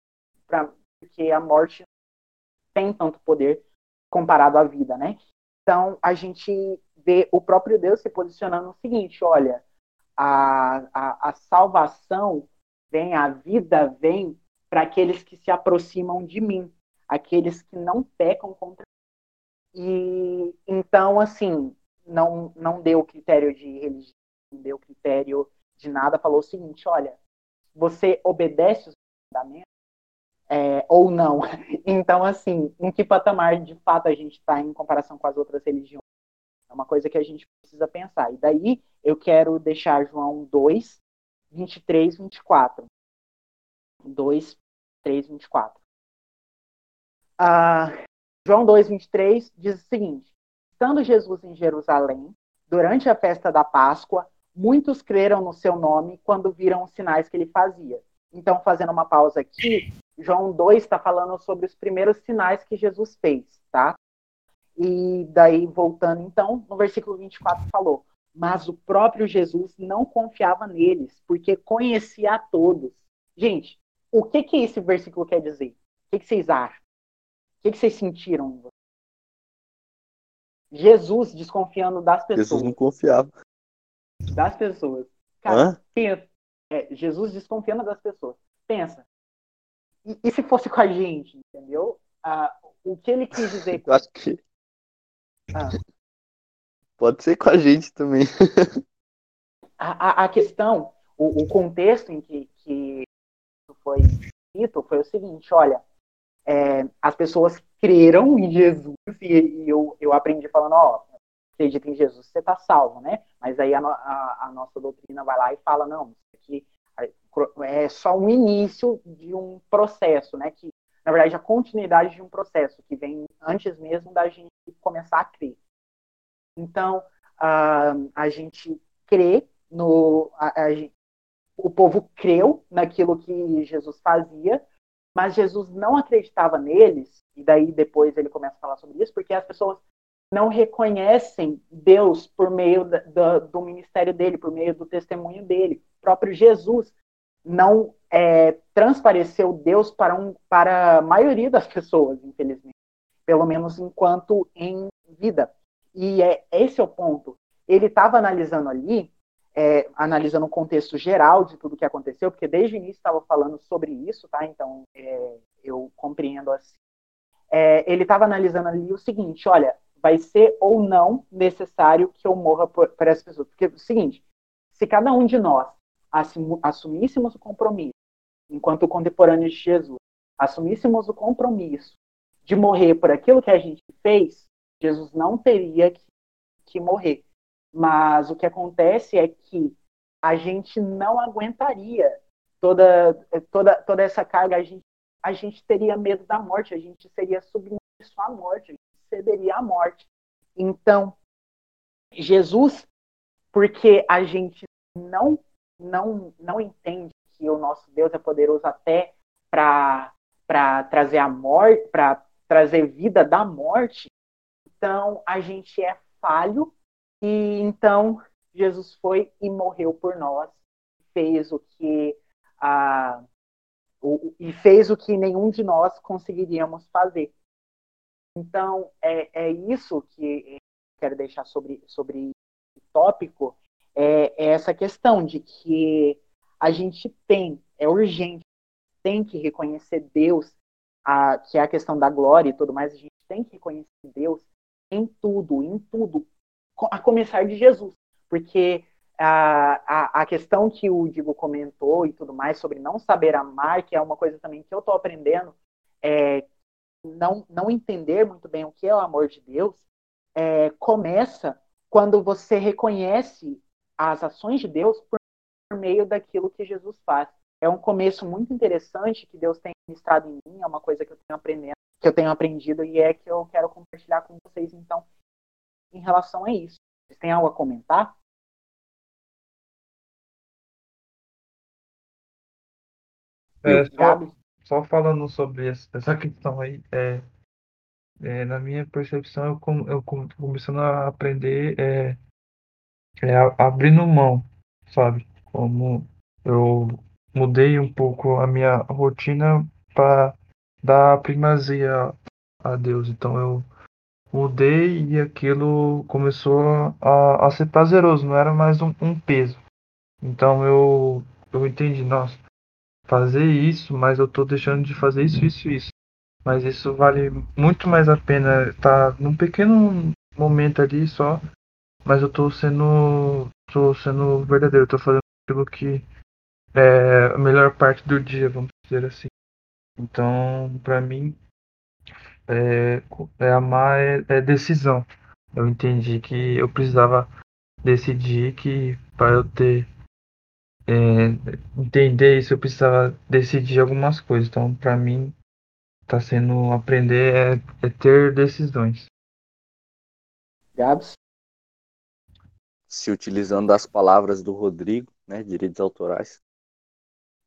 pra, porque a morte tem tanto poder comparado à vida, né? Então a gente vê o próprio Deus se posicionando no seguinte: olha, a, a, a salvação vem, a vida vem para aqueles que se aproximam de mim, aqueles que não pecam contra e então, assim, não, não deu critério de religião, não deu critério de nada, falou o seguinte: olha, você obedece os mandamentos é, ou não? Então, assim, em que patamar de fato a gente está em comparação com as outras religiões? É uma coisa que a gente precisa pensar. E daí eu quero deixar João 2, 23, 24. 2, 3, 24. Ah, João 2,23 diz o seguinte: Estando Jesus em Jerusalém, durante a festa da Páscoa, muitos creram no seu nome quando viram os sinais que ele fazia. Então, fazendo uma pausa aqui, João 2 está falando sobre os primeiros sinais que Jesus fez, tá? E daí, voltando então, no versículo 24 falou: Mas o próprio Jesus não confiava neles, porque conhecia a todos. Gente, o que que esse versículo quer dizer? O que, que vocês acham? O que, que vocês sentiram? Jesus desconfiando das pessoas. Jesus não confiava. Das pessoas. Cara, pensa. É, Jesus desconfiando das pessoas. Pensa. E, e, se fosse com a gente, entendeu? Ah, o que ele quis dizer. Eu acho que. Ah. Pode ser com a gente também. a, a, a, questão, o, o, contexto em que, que foi dito foi o seguinte: olha, é, as pessoas creram em Jesus e, e, eu, eu aprendi falando, ó, acredita em Jesus, você está salvo, né? Mas aí a, a, a, nossa doutrina vai lá e fala, não, isso aqui é só um início de um processo, né? Que, na verdade, a continuidade de um processo que vem antes mesmo da gente começar a crer. Então, a, a gente crê no... A, a, o povo creu naquilo que Jesus fazia, mas Jesus não acreditava neles, e daí depois ele começa a falar sobre isso, porque as pessoas não reconhecem Deus por meio da, da, do ministério dele, por meio do testemunho dele. O próprio Jesus não é, transpareceu Deus para, um, para a maioria das pessoas, infelizmente, pelo menos enquanto em vida. E é, esse é o ponto. Ele estava analisando ali é, analisando um contexto geral de tudo que aconteceu, porque desde o início estava falando sobre isso, tá? Então é, eu compreendo assim. É, ele estava analisando ali o seguinte: olha, vai ser ou não necessário que eu morra por, por essa pessoa? Porque é o seguinte: se cada um de nós assumíssemos o compromisso, enquanto contemporâneos de Jesus, assumíssemos o compromisso de morrer por aquilo que a gente fez, Jesus não teria que, que morrer. Mas o que acontece é que a gente não aguentaria toda, toda, toda essa carga, a gente, a gente teria medo da morte, a gente seria submisso à morte, a gente cederia à morte. Então, Jesus, porque a gente não, não, não entende que o nosso Deus é poderoso até para trazer a morte, para trazer vida da morte, então a gente é falho e então Jesus foi e morreu por nós, fez o que a o, e fez o que nenhum de nós conseguiríamos fazer. Então é, é isso que quero deixar sobre sobre o tópico é, é essa questão de que a gente tem é urgente tem que reconhecer Deus a, que é a questão da glória e tudo mais a gente tem que reconhecer Deus em tudo, em tudo, a começar de Jesus, porque a, a, a, questão que o Digo comentou e tudo mais sobre não saber amar, que é uma coisa também que eu estou aprendendo, é, não, não entender muito bem o que é o amor de Deus, é, começa quando você reconhece as ações de Deus por meio daquilo que Jesus faz. É um começo muito interessante que Deus tem ministrado em mim, é uma coisa que eu tenho aprendendo, que eu tenho aprendido e é que eu quero compartilhar com vocês. Então, em relação a isso. Vocês têm algo a comentar? É, só, só, falando sobre essa questão aí, é, é, na minha percepção, eu, com, eu começando a aprender é, é, abrindo mão, sabe? Como eu mudei um pouco a minha rotina para dar primazia a Deus. Então eu mudei e aquilo começou a, a ser prazeroso, não era mais um, um peso. Então eu, eu entendi, nossa, fazer isso, mas eu tô deixando de fazer isso, isso, isso. Mas isso vale muito mais a pena estar tá num pequeno momento ali só, mas eu tô sendo tô sendo verdadeiro, tô fazendo aquilo que é a melhor parte do dia, vamos dizer assim. Então, para mim, é, é amar é, é, decisão. Eu entendi que eu precisava decidir que para eu ter é, entender isso eu precisava decidir algumas coisas. Então, para mim, tá sendo aprender é, é ter decisões. Gabs? Se utilizando das palavras do Rodrigo, né, direitos autorais,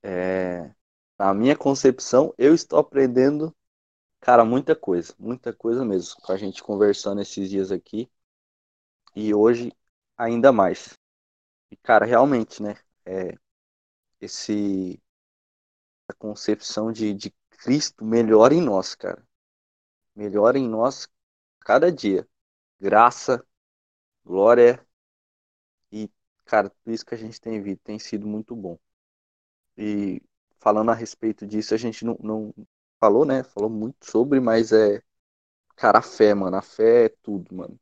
é, na minha concepção, eu estou aprendendo, cara, muita coisa, muita coisa mesmo, com a gente conversando esses dias aqui, e hoje ainda mais. E, cara, realmente, né, é, esse, a concepção de, de Cristo melhora em nós, cara. Melhora em nós cada dia. Graça, glória e, cara, tudo isso que a gente tem visto tem sido muito bom. E falando a respeito disso, a gente não, não falou, né? Falou muito sobre, mas é. Cara, a fé, mano. A fé é tudo, mano.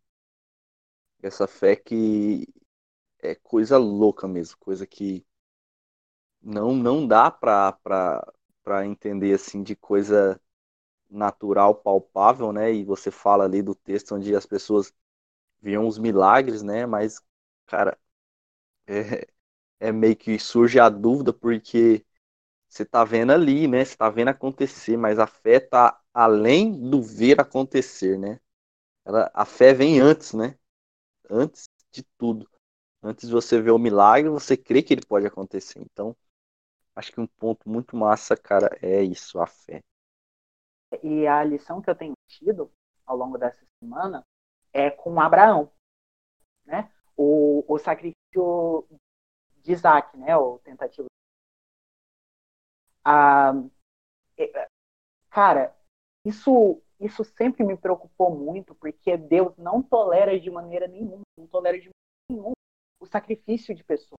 Essa fé que é coisa louca mesmo, coisa que não não dá pra, pra, pra entender assim de coisa natural, palpável, né? E você fala ali do texto onde as pessoas viam os milagres, né? Mas, cara, é, é meio que surge a dúvida porque você tá vendo ali, né? Você tá vendo acontecer, mas a fé tá além do ver acontecer, né? Ela, a fé vem antes, né? Antes de tudo. Antes de você ver o milagre, você crê que ele pode acontecer. Então, acho que um ponto muito massa, cara, é isso, a fé. E a lição que eu tenho tido ao longo dessa semana é com Abraão, né? O, o sacrifício de Isaac, né? O tentativo. Ah, cara, isso isso sempre me preocupou muito, porque Deus não tolera de maneira nenhuma, não tolera de maneira nenhuma o sacrifício de pessoas.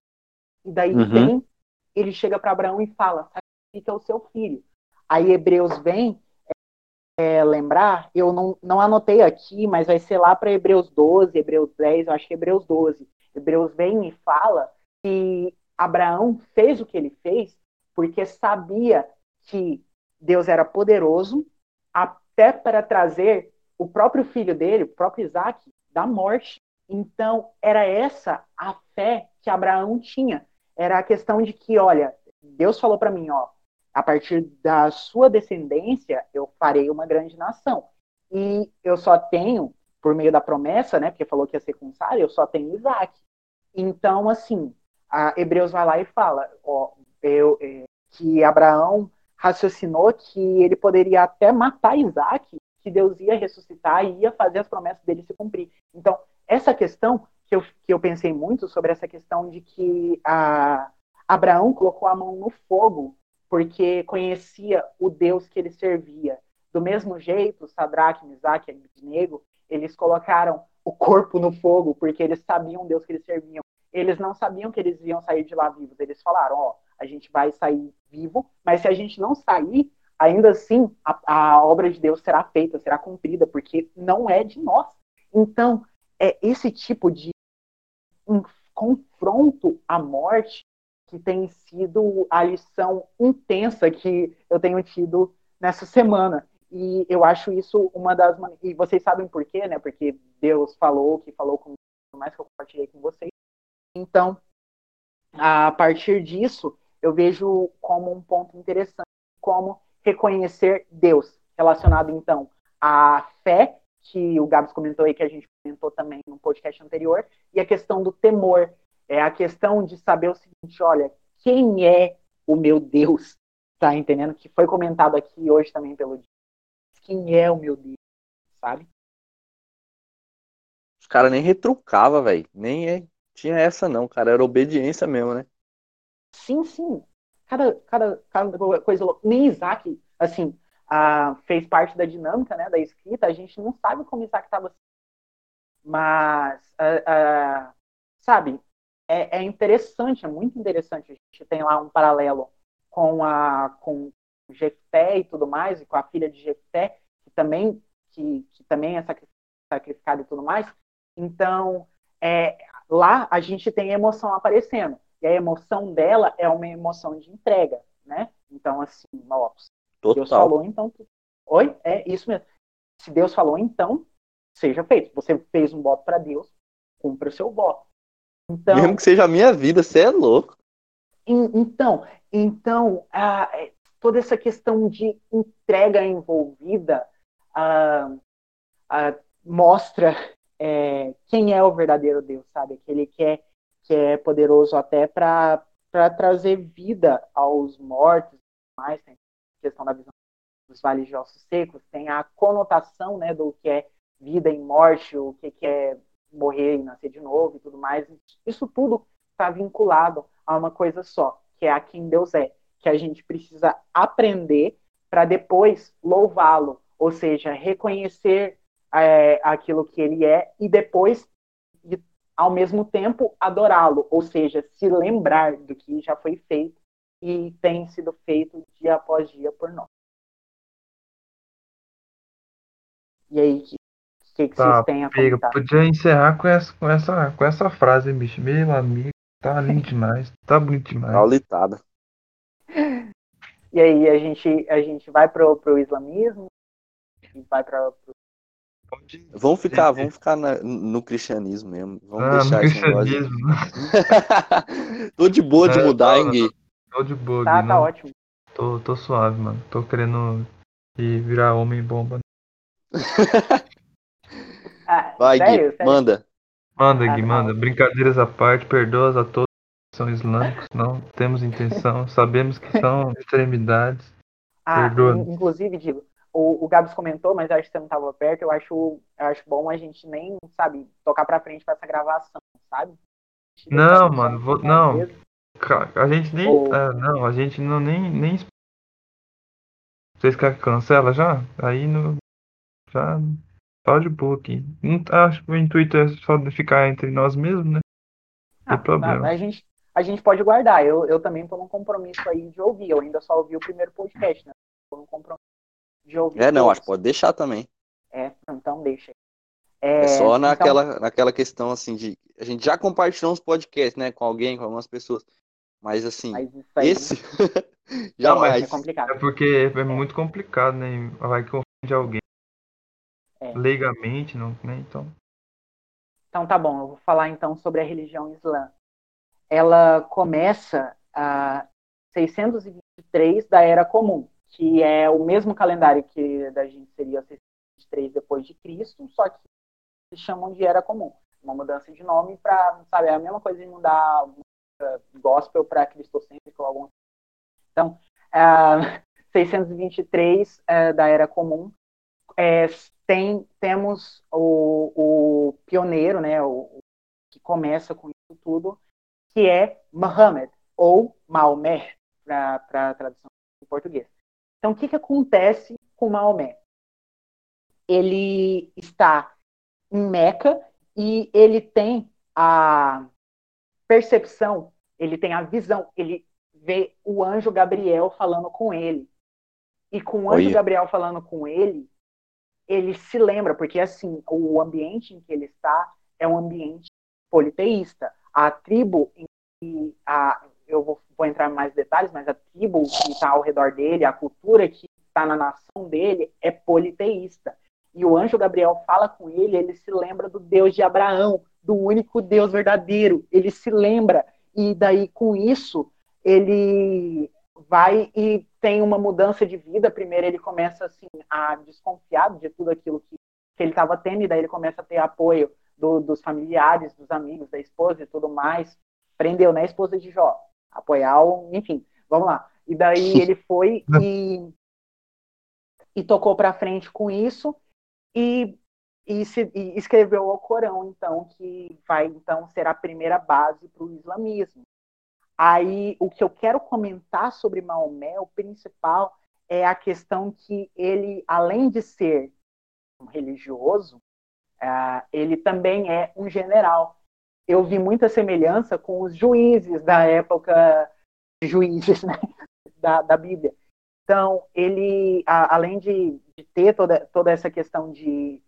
E daí uhum. vem, ele chega para Abraão e fala: sacrifica o seu filho. Aí Hebreus vem é, lembrar, eu não, não anotei aqui, mas vai ser lá para Hebreus 12, Hebreus 10, eu acho que Hebreus 12. Hebreus vem e fala que Abraão fez o que ele fez porque sabia que Deus era poderoso até para trazer o próprio filho dele, o próprio Isaac, da morte. Então, era essa a fé que Abraão tinha. Era a questão de que, olha, Deus falou para mim, ó, a partir da sua descendência, eu farei uma grande nação. E eu só tenho, por meio da promessa, né, porque falou que ia ser com Sara, eu só tenho Isaac. Então, assim, a Hebreus vai lá e fala, ó, eu, é, que Abraão raciocinou que ele poderia até matar Isaac, que Deus ia ressuscitar e ia fazer as promessas dele se cumprir. Então, essa questão que eu, que eu pensei muito sobre essa questão de que a, Abraão colocou a mão no fogo porque conhecia o Deus que ele servia. Do mesmo jeito, Sadraque, Misaque e Abednego, eles colocaram o corpo no fogo porque eles sabiam o Deus que eles serviam. Eles não sabiam que eles iam sair de lá vivos. Eles falaram, ó, a gente vai sair vivo, mas se a gente não sair, ainda assim a, a obra de Deus será feita, será cumprida, porque não é de nós. Então, é esse tipo de um confronto à morte que tem sido a lição intensa que eu tenho tido nessa semana. E eu acho isso uma das. E vocês sabem por quê, né? Porque Deus falou, que falou com mais que eu compartilhei com vocês. Então, a partir disso, eu vejo como um ponto interessante como reconhecer Deus, relacionado então à fé, que o Gabs comentou aí, que a gente comentou também no podcast anterior, e a questão do temor, é a questão de saber o seguinte, olha, quem é o meu Deus? Tá entendendo? Que foi comentado aqui hoje também pelo Quem é o meu Deus? Sabe? Os caras nem retrucava, velho. Nem é... tinha essa não, cara. Era obediência mesmo, né? Sim, sim. Cada, cada, cada coisa louca. Nem Isaac, assim, uh, fez parte da dinâmica né, da escrita. A gente não sabe como Isaac estava. Mas, sabe, é, é, interessante, é muito interessante. A gente tem lá um paralelo com a com Jefté e tudo mais, e com a filha de Jefté, que também, que, que também é sacrificada e tudo mais. Então, é, lá a gente tem emoção aparecendo. E a emoção dela é uma emoção de entrega, né? Então, assim, ó, Deus falou, então. Oi? É isso mesmo. Se Deus falou, então, seja feito. Você fez um voto para Deus, cumpra o seu voto. Então, Mesmo que seja a minha vida, você é louco. então, então, toda essa questão de entrega envolvida mostra é, quem é o verdadeiro Deus, sabe? Aquele que é, que é poderoso até para trazer vida aos mortos, mais tem a questão da visão dos vales de ossos secos, tem a conotação né, do que é vida e morte, o que, que é morrer e nascer de novo e tudo mais. Isso tudo está vinculado a uma coisa só, que é a quem Deus é, que a gente precisa aprender para depois louvá-lo, ou seja, reconhecer é, aquilo que ele é e depois, ao mesmo tempo, adorá-lo, ou seja, se lembrar do que já foi feito e tem sido feito dia após dia por nós. E aí, o que, que, que Tá, vocês têm a comentar? Podia encerrar com essa, com essa, com essa frase, bicho. Meu amigo, tá lindo demais. Tá bonito demais. Paulitada. E aí, a gente, a gente vai pro, pro islamismo? Vai para Vamos ficar, vamos ficar na- no cristianismo mesmo. Vamos Ah, no deixar negócio. cristianismo. Tô de boa de É, mudar, não, hein, Gui? Tô de boa, Tá, Gui, tá não. ótimo. Tô, tô suave, mano. Tô querendo ir virar homem bomba. Ah, Vai, sério, Gui, sério? manda. Manda, Ah, Gui, tá. manda. Brincadeiras à parte, perdoas a todos que são islâmicos. Não temos intenção. Sabemos que são extremidades. Ah, Perdoa. in- inclusive, digo, o, o Gabs comentou, mas acho que você não estava perto. Eu acho, eu acho bom a gente nem, sabe, tocar pra frente pra essa gravação, sabe? Não, mano, vou- nós não. A gente nem. Ou- é, não, a gente não nem. nem... Vocês querem que cancela já? Aí no. Já. Só de boa aqui. Não, acho que o intuito é só ficar entre nós mesmos, né? Não Ah, tem problema. tá, a, gente, a gente pode guardar. Eu, eu também tô num compromisso aí de ouvir. Eu ainda só ouvi o primeiro podcast, né? Tô num compromisso de ouvir. É, não, todos. acho que pode deixar também. É, então deixa. É, É, só então- naquela, naquela questão assim de. A gente já compartilhou uns podcasts, né, com alguém, com algumas pessoas. Mas assim, Mas isso aí esse. é jamais. complicado. É porque é muito complicado, né? Vai que ofende alguém. É. Leigamente, não, né? Então. Então tá bom, eu vou falar então sobre a religião islã. Ela começa a 623 da Era Comum, que é o mesmo calendário que da gente seria 623 depois de Cristo, só que eles chamam de Era Comum. Uma mudança de nome para, sabe, é a mesma coisa de mudar gospel para cristocêntrico ou alguma Então, ah, 623 eh, da Era Comum é, tem, temos o, o pioneiro, né, o, o que começa com isso tudo, que é Muhammad, ou Maomé, para a tradução em português. Então, o que, que acontece com Maomé? Ele está em Meca e ele tem a percepção, ele tem a visão, ele vê o anjo Gabriel falando com ele. E com o anjo Olha. Gabriel falando com ele, ele se lembra, porque assim, o ambiente em que ele está é um ambiente politeísta. A tribo em que a, eu vou, vou entrar em mais detalhes, mas a tribo que está ao redor dele, a cultura que está na nação dele é politeísta. E o anjo Gabriel fala com ele, ele se lembra do Deus de Abraão, do único Deus verdadeiro. Ele se lembra e daí com isso ele vai e tem uma mudança de vida. Primeiro ele começa assim a desconfiar de tudo aquilo que, que ele estava tendo e daí ele começa a ter apoio do- dos familiares, dos amigos, da esposa e tudo mais. Prendeu, né, a esposa de Jó, apoiar o, enfim, vamos lá. E daí ele foi e e tocou para frente com isso e, e, se- e escreveu o Corão, então, que vai então ser a primeira base para o islamismo. Aí, o que eu quero comentar sobre Maomé, o principal, é a questão que ele, além de ser um religioso, ah, ele também é um general. Eu vi muita semelhança com os juízes da época, juízes né, da, da Bíblia. Então, ele, a- além de, de ter toda, toda essa questão de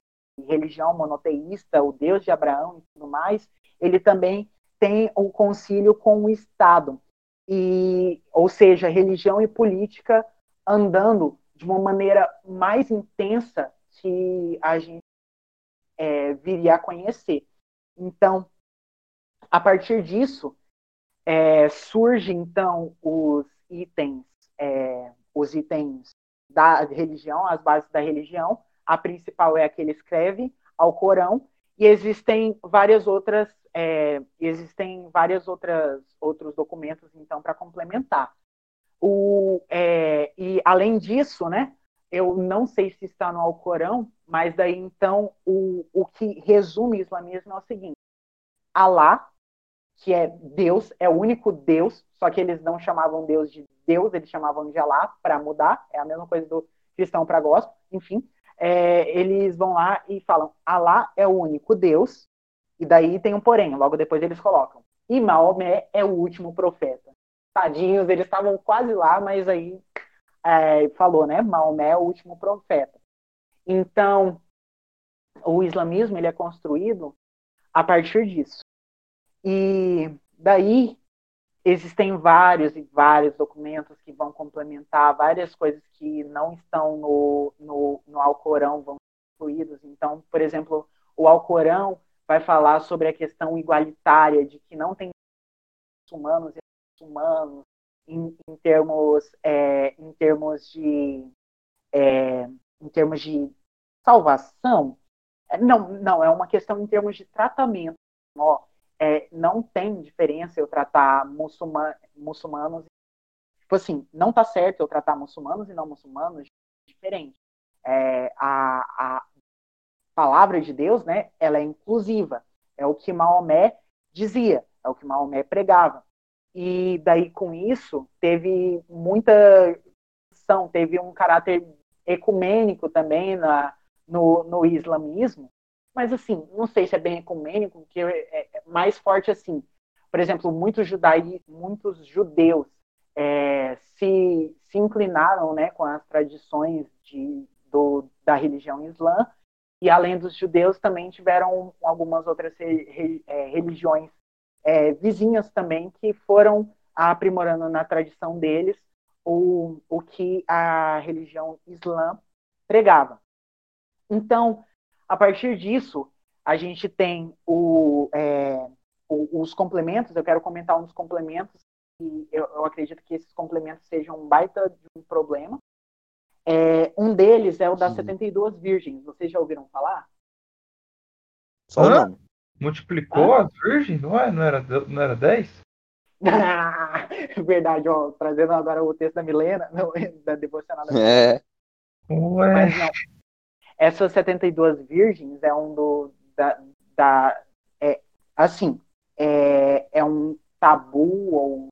religião monoteísta, o Deus de Abraão e tudo mais, ele também tem um concílio com o Estado. E, ou seja, religião e política andando de uma maneira mais intensa que a gente é, viria a conhecer. Então, a partir disso, é, surge então os itens é, os itens da religião, as bases da religião. A principal é a que ele escreve, ao Corão, e existem várias outras, é, existem várias outras outros documentos então para complementar. O, é, e além disso, né, eu não sei se está no Alcorão, mas daí então o, o que resume o islamismo é o seguinte: Alá, que é Deus, é o único Deus, só que eles não chamavam Deus de Deus, eles chamavam de Alá para mudar, é a mesma coisa do cristão para gospel, enfim. É, eles vão lá e falam: Alá é o único Deus, e daí tem um porém, logo depois eles colocam. E Maomé é o último profeta. Tadinhos, eles estavam quase lá, mas aí é, falou, né? Maomé é o último profeta. Então, o islamismo ele é construído a partir disso. E daí existem vários e vários documentos que vão complementar várias coisas que não estão no, no, no Alcorão, vão incluídos. Então, por exemplo, o Alcorão vai falar sobre a questão igualitária, de que não tem humanos e humanos, em, em termos, é, em termos de é, em termos de salvação, é, não, não, é uma questão em termos de tratamento. Ó, é, não tem diferença eu tratar muçulman, muçulmanos. Tipo assim, não tá certo eu tratar muçulmanos e não muçulmanos diferente. É, a, a palavra de Deus, né, ela é inclusiva. É o que Maomé dizia, é o que Maomé pregava. E daí com isso teve muita teve um caráter ecumênico também na, no, no islamismo, mas assim, não sei se é bem ecumênico, porque é, é mais forte assim. Por exemplo, muitos, judaí, muitos judeus é, se, se inclinaram né, com as tradições de, do, da religião islã, e além dos judeus também tiveram algumas outras re, é, religiões é, vizinhas também que foram aprimorando na tradição deles o, o que a religião islã pregava. Então, a partir disso, a gente tem o, é, os complementos. Eu quero comentar uns complementos e eu, eu, acredito que esses complementos sejam um baita de um problema. É, um deles é o das Sim. 72 virgens. Vocês já ouviram falar? Só. Multiplicou ah. as virgens? Não, é? não, era, não era 10? Verdade, ó, trazendo agora o texto da Milena, não, da devocional da Milena. É. Ué. Mas não. Essas 72 virgens é um do. Da, da, é, assim, é, é um tabu ou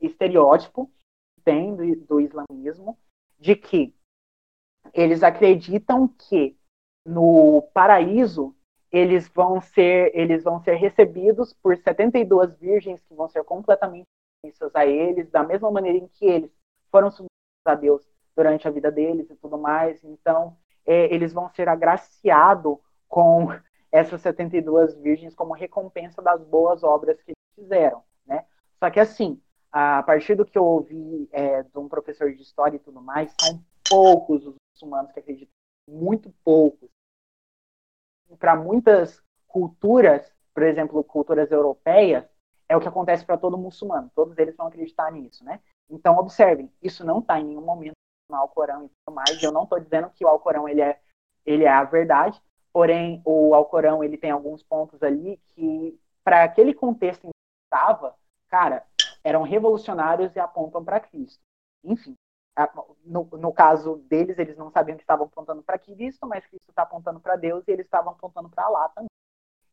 estereótipo que tem do, do islamismo de que eles acreditam que no paraíso eles vão ser eles vão ser recebidos por 72 virgens que vão ser completamente submissas a eles, da mesma maneira em que eles foram submissos a Deus durante a vida deles e tudo mais. Então, é, eles vão ser agraciados com essas 72 virgens como recompensa das boas obras que fizeram, né? Só que assim, a partir do que eu ouvi é, de um professor de história e tudo mais, são poucos os muçulmanos que acreditam, muito poucos para muitas culturas, por exemplo, culturas europeias, é o que acontece para todo muçulmano. Todos eles vão acreditar nisso, né? Então, observem, isso não está em nenhum momento no Alcorão e tudo mais. Eu não estou dizendo que o Alcorão ele é, ele é a verdade, porém, o Alcorão ele tem alguns pontos ali que, para aquele contexto em que estava, cara, eram revolucionários e apontam para Cristo. Enfim, no, no, caso deles, eles não sabiam que estavam apontando para Cristo, mas Cristo está apontando para Deus e eles estavam apontando para lá também.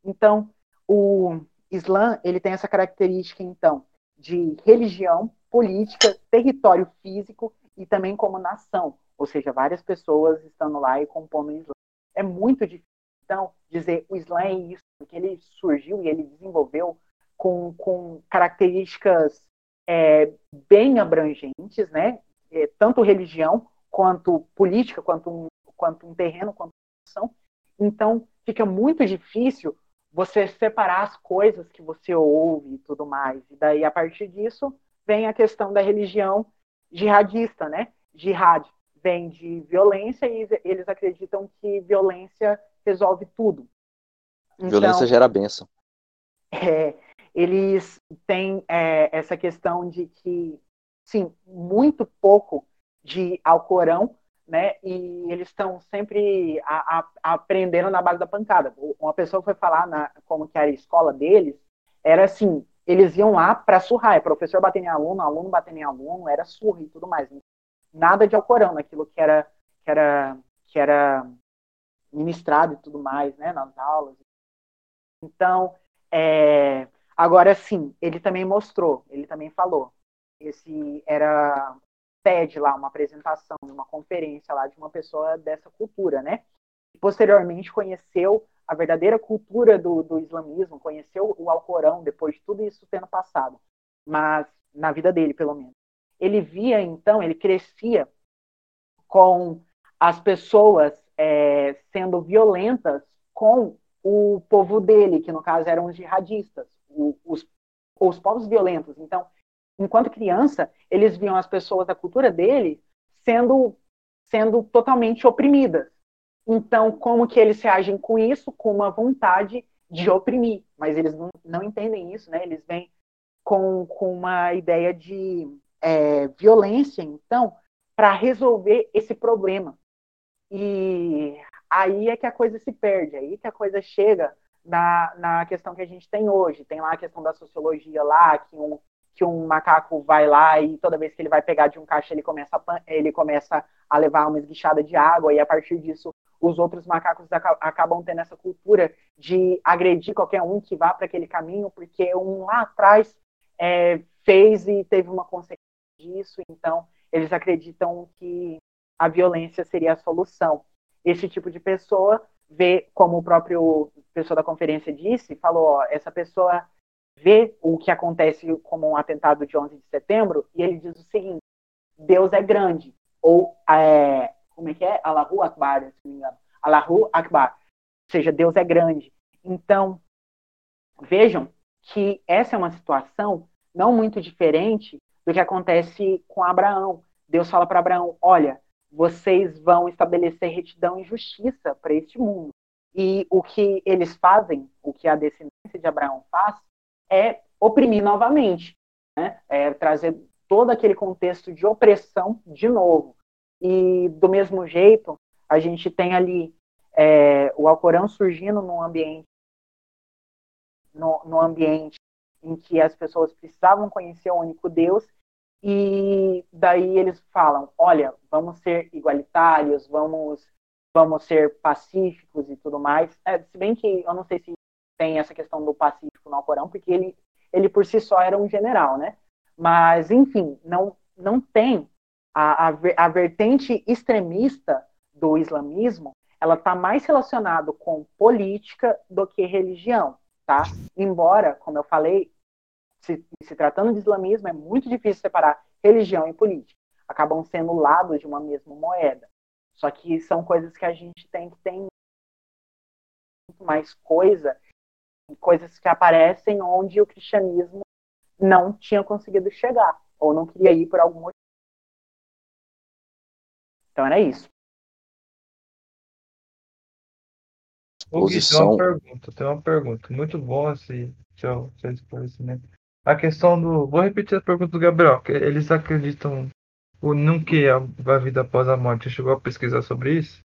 Então, o Islã ele tem essa característica então de religião, política, território físico e também como nação, ou seja, várias pessoas estando lá e compondo o Islã. É muito difícil então dizer o Islã é isso, porque ele surgiu e ele desenvolveu com, com características é, bem abrangentes, né? é, tanto religião quanto política, quanto um, quanto um terreno, quanto uma Então, fica muito difícil você separar as coisas que você ouve e tudo mais. E daí, a partir disso, vem a questão da religião jihadista, né? Jihad vem de violência e eles acreditam que violência resolve tudo. Então, violência gera bênção. É, eles têm é, essa questão de que sim, muito pouco de Alcorão, né? E eles estão sempre a, a, aprendendo na base da pancada. Uma pessoa foi falar na, como que era a escola deles, era assim, eles iam lá para surrar, é professor batendo em aluno, aluno batendo em aluno, era surra e tudo mais. Nada de Alcorão, naquilo que era que era que era ministrado e tudo mais, né, nas aulas. Então, é, agora sim, ele também mostrou, ele também falou, esse era TED lá, uma apresentação, uma conferência lá de uma pessoa dessa cultura, né? Posteriormente conheceu a verdadeira cultura do, do islamismo, conheceu o Alcorão depois de tudo isso tendo passado, mas na vida dele, pelo menos. Ele via, então, ele crescia com as pessoas é, sendo violentas com o povo dele, que no caso eram os jihadistas, os, os povos violentos. Então, enquanto criança, eles viam as pessoas da cultura dele sendo, sendo totalmente oprimidas. Então, como que eles reagem com isso? Com uma vontade de oprimir. Mas eles não, não entendem isso, né? Eles vêm com, com uma ideia de é, violência, então, para resolver esse problema. E aí é que a coisa se perde, aí que a coisa chega na, na questão que a gente tem hoje. Tem lá a questão da sociologia lá, que um, que um macaco vai lá e toda vez que ele vai pegar de um caixa, ele começa a, ele começa a levar uma esguichada de água, e a partir disso os outros macacos acabam tendo essa cultura de agredir qualquer um que vá para aquele caminho, porque um lá atrás é, fez e teve uma consequência disso, então eles acreditam que a violência seria a solução. Esse tipo de pessoa vê, como o próprio pessoa da conferência disse, falou, ó, essa pessoa vê o que acontece como um atentado de 11 de setembro e ele diz o seguinte: Deus é grande ou é, como é que é? Allahu Akbar, se não me engano. Allahu Akbar. Ou seja, Deus é grande. Então, vejam que essa é uma situação não muito diferente do que acontece com Abraão. Deus fala para Abraão: olha, vocês vão estabelecer retidão e justiça para este mundo. E o que eles fazem, o que a descendência de Abraão faz, é oprimir novamente, né? é trazer todo aquele contexto de opressão de novo. E do mesmo jeito, a gente tem ali é, o Alcorão surgindo num ambiente, no, no ambiente em que as pessoas precisavam conhecer o único Deus e daí eles falam, olha, vamos ser igualitários, vamos vamos ser pacíficos e tudo mais. É, se bem que eu não sei se tem essa questão do pacífico no Alcorão, porque ele, ele por si só era um general, né? Mas, enfim, não, não tem a, a, a vertente extremista do islamismo, ela está mais relacionada com política do que religião, tá? Embora, como eu falei, se, se tratando de islamismo, é muito difícil separar religião e política. Acabam sendo lados de uma mesma moeda. Só que são coisas que a gente tem que ter muito mais coisa, coisas que aparecem onde o cristianismo não tinha conseguido chegar, ou não queria ir por algum motivo. Então era isso. O Gui, tem uma pergunta, tem uma pergunta. Muito bom esse seu, seu esclarecimento. A questão do. Vou repetir a pergunta do Gabriel. Que eles acreditam o, no que a, a vida após a morte. Você chegou a pesquisar sobre isso?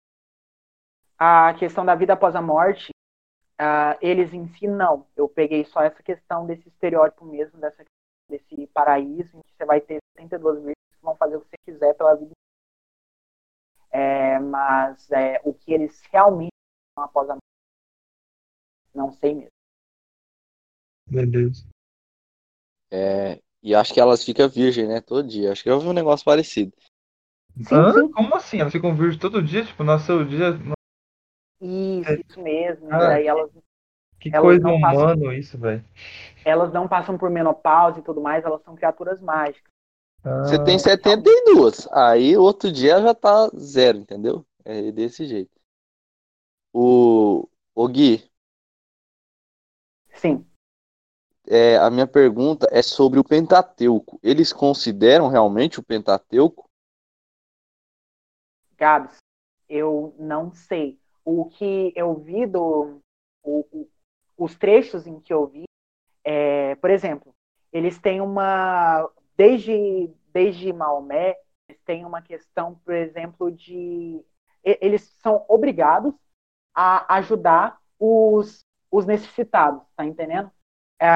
A questão da vida após a morte, uh, eles em si não. Eu peguei só essa questão desse estereótipo mesmo, dessa, desse paraíso, em que você vai ter 72 vezes que vão fazer o que você quiser pela vida é, mas é, o que eles realmente após a morte, não sei mesmo. Beleza. É, e acho que elas ficam virgem, né? Todo dia. Acho que eu vi um negócio parecido. Sim, Hã? sim. Como assim? Elas ficam virgens todo dia? Tipo, nasceu o dia. Isso, é. isso mesmo. Ah, Daí elas. Que elas coisa humana passam, isso, velho. Elas não passam por menopausa e tudo mais, elas são criaturas mágicas. Você tem 72. Ah. Aí outro dia já tá zero, entendeu? É desse jeito. O, o Gui. Sim. É, a minha pergunta é sobre o Pentateuco. Eles consideram realmente o Pentateuco? Gabs, eu não sei. O que eu vi do. O, o, os trechos em que eu vi, é, por exemplo, eles têm uma desde, desde Maomé, eles têm uma questão, por exemplo, de eles são obrigados a ajudar os, os necessitados, tá entendendo? É,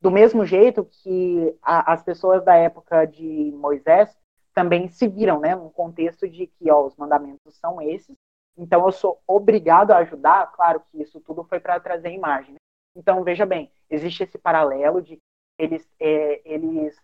do mesmo jeito que a, as pessoas da época de Moisés também se viram, né, num contexto de que ó, os mandamentos são esses, então eu sou obrigado a ajudar, claro que isso tudo foi para trazer imagem. Né? Então veja bem, existe esse paralelo de eles, é, eles,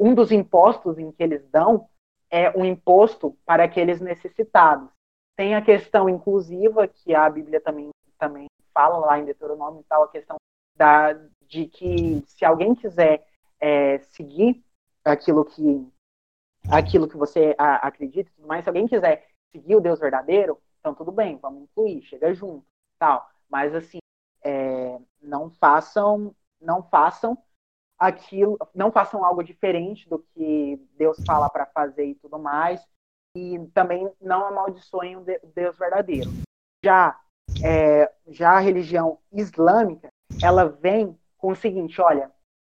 um dos impostos em que eles dão é um imposto para aqueles necessitados. Tem a questão inclusiva que a Bíblia também também fala lá em Deuteronômio e tal, a questão da, de que se alguém quiser é, seguir aquilo que aquilo que você acredita e tudo mais, se alguém quiser seguir o Deus verdadeiro, então tudo bem, vamos incluir, chega junto, tal. Mas assim, é, não façam, não façam aquilo, não façam algo diferente do que Deus fala para fazer e tudo mais, e também não amaldiçoem o Deus verdadeiro. Já é, já a religião islâmica, ela vem com o seguinte, olha,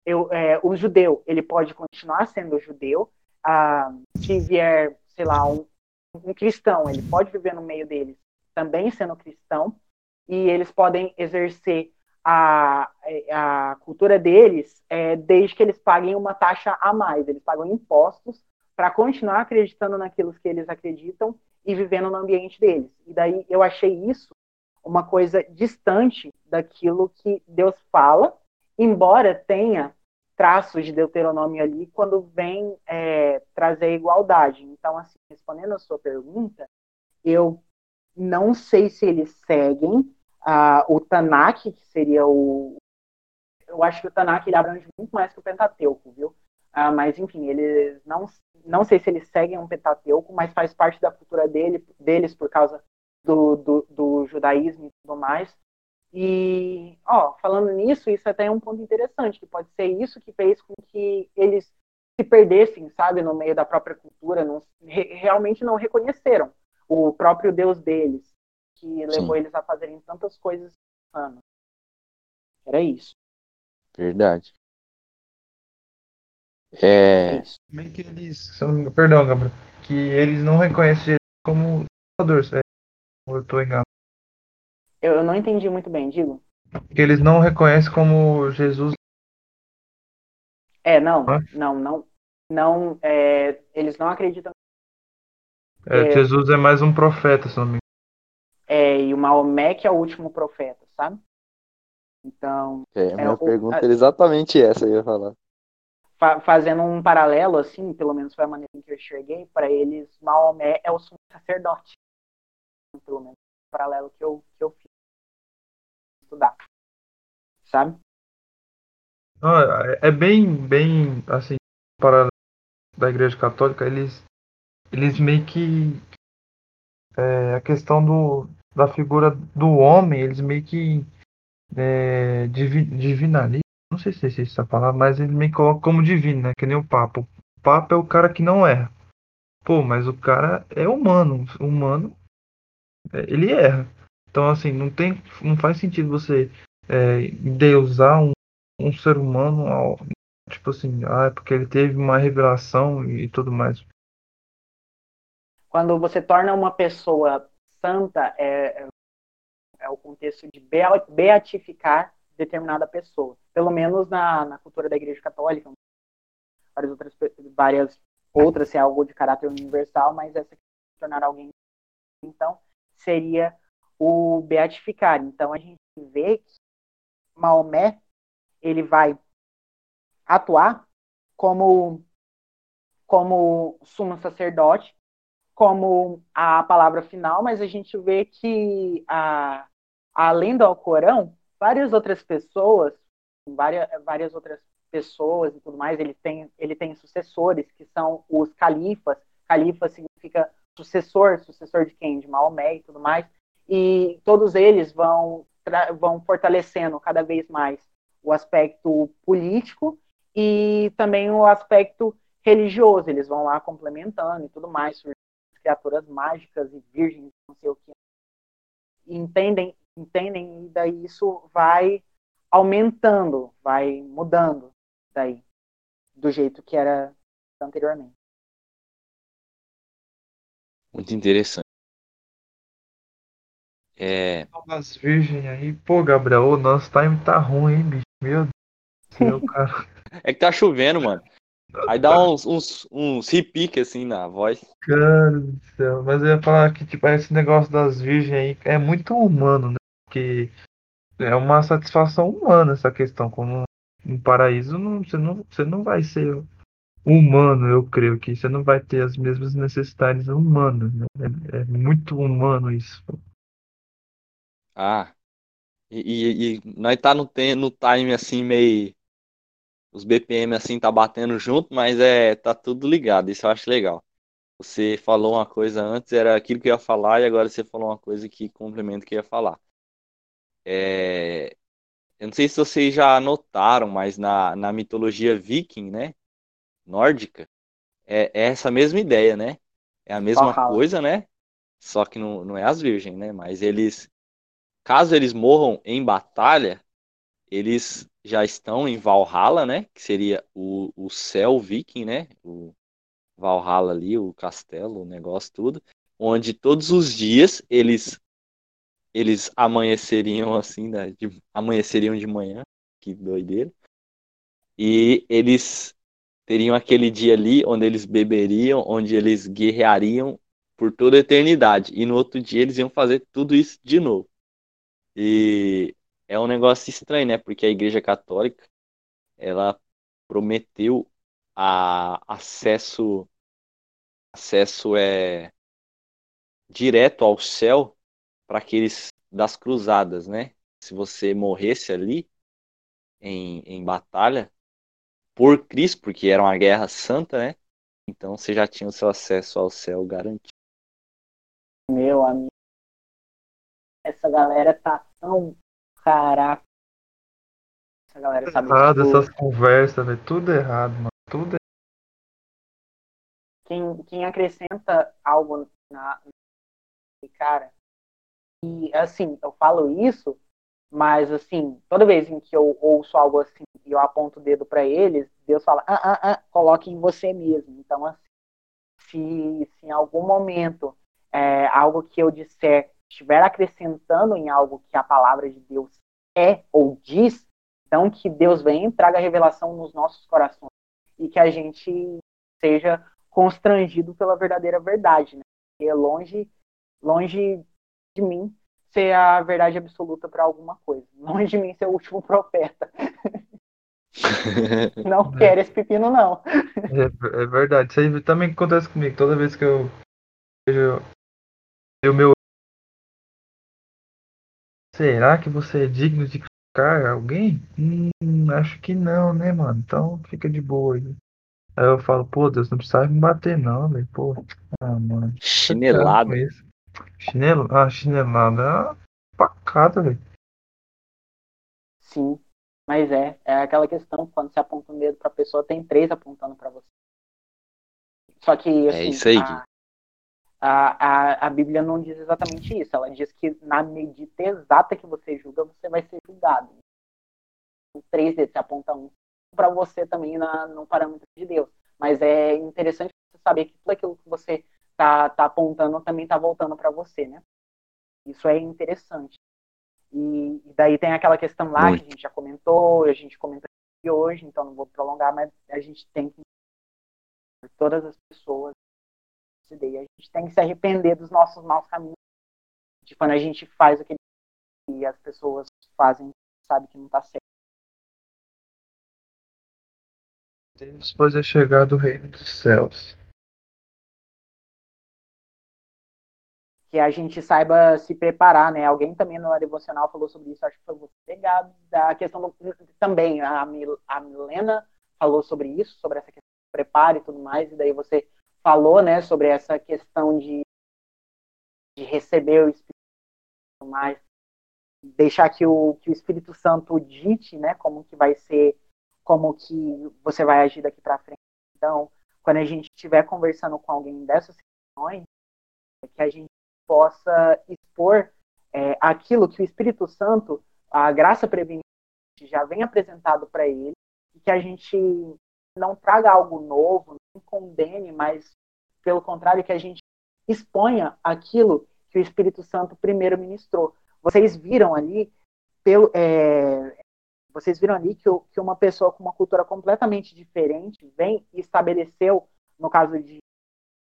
eu, é, o judeu, ele pode continuar sendo judeu, ah, se vier, sei lá, um, um cristão, ele pode viver no meio deles também sendo cristão, e eles podem exercer a, a cultura deles é, desde que eles paguem uma taxa a mais, eles pagam impostos para continuar acreditando naquilo que eles acreditam e vivendo no ambiente deles. E daí eu achei isso uma coisa distante daquilo que Deus fala, embora tenha traços de Deuteronômio ali quando vem é, trazer a igualdade. Então, assim, respondendo a sua pergunta, eu não sei se eles seguem o Tanakh, que seria o. Eu acho que o Tanakh ele abrange muito mais que o Pentateuco, viu? Uh, mas, enfim, eles não, não sei se eles seguem um Pentateuco, mas faz parte da cultura dele, deles por causa do, do, do judaísmo e tudo mais. E, ó, falando nisso, isso até é um ponto interessante, que pode ser isso que fez com que eles se perdessem, sabe, no meio da própria cultura, não, re, realmente não reconheceram o próprio Deus deles, que levou Sim. eles a fazerem tantas coisas anos. Era isso. Verdade. É. é Meio que eles. Perdão, Gabriel. Que eles não reconhecem como salvador. É ou eu tô enganado? Eu, eu não entendi muito bem, digo. Que eles não reconhecem como Jesus. É, não, Hã? não, não, não, é, eles não acreditam. É, é, Jesus é mais um profeta, se não me engano. É, e o Maomé que é o último profeta, sabe? Então. É, a minha é, pergunta era exatamente essa, eu ia falar. fazendo um paralelo, assim, pelo menos foi a maneira que eu enxerguei, para eles, Maomé é o sumo sacerdote pelo menos paralelo que eu, que eu fiz estudar. Sabe? Ah, é bem, bem, assim, para da Igreja Católica, eles, eles meio que é, a questão do, da figura do homem, eles meio que é, divi, divinalizam, não sei se é essa palavra, mas eles meio que colocam como divino, né? Que nem o Papa. O Papa é o cara que não erra. Pô, mas o cara é humano. Humano é, ele erra. Então, assim, não, tem, não faz sentido você é, deusar um, um ser humano, ao, tipo assim, ah, é porque ele teve uma revelação e tudo mais. Quando você torna uma pessoa santa, é, é o contexto de beatificar determinada pessoa. Pelo menos na, na cultura da Igreja Católica. Várias outras, várias outras, é algo de caráter universal, mas essa tornar alguém. Então, seria o beatificar. Então a gente vê que Maomé ele vai atuar como como sumo sacerdote, como a palavra final, mas a gente vê que a, além do Alcorão, várias outras pessoas, várias, várias outras pessoas e tudo mais, ele tem, ele tem sucessores que são os califas. Califa significa sucessor, sucessor de quem? De Maomé e tudo mais. E todos eles vão, vão fortalecendo cada vez mais o aspecto político e também o aspecto religioso. Eles vão lá complementando e tudo mais, criaturas mágicas e virgens, não sei o que. entendem, entendem, e daí isso vai aumentando, vai mudando daí, do jeito que era anteriormente. Muito interessante. É. As virgens aí, pô, Gabriel, o nosso time tá ruim, hein, bicho? Meu Deus, cara. É que tá chovendo, mano. Aí dá uns, uns, uns repique assim na voz. Cara do céu, mas eu ia falar que, tipo, esse negócio das virgens aí é muito humano, né? Porque é uma satisfação humana essa questão. Como no paraíso, não, você, não, você não vai ser humano, eu creio que você não vai ter as mesmas necessidades humanas. Né? É, é muito humano isso. Ah. E, e, e nós tá no, no time assim, meio. Os BPM assim tá batendo junto, mas é tá tudo ligado. Isso eu acho legal. Você falou uma coisa antes, era aquilo que eu ia falar, e agora você falou uma coisa que complementa o que eu ia falar. É, eu não sei se vocês já notaram, mas na, na mitologia viking, né? Nórdica, é, é essa mesma ideia, né? É a mesma Valhalla. coisa, né? Só que não, não é as virgens, né? Mas eles Caso eles morram em batalha, eles já estão em Valhalla, né? Que seria o, o céu viking, né? O Valhalla ali, o castelo, o negócio tudo. Onde todos os dias eles eles amanheceriam assim, né? De, amanheceriam de manhã. Que doideira. E eles teriam aquele dia ali onde eles beberiam, onde eles guerreariam por toda a eternidade. E no outro dia eles iam fazer tudo isso de novo. E é um negócio estranho, né? Porque a Igreja Católica ela prometeu a acesso acesso é direto ao céu para aqueles das cruzadas, né? Se você morresse ali em, em batalha por Cristo, porque era uma guerra santa, né? Então você já tinha o seu acesso ao céu garantido. Meu amigo, essa galera tá tão caraca. Essa galera sabe errado tudo. essas conversas, velho. Tudo errado, mano. Tudo quem, quem acrescenta algo na, cara. E assim, eu falo isso, mas assim, toda vez em que eu ouço algo assim e eu aponto o dedo para eles, Deus fala, ah, ah, ah, coloque em você mesmo. Então, assim, se, se em algum momento é, algo que eu disser estiver acrescentando em algo que a palavra de Deus é ou diz, então que Deus venha e traga revelação nos nossos corações e que a gente seja constrangido pela verdadeira verdade, né? Porque é longe, longe de mim ser a verdade absoluta para alguma coisa. Longe de mim ser o último profeta. não quero esse pepino, não. É, é, verdade. Isso aí também acontece comigo. Toda vez que eu vejo o meu Será que você é digno de criticar alguém? Hum, acho que não, né, mano? Então fica de boa aí. Aí eu falo, pô, Deus, não precisa me bater não, velho. Pô, ah, mano. Chinelada. Chinelo, ah, chinelada é pacada, velho. Sim, mas é, é aquela questão, quando você aponta o dedo pra pessoa, tem três apontando pra você. Só que, é assim, é isso aí. A, a, a, a Bíblia não diz exatamente isso. Ela diz que na medida exata que você julga, você vai ser julgado. Três dedos, você aponta um para você também na, no parâmetro de Deus. Mas é interessante você saber que tudo aquilo que você tá, tá apontando também tá voltando para você, né? Isso é interessante. E, e, daí tem aquela questão lá Muito. que a gente já comentou, a gente comentou hoje, então não vou prolongar, mas a gente tem que todas as pessoas e a gente tem que se arrepender dos nossos maus caminhos. De quando a gente faz o que e as pessoas fazem, sabe que não está certo. Depois é chegar do reino dos céus. Que a gente saiba se preparar, né? Alguém também no devocional falou sobre isso, acho que foi você pegado da questão do, também a, Mil, a Milena falou sobre isso, sobre essa questão de preparo e tudo mais, e daí você falou, né, sobre essa questão de, de receber o Espírito mais deixar que o, que o Espírito Santo dite, né, como que vai ser, como que você vai agir daqui para frente. Então, quando a gente estiver conversando com alguém dessas situações, é que a gente possa expor é, aquilo que o Espírito Santo, a graça preventiva, já vem apresentado para ele, e que a gente não traga algo novo, não condene, mas pelo contrário, que a gente exponha aquilo que o Espírito Santo primeiro ministrou. Vocês viram ali, pelo, é, vocês viram ali que, que uma pessoa com uma cultura completamente diferente vem e estabeleceu, no caso de,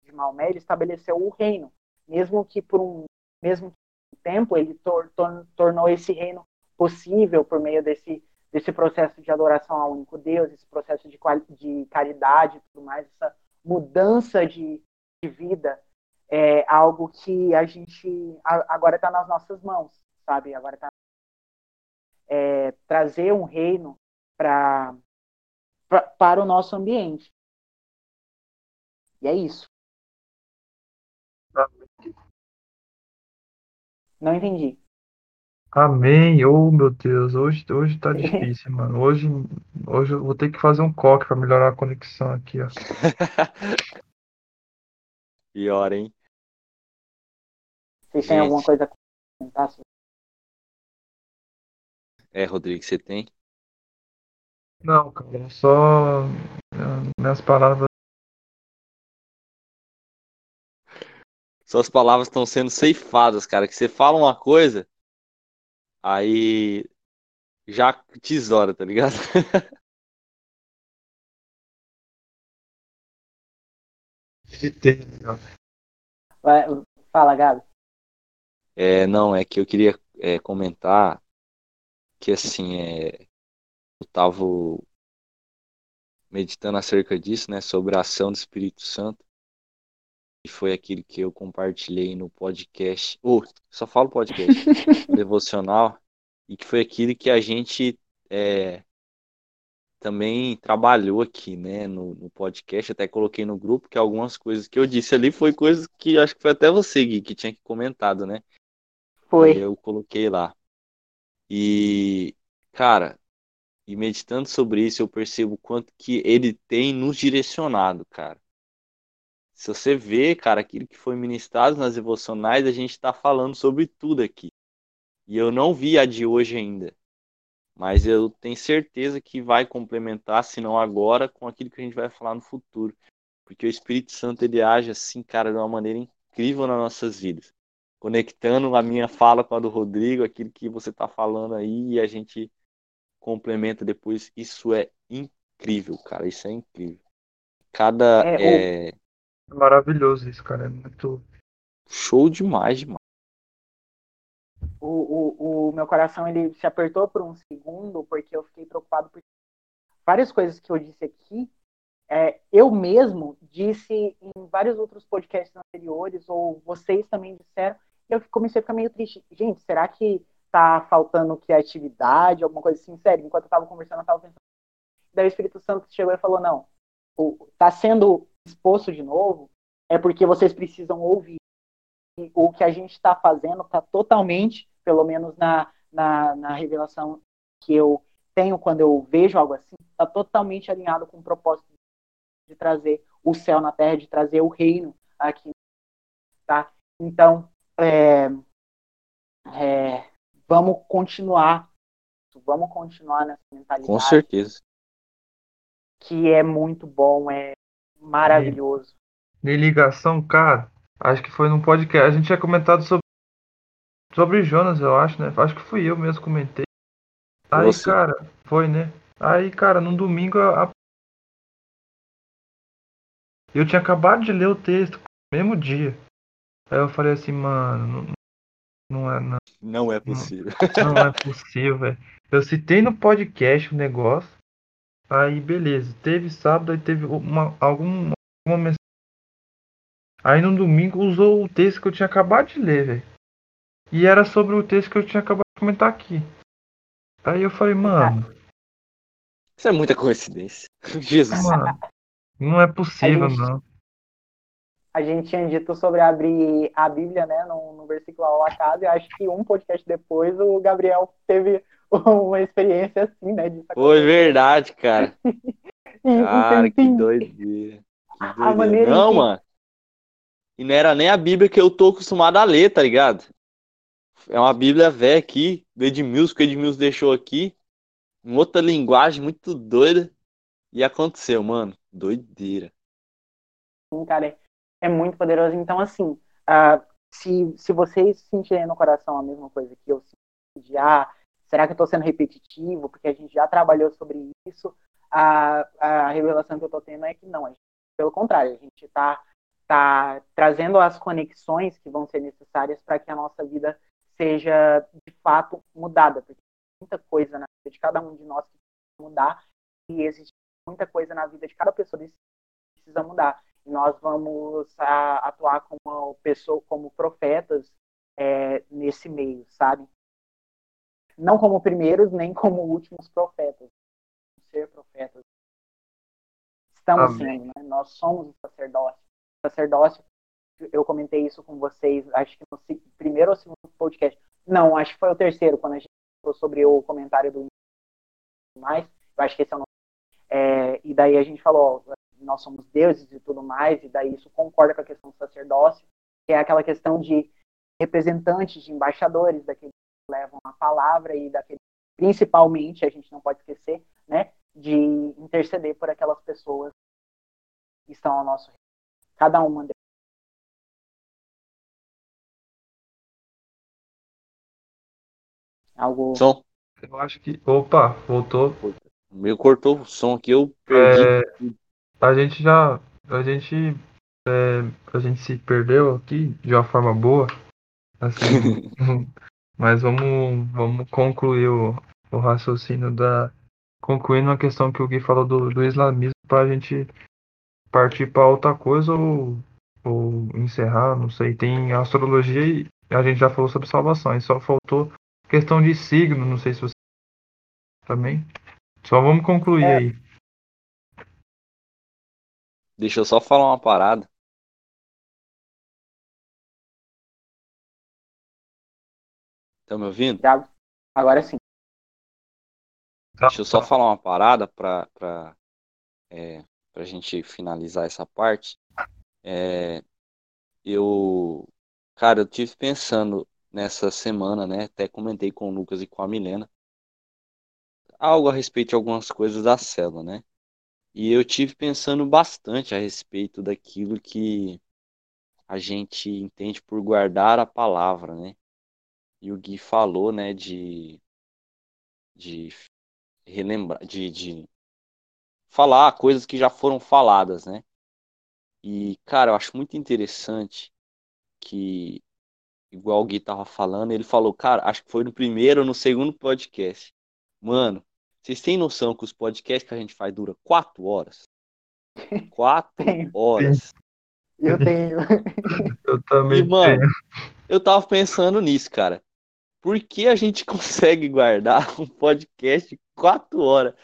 de Maomé, ele estabeleceu o reino, mesmo que por um mesmo tempo ele tor, tor, tornou esse reino possível por meio desse desse processo de adoração ao único Deus, esse processo de, de caridade e tudo mais, essa mudança de, de vida é algo que a gente agora está nas nossas mãos, sabe? Agora está é, trazer um reino para para o nosso ambiente. E é isso. Não entendi. Amém. Oh, meu Deus, hoje, hoje tá difícil, mano. Hoje, hoje eu vou ter que fazer um coque para melhorar a conexão aqui, ó. Pior, hein? Vocês têm Gente. alguma coisa a comentar? É, Rodrigo, você tem? Não, cara, só ah, minhas palavras. Suas palavras estão sendo ceifadas, cara. Que você fala uma coisa, aí já tesoura, tá ligado? Vai, fala, Gabi. É, não, é que eu queria é, comentar que assim, é, eu tava meditando acerca disso, né, sobre a ação do Espírito Santo. E foi aquilo que eu compartilhei no podcast. Oh, só falo podcast devocional. E que foi aquilo que a gente é, também trabalhou aqui, né, no, no podcast. Até coloquei no grupo que algumas coisas que eu disse ali foi coisas que acho que foi até você, Gui, que tinha comentado, né? Foi. E eu coloquei lá. E, cara, e meditando sobre isso, eu percebo o quanto que ele tem nos direcionado, cara. Se você vê, cara, aquilo que foi ministrado nas devocionais, a gente está falando sobre tudo aqui. E eu não vi a de hoje ainda. Mas eu tenho certeza que vai complementar, se não agora, com aquilo que a gente vai falar no futuro. Porque o Espírito Santo, ele age assim, cara, de uma maneira incrível nas nossas vidas conectando a minha fala com a do Rodrigo, aquilo que você está falando aí, e a gente complementa depois. Isso é incrível, cara. Isso é incrível. Cada. É, É, maravilhoso isso, cara. É muito. show demais, demais. O, o, o meu coração ele se apertou por um segundo porque eu fiquei preocupado por várias coisas que eu disse aqui. É, eu mesmo disse em vários outros podcasts anteriores, ou vocês também disseram, eu comecei a ficar meio triste. Gente, será que tá faltando criatividade, alguma coisa assim? Sério, enquanto eu tava conversando, eu tava pensando. Daí o Espírito Santo chegou e falou: não, o, tá sendo exposto de novo, é porque vocês precisam ouvir. E o que a gente está fazendo está totalmente, pelo menos na, na, na revelação que eu tenho quando eu vejo algo assim, está totalmente alinhado com o propósito de trazer o céu na terra, de trazer o reino aqui, tá? Então, é, é, vamos continuar, vamos continuar nessa mentalidade. Com certeza. Que é muito bom, é maravilhoso. De ligação, cara, acho que foi num podcast. A gente tinha comentado sobre, sobre Jonas, eu acho, né? Acho que fui eu mesmo que comentei. Aí, Você. cara, foi, né? Aí, cara, no domingo a... eu tinha acabado de ler o texto, mesmo dia. Aí eu falei assim, mano, não, não é não, Não é possível. não é possível, velho. Eu citei no podcast o negócio. Aí, beleza. Teve sábado, aí teve uma, algum, alguma mensagem. Aí no domingo usou o texto que eu tinha acabado de ler, velho. E era sobre o texto que eu tinha acabado de comentar aqui. Aí eu falei, mano, Isso é muita coincidência. Jesus. mano, não é possível, A gente- não. A gente tinha dito sobre abrir a Bíblia, né, no, no versículo ao acaso, e acho que um podcast depois o Gabriel teve uma experiência assim, né? disso Foi acontecer. verdade, cara. E um Cara, que doideira. Que A doideira. maneira em Não, que- mano. E não era nem a Bíblia que eu tô acostumado a ler, tá ligado? É uma Bíblia velha aqui, do Edmilson, que o Edmilson deixou aqui. Uma outra linguagem muito doida. E aconteceu, mano. Doideira. Sim, cara, é, é muito poderoso. Então, assim, uh, se, se vocês sentirem no coração a mesma coisa que eu sinto, de, ah, será que eu estou sendo repetitivo? Porque a gente já trabalhou sobre isso. A, a revelação que eu estou tendo é que não, gente, pelo contrário, a gente está tá trazendo as conexões que vão ser necessárias para que a nossa vida seja de fato mudada, porque muita coisa na vida de cada um de nós que precisa mudar e existe muita coisa na vida de cada pessoa que precisa mudar. E nós vamos a, atuar como pessoa, como profetas é, nesse meio, sabe? Não como primeiros nem como últimos profetas, ser profetas. Estamos Amém. sendo, né? Nós somos o sacerdócio. O sacerdócio, eu comentei isso com vocês, acho que no primeiro ou segundo podcast. Não, acho que foi o terceiro, quando a gente falou sobre o comentário do mais. Eu acho que esse é o nome. É, e daí a gente falou, ó, nós somos deuses e tudo mais, e daí isso concorda com a questão do sacerdócio, que é aquela questão de representantes, de embaixadores, daqueles que levam a palavra e daqueles, principalmente, a gente não pode esquecer, né, de interceder por aquelas pessoas que estão ao nosso cada uma delas. Algo. Som. Eu acho que. Opa, voltou. O meu cortou o som aqui, eu perdi. É... A gente já. A gente. É... A gente se perdeu aqui de uma forma boa. Assim. mas vamos, vamos concluir o, o raciocínio da. Concluindo a questão que o Gui falou do, do islamismo para a gente partir para outra coisa ou, ou encerrar, não sei. Tem astrologia e a gente já falou sobre salvação. E só faltou questão de signo, não sei se você também. Só vamos concluir é. aí. Deixa eu só falar uma parada. Tá me ouvindo? Agora sim. Tá, Deixa eu só falar uma parada para pra, é, pra gente finalizar essa parte. É, eu, cara, eu tive pensando nessa semana, né? Até comentei com o Lucas e com a Milena. Algo a respeito de algumas coisas da célula, né? E eu tive pensando bastante a respeito daquilo que a gente entende por guardar a palavra, né? E o Gui falou, né, de, de relembrar, de, de falar coisas que já foram faladas, né? E, cara, eu acho muito interessante que, igual o Gui tava falando, ele falou, cara, acho que foi no primeiro ou no segundo podcast. Mano, vocês têm noção que os podcasts que a gente faz dura quatro horas? Quatro horas. Eu tenho. Eu também e, mano, tenho. Eu tava pensando nisso, cara. Por que a gente consegue guardar um podcast de quatro horas?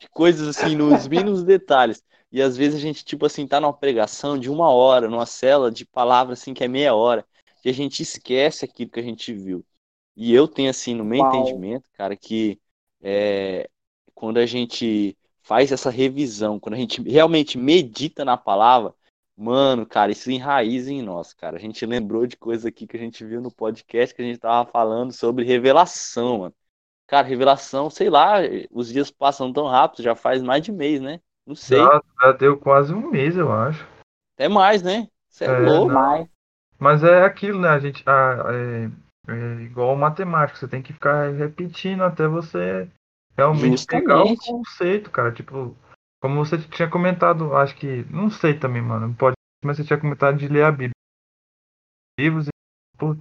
De coisas assim, nos mínimos detalhes. E às vezes a gente, tipo assim, tá numa pregação de uma hora, numa cela de palavras assim que é meia hora. E a gente esquece aquilo que a gente viu. E eu tenho, assim, no meu Uau. entendimento, cara, que é, quando a gente faz essa revisão, quando a gente realmente medita na palavra, mano, cara, isso enraiza em nós, cara. A gente lembrou de coisa aqui que a gente viu no podcast que a gente tava falando sobre revelação, mano. Cara, revelação, sei lá, os dias passam tão rápido, já faz mais de mês, né? Não sei. Já, já deu quase um mês, eu acho. Até mais, né? Você é, é louco. Mais. Mas é aquilo, né? A gente. Ah, é, é igual matemática, você tem que ficar repetindo até você realmente Justamente. pegar o conceito, cara. Tipo, como você tinha comentado, acho que. Não sei também, mano. Pode. Mas você tinha comentado de ler a Bíblia. Livros e. Pô,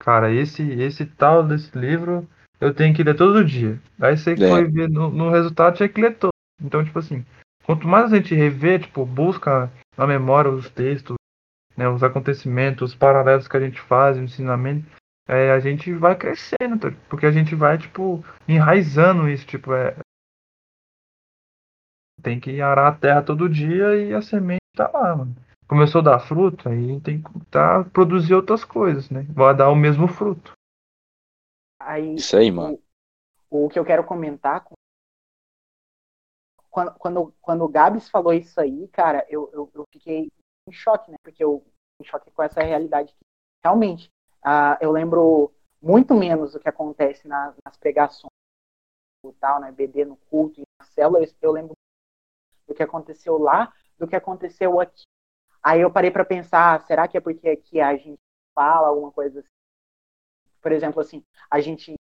cara, esse, esse tal desse livro eu tenho que ler todo dia. Aí você é. foi ver no, no resultado, tinha que ler todo. Então, tipo assim, quanto mais a gente rever, tipo, busca na memória os textos, né, os acontecimentos, os paralelos que a gente faz, o ensinamento, é, a gente vai crescendo, tá? porque a gente vai, tipo, enraizando isso, tipo, é. Tem que arar a terra todo dia e a semente tá lá, mano. Começou a dar fruto, aí tem que tá, produzir outras coisas, né? Vai dar o mesmo fruto. Aí, isso aí, mano. O, o que eu quero comentar quando, quando, quando o Gabs falou isso aí, cara, eu, eu, eu fiquei em choque, né? Porque eu em choque com essa realidade. Realmente, Uh, eu lembro muito menos do que acontece na, nas pregações, tal, né, BD no culto e na célula. Eu, eu lembro do que aconteceu lá do que aconteceu aqui. Aí eu parei para pensar, será que é porque aqui a gente fala alguma coisa assim? Por exemplo, assim, a gente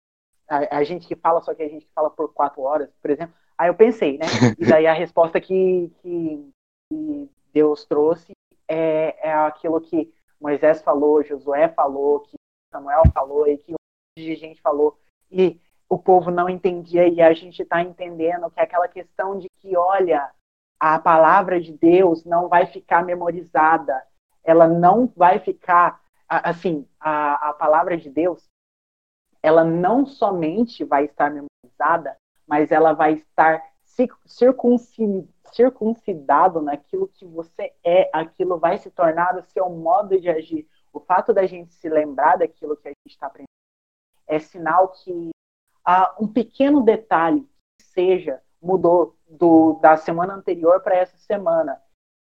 a, a gente que fala, só que a gente fala por quatro horas, por exemplo. Aí eu pensei, né? E daí a resposta que, que, que Deus trouxe é, é aquilo que Moisés falou, Josué falou, que Samuel falou e que um monte de gente falou. E o povo não entendia e a gente está entendendo que é aquela questão de que, olha, a palavra de Deus não vai ficar memorizada, ela não vai ficar, assim, a, a palavra de Deus, ela não somente vai estar memorizada, mas ela vai estar circuncidado naquilo que você é, aquilo vai se tornar o seu modo de agir. O fato da gente se lembrar daquilo que a gente está aprendendo é sinal que ah, um pequeno detalhe que seja mudou do, da semana anterior para essa semana.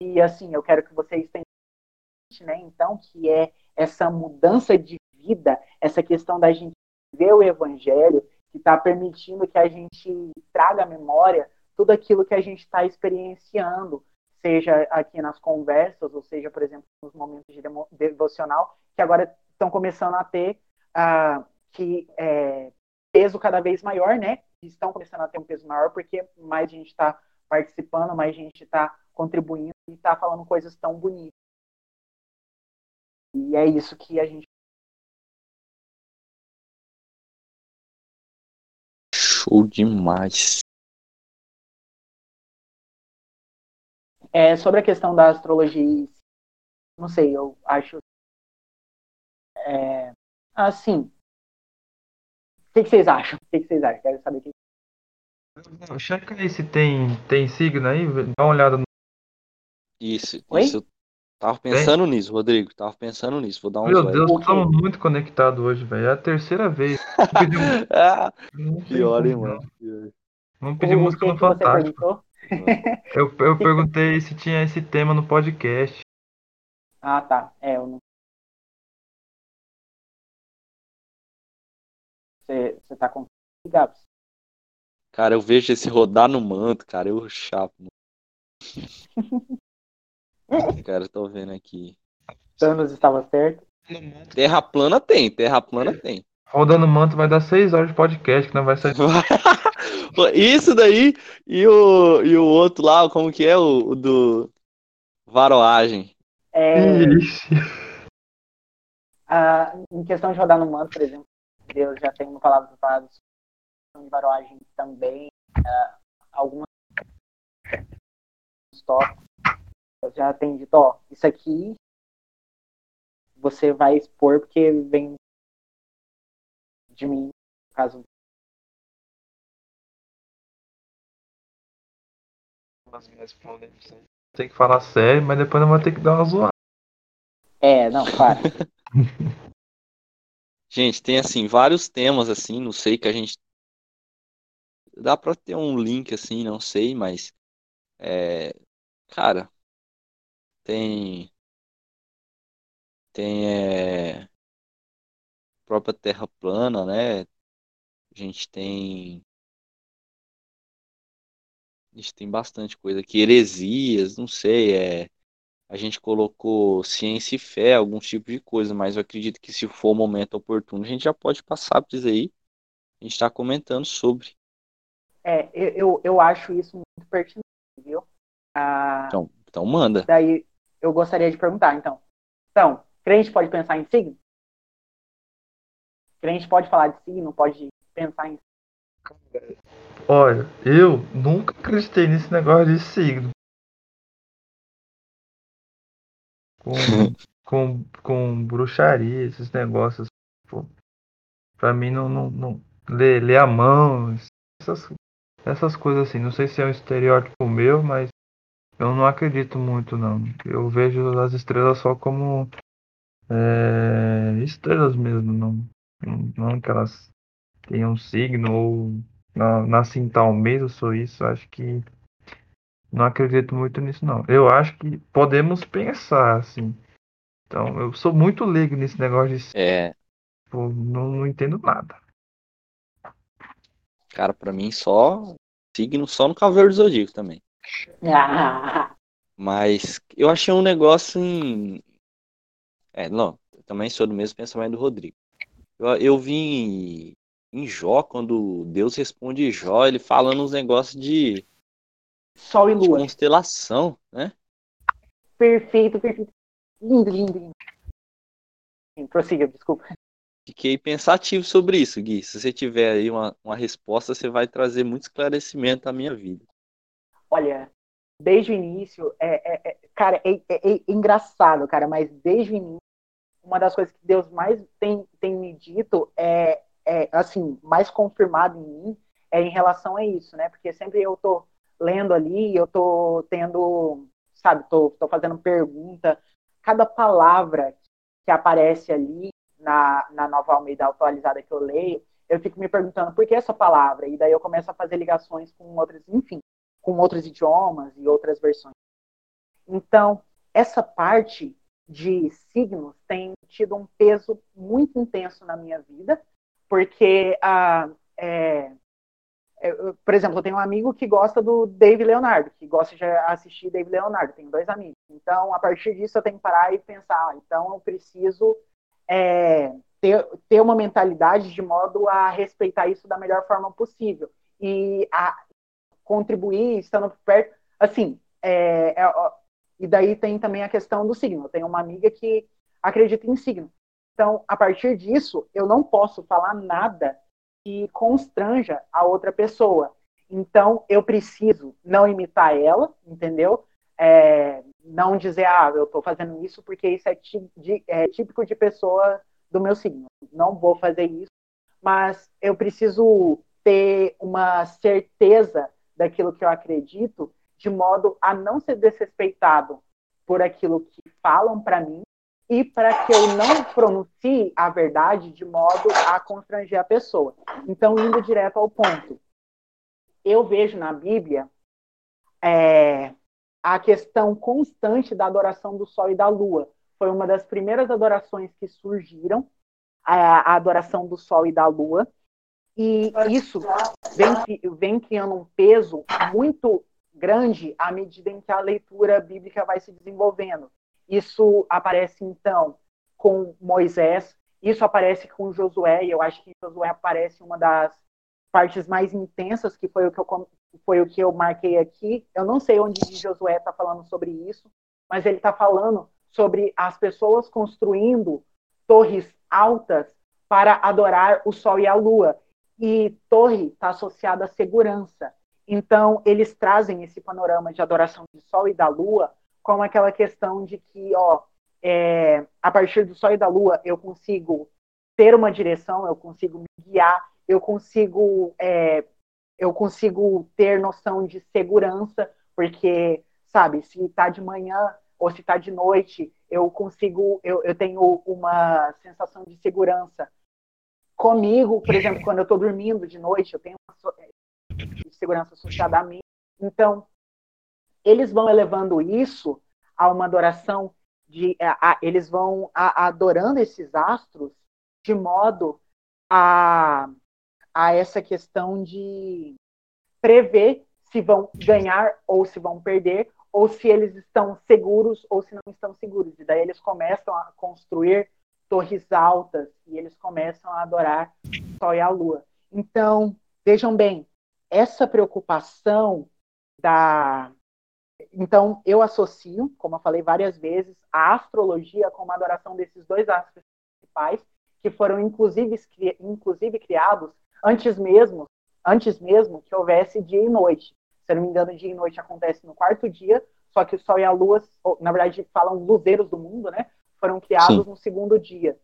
E assim, eu quero que vocês tenham né, então, que é essa mudança de vida, essa questão da gente ver o evangelho, que está permitindo que a gente traga à memória tudo aquilo que a gente está experienciando, seja aqui nas conversas, ou seja, por exemplo, nos momentos de devocional, que agora estão começando a ter uh, que é, peso cada vez maior, né? Estão começando a ter um peso maior porque mais gente está participando, mais gente está contribuindo e está falando coisas tão bonitas. E é isso que a gente. Show demais. É, sobre a questão da astrologia, não sei, eu acho. É, assim, que, que, vocês acham? O que, que, vocês acham? Quero saber o que. Checa aí se tem, tem signo aí, dá uma olhada no. Isso, Oi? isso. Tava pensando tem? nisso, Rodrigo. Tava pensando nisso. Vou dar um Meu Deus, estamos muito conectados hoje, velho. É a terceira vez. ah, pior, hein, mano. Vamos pedir o música no Fantástico. eu, eu perguntei se tinha esse tema no podcast. Ah, tá. É, eu não Você, tá com Gabs? Cara, eu vejo esse rodar no manto, cara, eu chapo. cara, tô vendo aqui. Thanos estava certo. Terra plana tem, terra plana tem. Rodando manto vai dar seis horas de podcast, que não vai sair. Isso daí e o, e o outro lá, como que é? O, o do Varoagem. É. Ah, em questão de rodar no manto, por exemplo, Deus já tem uma palavra preparada de varoagem também, uh, algumas tópicos. Já tem dito, ó, isso aqui você vai expor porque vem de mim, no caso. Tem que falar sério, mas depois eu vou ter que dar uma zoada. É, não, claro. Gente, tem assim vários temas assim, não sei que a gente dá para ter um link assim, não sei, mas é, cara, tem tem é, própria Terra plana, né? A gente tem a gente tem bastante coisa aqui, heresias, não sei, é a gente colocou ciência e fé, alguns tipos de coisa, mas eu acredito que se for o momento oportuno, a gente já pode passar por isso aí. A gente está comentando sobre. É, eu, eu acho isso muito pertinente, viu? Ah, então, então manda. Daí eu gostaria de perguntar, então. Então, crente pode pensar em signo? Crente pode falar de signo, pode pensar em Olha, eu nunca acreditei nesse negócio de signo. Com, com, com bruxaria, esses negócios. Pô, pra mim não, não, não ler, ler a mão, essas, essas coisas assim. Não sei se é um estereótipo meu, mas eu não acredito muito não. Eu vejo as estrelas só como é, estrelas mesmo, não, não que elas tenham um signo ou nascem tal mês, eu sou isso, acho que não acredito muito nisso, não. Eu acho que podemos pensar, assim. Então, eu sou muito leigo nesse negócio de. É. Pô, não, não entendo nada. Cara, para mim só signo só no Cavaleiro do Zodíaco também. Ah, Mas eu achei um negócio em. É, não, eu também sou do mesmo pensamento do Rodrigo. Eu, eu vi em, em Jó, quando Deus responde Jó, ele falando uns negócios de, Sol e de lua. constelação, né? Perfeito, perfeito. Lindo, lindo, lindo. Sim, prossiga, desculpa. Fiquei pensativo sobre isso, Gui. Se você tiver aí uma, uma resposta, você vai trazer muito esclarecimento à minha vida. Olha, desde o início, é, é- é- cara, é, é- é engraçado, cara, mas desde o início, uma das coisas que Deus mais tem, tem me dito é, é, assim, mais confirmado em mim, é em relação a isso, né? Porque sempre eu tô lendo ali, eu tô tendo, sabe, tô, tô fazendo pergunta, cada palavra que aparece ali na, na nova Almeida atualizada que eu leio, eu fico me perguntando por que essa palavra, e daí eu começo a fazer ligações com outras, enfim, com outros idiomas e outras versões. Então, essa parte de signos tem tido um peso muito intenso na minha vida, porque, ah, é, por exemplo, eu tenho um amigo que gosta do Dave Leonardo, que gosta de assistir Dave Leonardo, tenho dois amigos. Então, a partir disso, eu tenho que parar e pensar, ah, então eu preciso é, ter, ter uma mentalidade de modo a respeitar isso da melhor forma possível. E a contribuir estando perto, assim, é, é, e daí tem também a questão do signo. Eu tenho uma amiga que acredita em signo. Então, a partir disso, eu não posso falar nada que constranja a outra pessoa. Então, eu preciso não imitar ela, entendeu? É, não dizer, ah, eu estou fazendo isso porque isso é, de- é típico de pessoa do meu signo. Não vou fazer isso, mas eu preciso ter uma certeza daquilo que eu acredito, de modo a não ser desrespeitado por aquilo que falam para mim e para que eu não pronuncie a verdade de modo a constranger a pessoa. Então, indo direto ao ponto, eu vejo na Bíblia é, a questão constante da adoração do Sol e da Lua. Foi uma das primeiras adorações que surgiram, a, a adoração do Sol e da Lua. E isso vem, vem criando um peso muito grande à medida em que a leitura bíblica vai se desenvolvendo. Isso aparece, então, com Moisés, isso aparece com Josué, e eu acho que Josué aparece uma das partes mais intensas, que foi o que eu, foi o que eu marquei aqui. Eu não sei onde Josué está falando sobre isso, mas ele está falando sobre as pessoas construindo torres altas para adorar o sol e a lua. E torre está associada à segurança. Então, eles trazem esse panorama de adoração do sol e da lua com aquela questão de que, ó, é, a partir do sol e da lua, eu consigo ter uma direção, eu consigo me guiar, eu consigo, é, eu consigo ter noção de segurança, porque, sabe, se está de manhã ou se está de noite, eu consigo, eu, eu tenho uma sensação de segurança comigo, por exemplo, quando eu estou dormindo de noite, eu tenho uma so- de segurança associada a mim. Então, eles vão elevando isso a uma adoração de, a, a, eles vão a, adorando esses astros de modo a, a essa questão de prever se vão ganhar ou se vão perder, ou se eles estão seguros ou se não estão seguros. E daí eles começam a construir torres altas e eles começam a adorar o Sol e a Lua. Então, vejam bem, essa preocupação da. Então, eu associo, como eu falei várias vezes, a astrologia com a adoração desses dois astros principais, que foram inclusive, inclusive criados antes mesmo, antes mesmo que houvesse dia e noite. Se eu não me engano, dia e noite acontece no quarto dia, só que o Sol e a Lua, na verdade, falam luzeiros do mundo, né? Foram criados Sim. no segundo dia.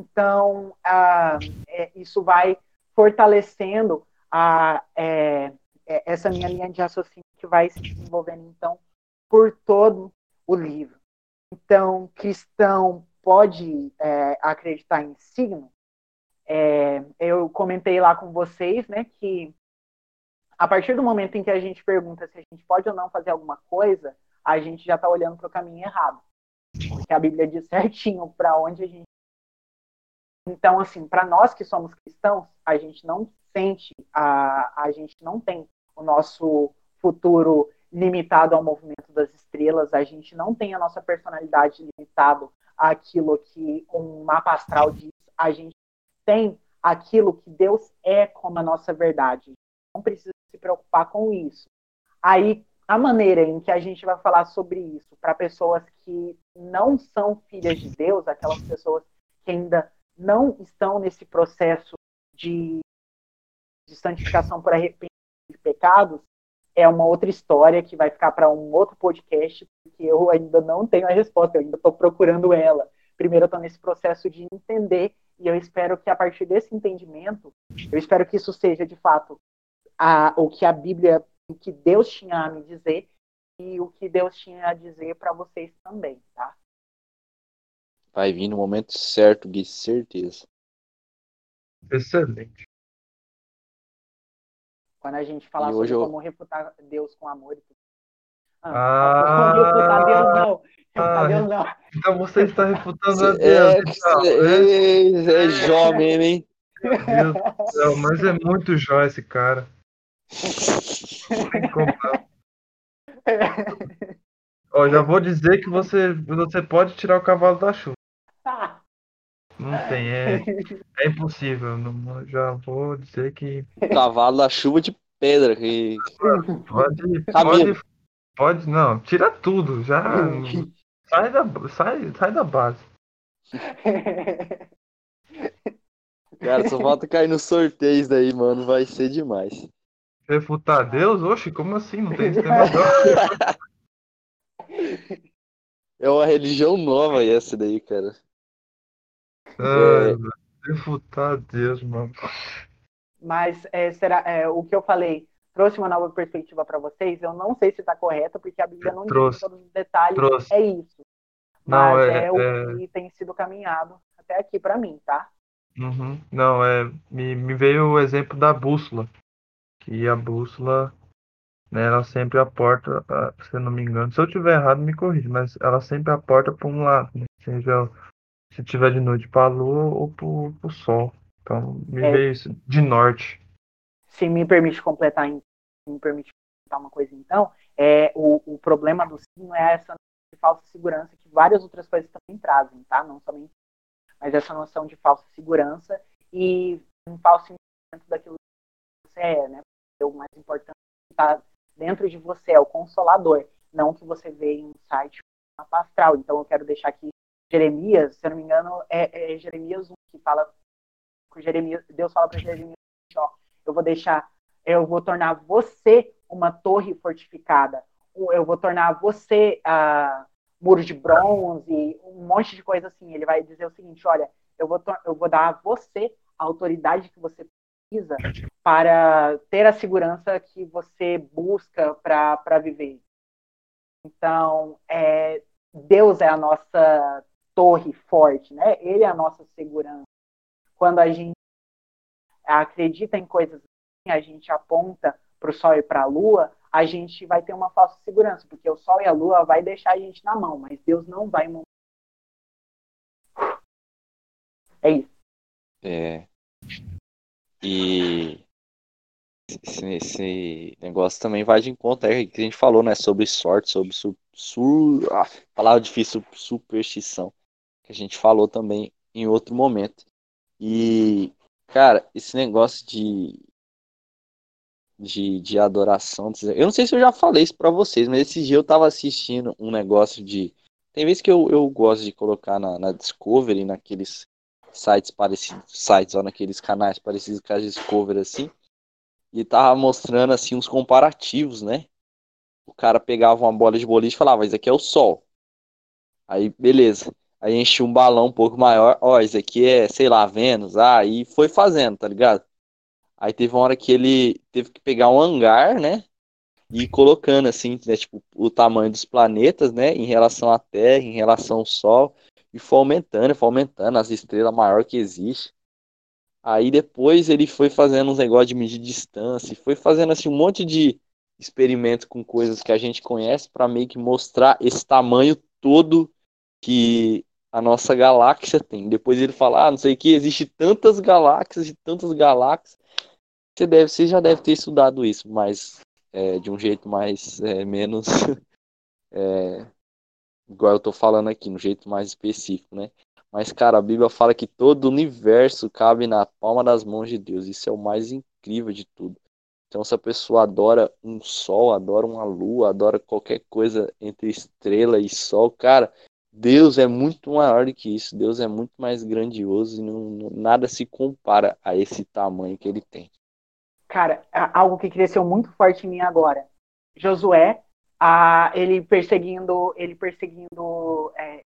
Então, ah, é, isso vai fortalecendo a, é, essa minha linha de raciocínio que vai se desenvolvendo, então, por todo o livro. Então, cristão pode é, acreditar em signo? É, eu comentei lá com vocês, né, que a partir do momento em que a gente pergunta se a gente pode ou não fazer alguma coisa, a gente já está olhando para o caminho errado. Porque a Bíblia diz certinho para onde a gente. Então, assim, para nós que somos cristãos, a gente não sente, a, a gente não tem o nosso futuro limitado ao movimento das estrelas, a gente não tem a nossa personalidade limitado àquilo que um mapa astral diz, a gente tem aquilo que Deus é como a nossa verdade. Não precisa se preocupar com isso. Aí, a maneira em que a gente vai falar sobre isso para pessoas que não são filhas de Deus, aquelas pessoas que ainda não estão nesse processo de, de santificação por arrependimento pecados, é uma outra história que vai ficar para um outro podcast, porque eu ainda não tenho a resposta, eu ainda estou procurando ela. Primeiro, eu estou nesse processo de entender, e eu espero que a partir desse entendimento, eu espero que isso seja de fato a, o que a Bíblia, o que Deus tinha a me dizer e o que Deus tinha a dizer para vocês também, tá? Vai vir no momento certo, Gui, certeza. Excelente. Quando a gente falar E sobre eu- como refutar Deus com amor e tudo. Ah, não refutar Deus não. Refutar ah, Deus não. Então você está refutando a Cê- Deus, é, então, cê- né? é, é Jó mesmo, hein? Meu Deus do céu, mas é muito jó esse cara. Tem como. Ó, já vou dizer que você, você pode tirar o cavalo da chuva. Não tem, é, é impossível. Não, já vou dizer que Cavalo da chuva de pedra. Que... pode, pode, pode, não, tira tudo, já sai da, sai, sai da base. Cara, só falta cair no sorteio daí, mano. Vai ser demais. Refutar Deus? Oxe, como assim? Não tem negócio. É uma religião nova essa daí, cara. Ai, mano, refutar Deus, mano. Mas é, será, é, o que eu falei trouxe uma nova perspectiva para vocês. Eu não sei se está correto, porque a Bíblia não Trouxe. diz todos os detalhes. Trouxe. É isso. Não, Mas é- é, o é- que tem sido caminhado até aqui para mim, tá? Uhum. Não, é, me, me veio o exemplo da bússola. Que a bússola, né, ela sempre aporta, ah, se eu não me engano, se eu tiver errado, me corrija, mas ela sempre aporta para um lado, né? Seja se tiver de noite para a lua ou para o sol. Então, me É. veio isso de norte. Se me permite completar, me permite completar uma coisa, então, é o, o problema do signo é essa de falsa segurança que várias outras coisas também trazem, tá? Não somente, mas essa noção de falsa segurança e um falso entendimento daquilo que você é, né? O mais importante está dentro de você, é o consolador, não o que você vê em um site mapa astral. Então, eu quero deixar aqui Jeremias, se eu não me engano, é, é Jeremias 1 que fala que Jeremias, Deus fala para Jeremias, ó, eu vou deixar, eu vou tornar você uma torre fortificada, eu vou tornar você ah, muro de bronze, um monte de coisa assim. Ele vai dizer o seguinte, olha, eu vou, eu vou dar a você a autoridade que você precisa para ter a segurança que você busca para viver. Então, é, Deus é a nossa torre forte, né? Ele é a nossa segurança. Quando a gente acredita em coisas assim, a gente aponta para o Sol e para a Lua, a gente vai ter uma falsa segurança, porque o Sol e a Lua vai deixar a gente na mão, mas Deus não vai. É isso. É. E esse, esse negócio também vai de encontro aí que a gente falou, né? Sobre sorte, sobre su, su, ah, palavra difícil, superstição. Que a gente falou também em outro momento. E, cara, esse negócio de, de, de adoração. Eu não sei se eu já falei isso pra vocês, mas esse dia eu tava assistindo um negócio de. Tem vezes que eu, eu gosto de colocar na, na Discovery, naqueles sites parecidos, sites, ó, naqueles canais parecidos com a Discovery, assim. E tava mostrando, assim, uns comparativos, né? O cara pegava uma bola de boliche e falava, isso aqui é o Sol. Aí, beleza. Aí enchia um balão um pouco maior, ó, isso aqui é, sei lá, Vênus. Ah, foi fazendo, tá ligado? Aí teve uma hora que ele teve que pegar um hangar, né? E colocando, assim, né, tipo, o tamanho dos planetas, né? Em relação à Terra, em relação ao Sol. E foi aumentando, foi aumentando as estrelas maior que existe. Aí depois ele foi fazendo uns negócios de medir distância, e foi fazendo assim um monte de experimento com coisas que a gente conhece para meio que mostrar esse tamanho todo que a nossa galáxia tem. Depois ele fala, ah, não sei o que, existe tantas galáxias e tantas galáxias. Você deve, você já deve ter estudado isso, mas é, de um jeito mais é, menos é, igual eu tô falando aqui, no jeito mais específico, né? Mas, cara, a Bíblia fala que todo o universo cabe na palma das mãos de Deus. Isso é o mais incrível de tudo. Então, se a pessoa adora um sol, adora uma lua, adora qualquer coisa entre estrela e sol, cara, Deus é muito maior do que isso. Deus é muito mais grandioso e não, nada se compara a esse tamanho que ele tem. Cara, algo que cresceu muito forte em mim agora. Josué, a, ele perseguindo, ele perseguindo, é,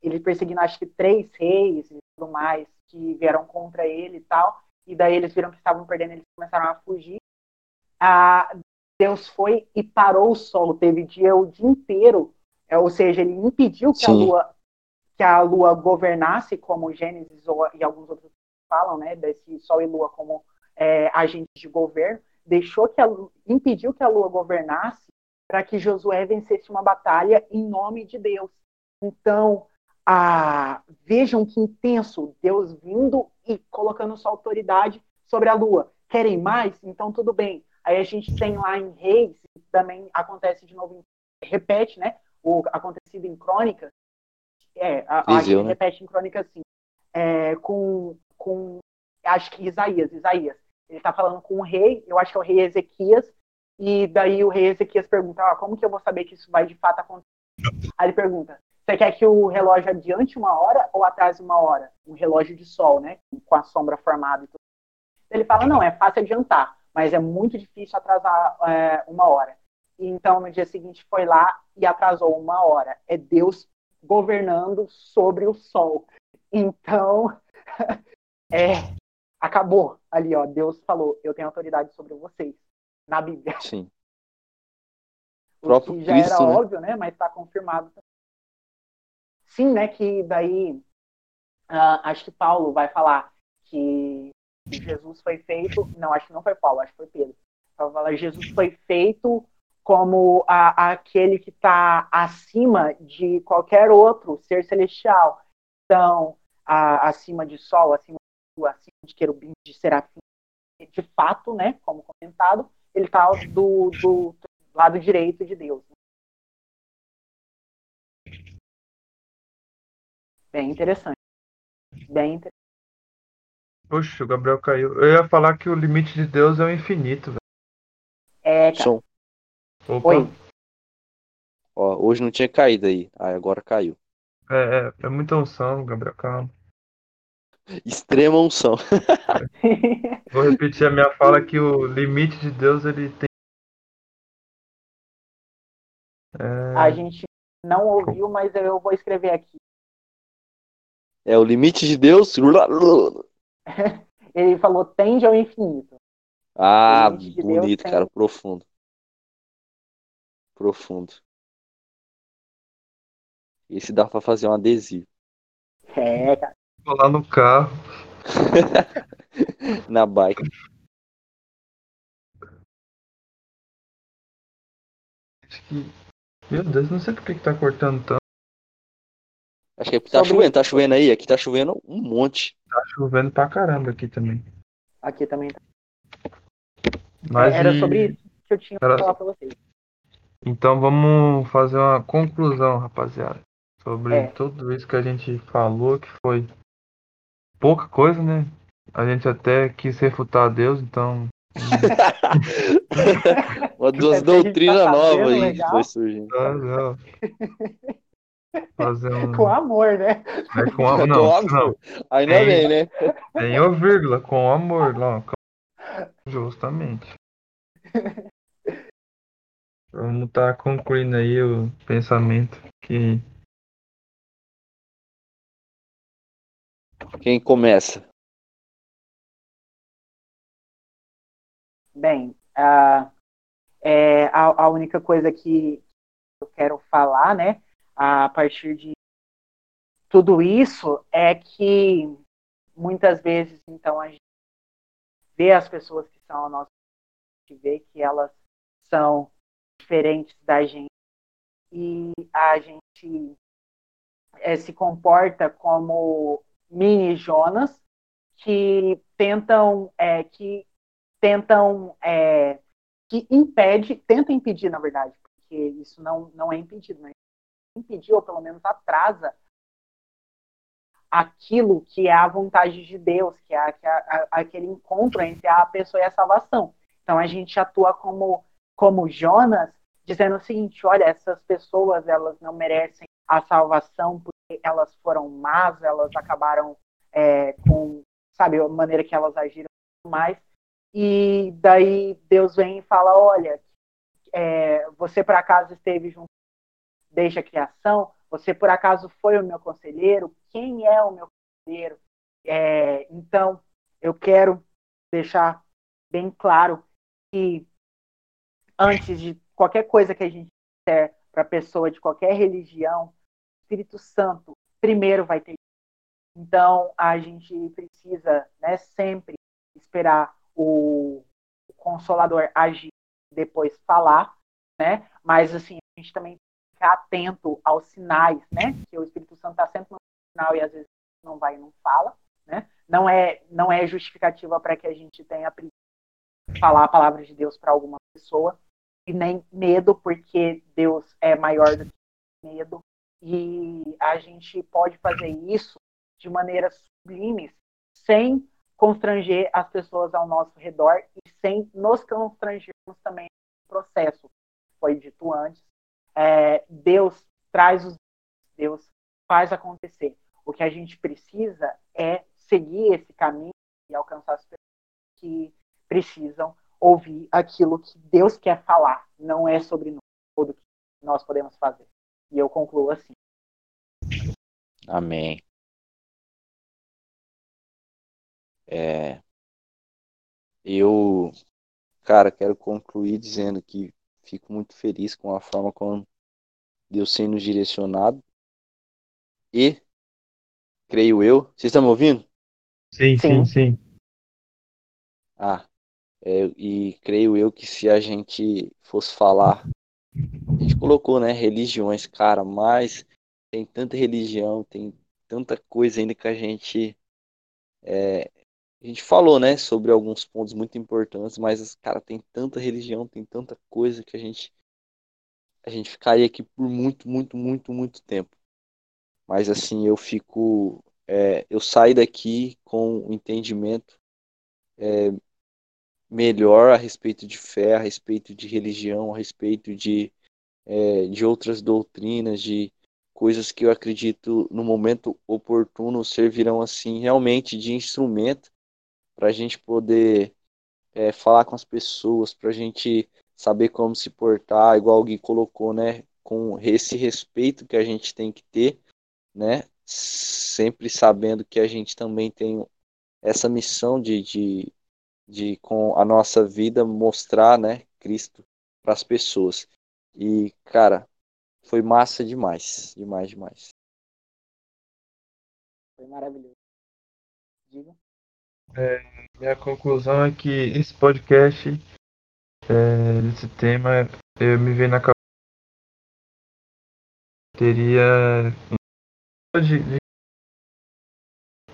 ele perseguindo acho que três reis e tudo mais que vieram contra ele e tal. E daí eles viram que estavam perdendo, eles começaram a fugir. A, Deus foi e parou o solo. Teve dia o dia inteiro, é, ou seja, ele impediu que a lua que a lua governasse, como Gênesis ou, e alguns outros falam, né, desse sol e lua como é, agentes de governo, deixou que a, impediu que a lua governasse para que Josué vencesse uma batalha em nome de Deus. Então, vejam que intenso Deus vindo e colocando sua autoridade sobre a lua. Querem mais? Então tudo bem. Aí a gente tem lá em Reis, também acontece de novo, repete, né? O acontecido em Crônicas. É, a, a gente né? repete em Crônicas assim. É, com, com, acho que Isaías, Isaías. Ele está falando com o rei, eu acho que é o rei Ezequias, e daí o rei Ezequias pergunta: ah, como que eu vou saber que isso vai de fato acontecer? Aí ele pergunta: você quer que o relógio adiante uma hora ou atrase uma hora? Um relógio de sol, né? Com a sombra formada e tudo. Ele fala: não, é fácil adiantar, mas é muito difícil atrasar é, uma hora. Então, no dia seguinte, foi lá e atrasou uma hora. É Deus governando sobre o sol. Então, é, acabou ali, ó. Deus falou: eu tenho autoridade sobre vocês na Bíblia. Sim. O próprio que já Cristo, era né? óbvio, né? Mas está confirmado. Sim, né? Que daí uh, acho que Paulo vai falar que Jesus foi feito. Não, acho que não foi Paulo, acho que foi Pedro. Vai falar Jesus foi feito como a, aquele que está acima de qualquer outro ser celestial. Então, a, acima de sol, acima de, acima de querubim, de serafim, de fato, né, como comentado, ele está do, do, lado direito de Deus. Bem interessante. Bem interessante. Puxa, o Gabriel caiu. Eu ia falar que o limite de Deus é o infinito. Véio. É, cara. Som. Opa. Oi. Ó, hoje não tinha caído aí. Ah, agora caiu. É, é, é muita unção, Gabriel, calma. Extrema unção. Vou repetir a minha fala que o limite de Deus ele tem. É... A gente não ouviu, mas eu vou escrever aqui. É o limite de Deus. ele falou tende ao infinito. Ah, de bonito, cara, profundo. Profundo. Esse dá pra fazer um adesivo. É, cara. Vou lá no carro. Na bike. Acho que. Meu Deus, não sei por que, que tá cortando tanto. Acho que é porque tá Sobre... chovendo, tá chovendo aí? Aqui tá chovendo um monte. Tá chovendo pra caramba aqui também. Aqui também tá. Mas Era e... sobre isso que eu tinha Era... pra falar pra vocês. Então vamos fazer uma conclusão, rapaziada. Sobre é. tudo isso que a gente falou, que foi pouca coisa, né? A gente até quis refutar Deus, então. Uma duas doutrinas tá novas aí que foi surgindo. Ah, não. Fazer um... Com amor, né? É com amor. Não, com amor. não. Ainda tem, bem, né? Tem o vírgula, com amor, não. Justamente. Vamos estar tá concluindo aí o pensamento que Quem começa? Bem, a, é, a, a única coisa que eu quero falar, né, a partir de tudo isso, é que muitas vezes, então, a gente vê as pessoas que são a nossa gente vê que elas são diferentes da gente e a gente é, se comporta como mini Jonas que tentam é, que tentam é, que impede, tenta impedir, na verdade, porque isso não, não é impedido, mas impedir, ou pelo menos atrasa aquilo que é a vontade de Deus, que é, que é aquele encontro entre a pessoa e a salvação. Então a gente atua como, como Jonas, dizendo o seguinte: olha, essas pessoas elas não merecem a salvação porque elas foram más, elas acabaram é, com, sabe, a maneira que elas agiram mais. E daí Deus vem e fala: olha, é, você por acaso esteve junto desde a criação? Você por acaso foi o meu conselheiro? Quem é o meu conselheiro? É, então, eu quero deixar bem claro que antes de qualquer coisa que a gente disser para pessoa de qualquer religião, Espírito Santo primeiro vai ter. Então, a gente precisa né, sempre esperar o, Consolador agir, depois falar, né? Mas, assim, a gente também ficar atento aos sinais, né? Que o Espírito Santo está sempre no sinal e às vezes não vai e não fala, né? Não é, não é justificativa para que a gente tenha falar a palavra de Deus para alguma pessoa e nem medo, porque Deus é maior do que medo e a gente pode fazer isso de maneira sublime, sem constranger as pessoas ao nosso redor e sem nos constrangermos também no processo. Foi dito antes, é, Deus traz os Deus faz acontecer. O que a gente precisa é seguir esse caminho e alcançar as pessoas que precisam ouvir aquilo que Deus quer falar. Não é sobre nós, tudo que nós podemos fazer. E eu concluo assim. Amém. É, eu, cara, quero concluir dizendo que Fico muito feliz com a forma como Deus tem nos direcionado. E, creio eu, vocês estão me ouvindo? Sim, sim, sim. Ah, é, e creio eu que se a gente fosse falar, a gente colocou, né, religiões, cara, mas tem tanta religião, tem tanta coisa ainda que a gente é, a gente falou, né, sobre alguns pontos muito importantes, mas, cara, tem tanta religião, tem tanta coisa que a gente a gente ficaria aqui por muito, muito, muito, muito tempo. Mas assim, eu fico, é, eu saio daqui com o entendimento é, melhor a respeito de fé, a respeito de religião, a respeito de, é, de outras doutrinas, de coisas que eu acredito no momento oportuno servirão assim realmente de instrumento para a gente poder é, falar com as pessoas, para a gente saber como se portar, igual alguém colocou, né? Com esse respeito que a gente tem que ter, né? Sempre sabendo que a gente também tem essa missão de, de, de com a nossa vida mostrar, né? Cristo para as pessoas. E, cara, foi massa demais, demais, demais. Foi maravilhoso. Diga. É, minha conclusão é que esse podcast, é, esse tema, eu me veio na cabeça teria de, de,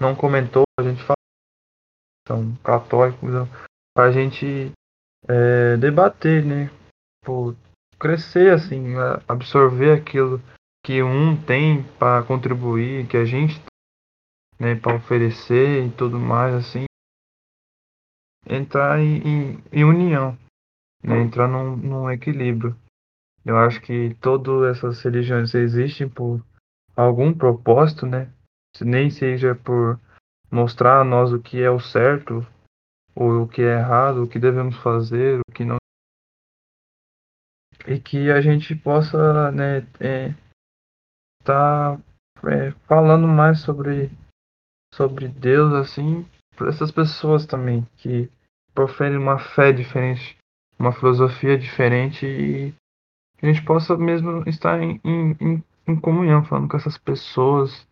não comentou, a gente fala são católicos, para a gente é, debater, né? Crescer assim, absorver aquilo que um tem para contribuir, que a gente né, para oferecer e tudo mais assim, entrar em, em, em união, né, entrar num, num equilíbrio. Eu acho que todas essas religiões existem por algum propósito, né? Nem seja por mostrar a nós o que é o certo ou o que é errado, o que devemos fazer, o que não. E que a gente possa, né, é, tá é, falando mais sobre sobre Deus assim para essas pessoas também que proferem uma fé diferente, uma filosofia diferente e que a gente possa mesmo estar em, em, em comunhão falando com essas pessoas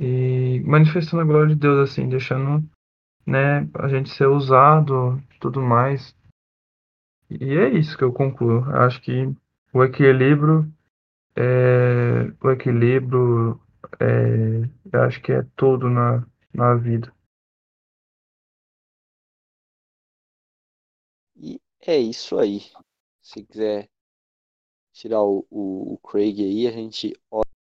e manifestando a glória de Deus assim, deixando né, a gente ser usado, tudo mais. E é isso que eu concluo. Acho que o equilíbrio é, o equilíbrio é, acho que é tudo na, na vida. E é isso aí. Se quiser tirar o, o, o Craig aí, a gente